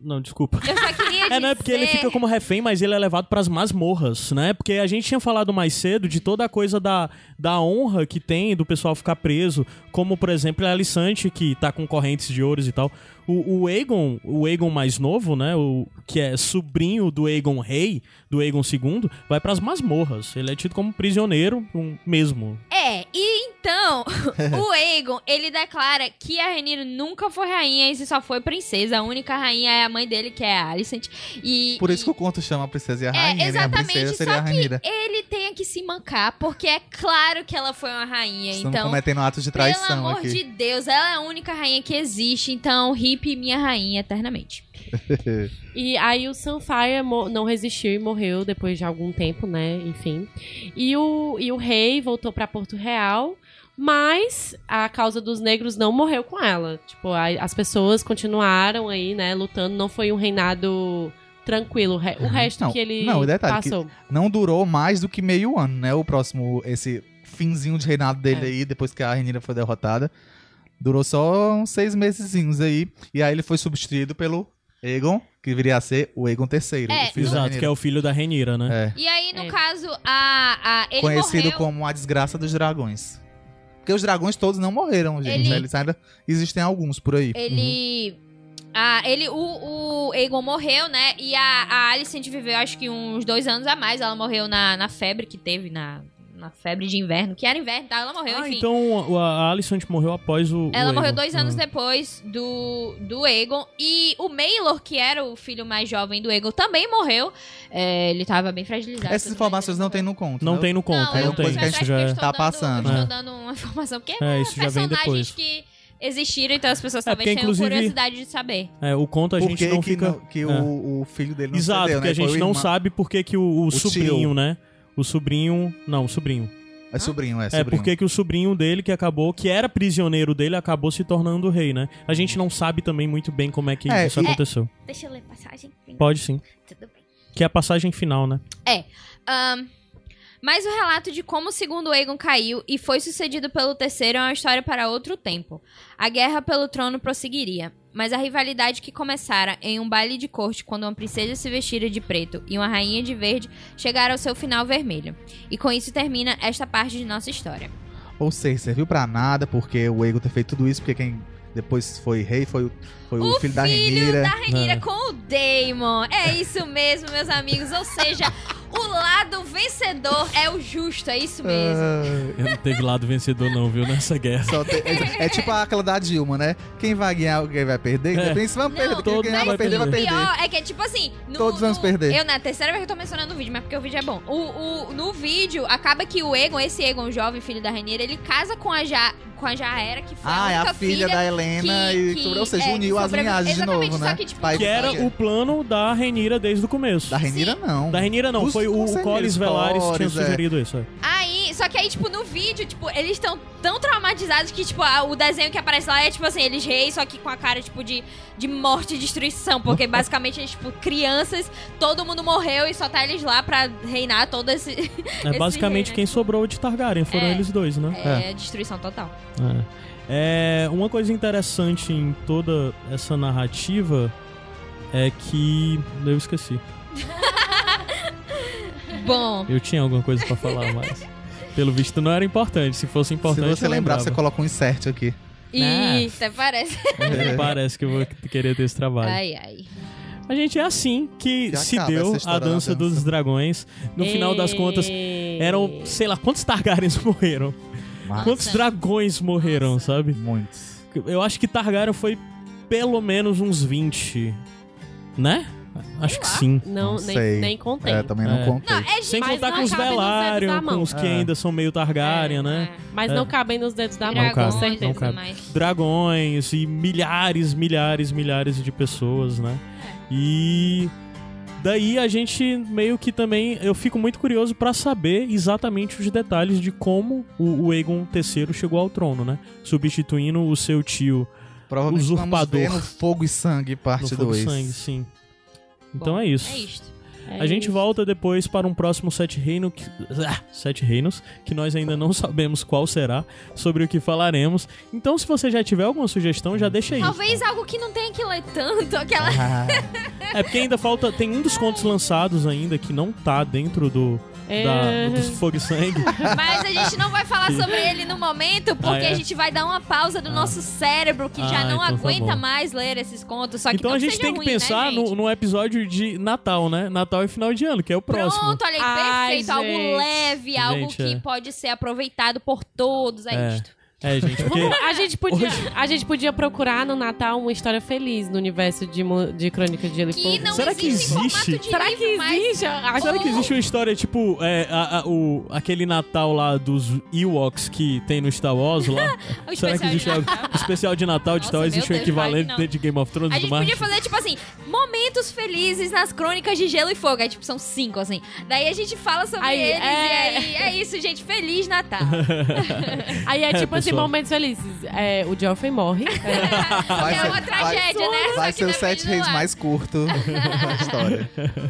Não, desculpa. Eu só queria dizer... É, não é porque ele fica como refém, mas ele é levado pras masmorras, né? Porque a gente tinha falado mais cedo de toda a coisa da, da honra que tem do pessoal ficar preso, como, por exemplo, a Alicante, que tá com correntes de ouros e tal. O, o Aegon, o Aegon mais novo, né? O, que é sobrinho do Aegon Rei, do Aegon II, vai pras masmorras. Ele é tido como prisioneiro um, mesmo. É, e então, o Aegon, ele declara que a Rhaenyra nunca foi rainha e só foi princesa. A única rainha é a mãe dele, que é a Alicent. E, Por isso que o conto chama a princesa e a É, rainha, né? A exatamente, princesa seria só a que Rainha. ele tem que se mancar, porque é claro que ela foi uma rainha. Estamos então, cometendo atos de pelo traição amor aqui. de Deus, ela é a única rainha que existe. Então, hippie minha rainha eternamente. E aí o Sunfire não resistiu e morreu depois de algum tempo, né? Enfim. E o, e o rei voltou pra Porto Real, mas a causa dos negros não morreu com ela. Tipo, a- as pessoas continuaram aí, né, lutando. Não foi um reinado tranquilo. O re- O resto Não, que ele não, detalhe que- passou. Não durou mais do que meio ano, né? O próximo, esse finzinho de reinado dele É. aí, depois que a Renira foi derrotada. Durou só uns seis mesezinhos aí. E aí ele foi substituído pelo Aegon, que viria a ser o Aegon III. É, o filho da Exato, que é o filho da Renira, né? É, E aí, no É. caso, a, a, ele conhecido morreu... como a desgraça dos dragões. Porque os dragões todos não morreram, gente. Ele- né? Eles ainda existem alguns por aí. Ele. Ah, ele, o, o Aegon morreu, né? E a, a Alicent viveu acho que uns dois anos a mais. Ela morreu na, na febre que teve, na, na febre de inverno, que era inverno, tá? Ela morreu, Ah, enfim. então a Alicent morreu após o. Ela o morreu dois anos Ah. depois do, do Aegon. E o Maelor, que era o filho mais jovem do Aegon, também morreu. É, ele tava bem fragilizado. Essas informações não tem no conto. Não né? tem no conto, Não, não, eu uma tem. coisa que a Isso gente já é... estou tá dando- passando. Eu É. estou dando uma informação, porque É, isso já vem personagens depois. que existiram, então as pessoas É, talvez porque, tenham curiosidade de saber. é, o conto a Por gente que não que, fica. não- que É. o, o filho dele não Exato, cedeu, porque né? a gente não irmão- sabe por que, que o, o O sobrinho, tio. né? O sobrinho. Não, o sobrinho. É sobrinho, é É, sobrinho. porque que o sobrinho dele, que acabou, que era prisioneiro dele, acabou se tornando rei, né? A gente não sabe também muito bem como é que É, isso e- aconteceu. Deixa eu ler passagem. Pode sim. Tudo bem. Que é a passagem final, né? Ahn, mas o relato de como o segundo Aegon caiu e foi sucedido pelo terceiro é uma história para outro tempo. A guerra pelo trono prosseguiria, mas a rivalidade que começara em um baile de corte quando uma princesa se vestira de preto e uma rainha de verde chegaram ao seu final vermelho. E com isso termina esta parte de nossa história. Ou seja, serviu pra nada, porque o Aegon ter feito tudo isso, porque quem depois foi rei foi o, foi o, O filho da filho Renira. da Renira É. com o Daemon. É isso mesmo, meus amigos. Ou seja, o lado vencedor é o justo, é isso mesmo. Ah, Eu não teve lado vencedor, não, viu, nessa guerra. tem- é, é tipo aquela da Dilma, né? Quem vai ganhar, quem vai perder. É. Independente se vai perder, quem todo ganhar mundo vai vai perder, vai O perder. pior é que é tipo assim. no- Todos vamos no- perder. Eu, na terceira vez que eu tô mencionando o vídeo, mas porque o vídeo é bom. O, o- no vídeo, acaba que o Egon, esse Egon jovem, filho da Rainha, ele casa com a, ja, com a Jaera, que foi Ah, a é a filha, da Helena que- e que- ou seja, é, uniu que as linhagens de Exatamente, novo, né? que, tipo, Pai Que era o plano da Renira desde o começo. Da Renira não. Da Renira não, Os foi o, Collis Velaris que tinha é. sugerido isso. é. Aí, só que aí, tipo, no vídeo, tipo, eles estão tão traumatizados que, tipo, a- o desenho que aparece lá é, tipo assim, eles reis, só que com a cara, tipo, de, de morte e destruição. Porque basicamente, eles, tipo, crianças, todo mundo morreu e só tá eles lá pra reinar todo esse. É esse basicamente rei, né? quem sobrou de Targaryen, foram É. eles dois, né? É, destruição total. É. É, uma coisa interessante em toda essa narrativa é que. Eu esqueci. Bom. Eu tinha alguma coisa pra falar, mas. Pelo visto não era importante. Se fosse Se importante. você eu lembrar, você coloca um insert aqui. Ih, até parece. Parece que eu vou querer ter esse trabalho. Ai, ai. A gente é assim que Que se deu a história da dança dos dança. dragões. No final das contas, eram, sei lá, quantos Targaryens morreram? Quantos dragões morreram, sabe? muitos. Eu acho que Targaryen foi pelo menos uns 20, né? Acho que sim. Não, Não nem, sei. nem contei. É, também não É. contei. Não, é Sem Mas contar com os Velaryon, com os que É. ainda são meio Targaryen, né? Mas É. não cabem nos dedos da mão, com certeza. não cabe. mas- Dragões e milhares, milhares, milhares de pessoas, né? E daí a gente meio que também eu fico muito curioso pra saber exatamente os detalhes de como o, o Aegon III chegou ao trono, né? Substituindo o seu tio Provavelmente vamos Usurpador. ver no Fogo e Sangue, parte Fogo 2. Sangue, sim. Então Bom, é isso. É isto. É A gente isso. volta depois para um próximo Sete Reinos, que... ah, Sete Reinos, que nós ainda não sabemos qual será, sobre o que falaremos. Então, se você já tiver alguma sugestão, já deixa aí. Talvez algo que não tenha que ler tanto, aquela. Ah, É porque ainda falta. Tem um dos contos lançados ainda que não tá dentro do. É. Da, do Fogo e Sangue. Mas a gente não vai falar sobre ele no momento, porque Ah, é? a gente vai dar uma pausa do nosso cérebro, que já Ah, não então tá aguenta bom. mais ler esses contos. Só que Então a gente tem que ruim, pensar né, no, episódio de Natal, né? Natal e final de ano, que é o próximo. Pronto, olha aí, Ai, perfeito. Algo gente. leve, algo Gente, que é. pode ser aproveitado por todos. É, É. isto. É, gente, porque. A gente, podia, a gente podia procurar no Natal uma história feliz no universo de, de Crônicas de Gelo e Que Fogo. Será que existe, Será livro, que mas- existe? Acho Será que existe uma história tipo é, a- a- o, aquele Natal lá dos Ewoks que tem no Star Wars lá? O Será que existe algo- o especial de Natal de Nossa, Star Wars? meu Existe um Deus, equivalente não. de Game of Thrones A do gente podia fazer, tipo assim, momentos felizes nas crônicas de Gelo e Fogo. Aí, tipo, são cinco, assim. Daí a gente fala sobre Aí, eles é. e aí é isso, gente. Feliz Natal. Aí é É, tipo assim. Momentos felizes. É, o Joffrey morre. Vai é ser- uma tragédia, né? Só Vai que ser o depende Sete do Reis lado. mais curto da história.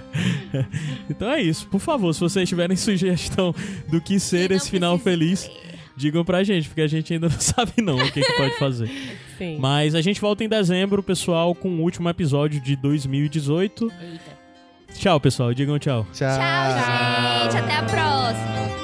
Então é isso. Por favor, se vocês tiverem sugestão do que ser não esse final precisa feliz, digam pra gente, porque a gente ainda não sabe não o que, que pode fazer. Sim. Mas a gente volta em dezembro, pessoal, com o último episódio de 2018. Eita. Tchau, pessoal. Digam tchau. Tchau. Tchau, gente. Até a próxima.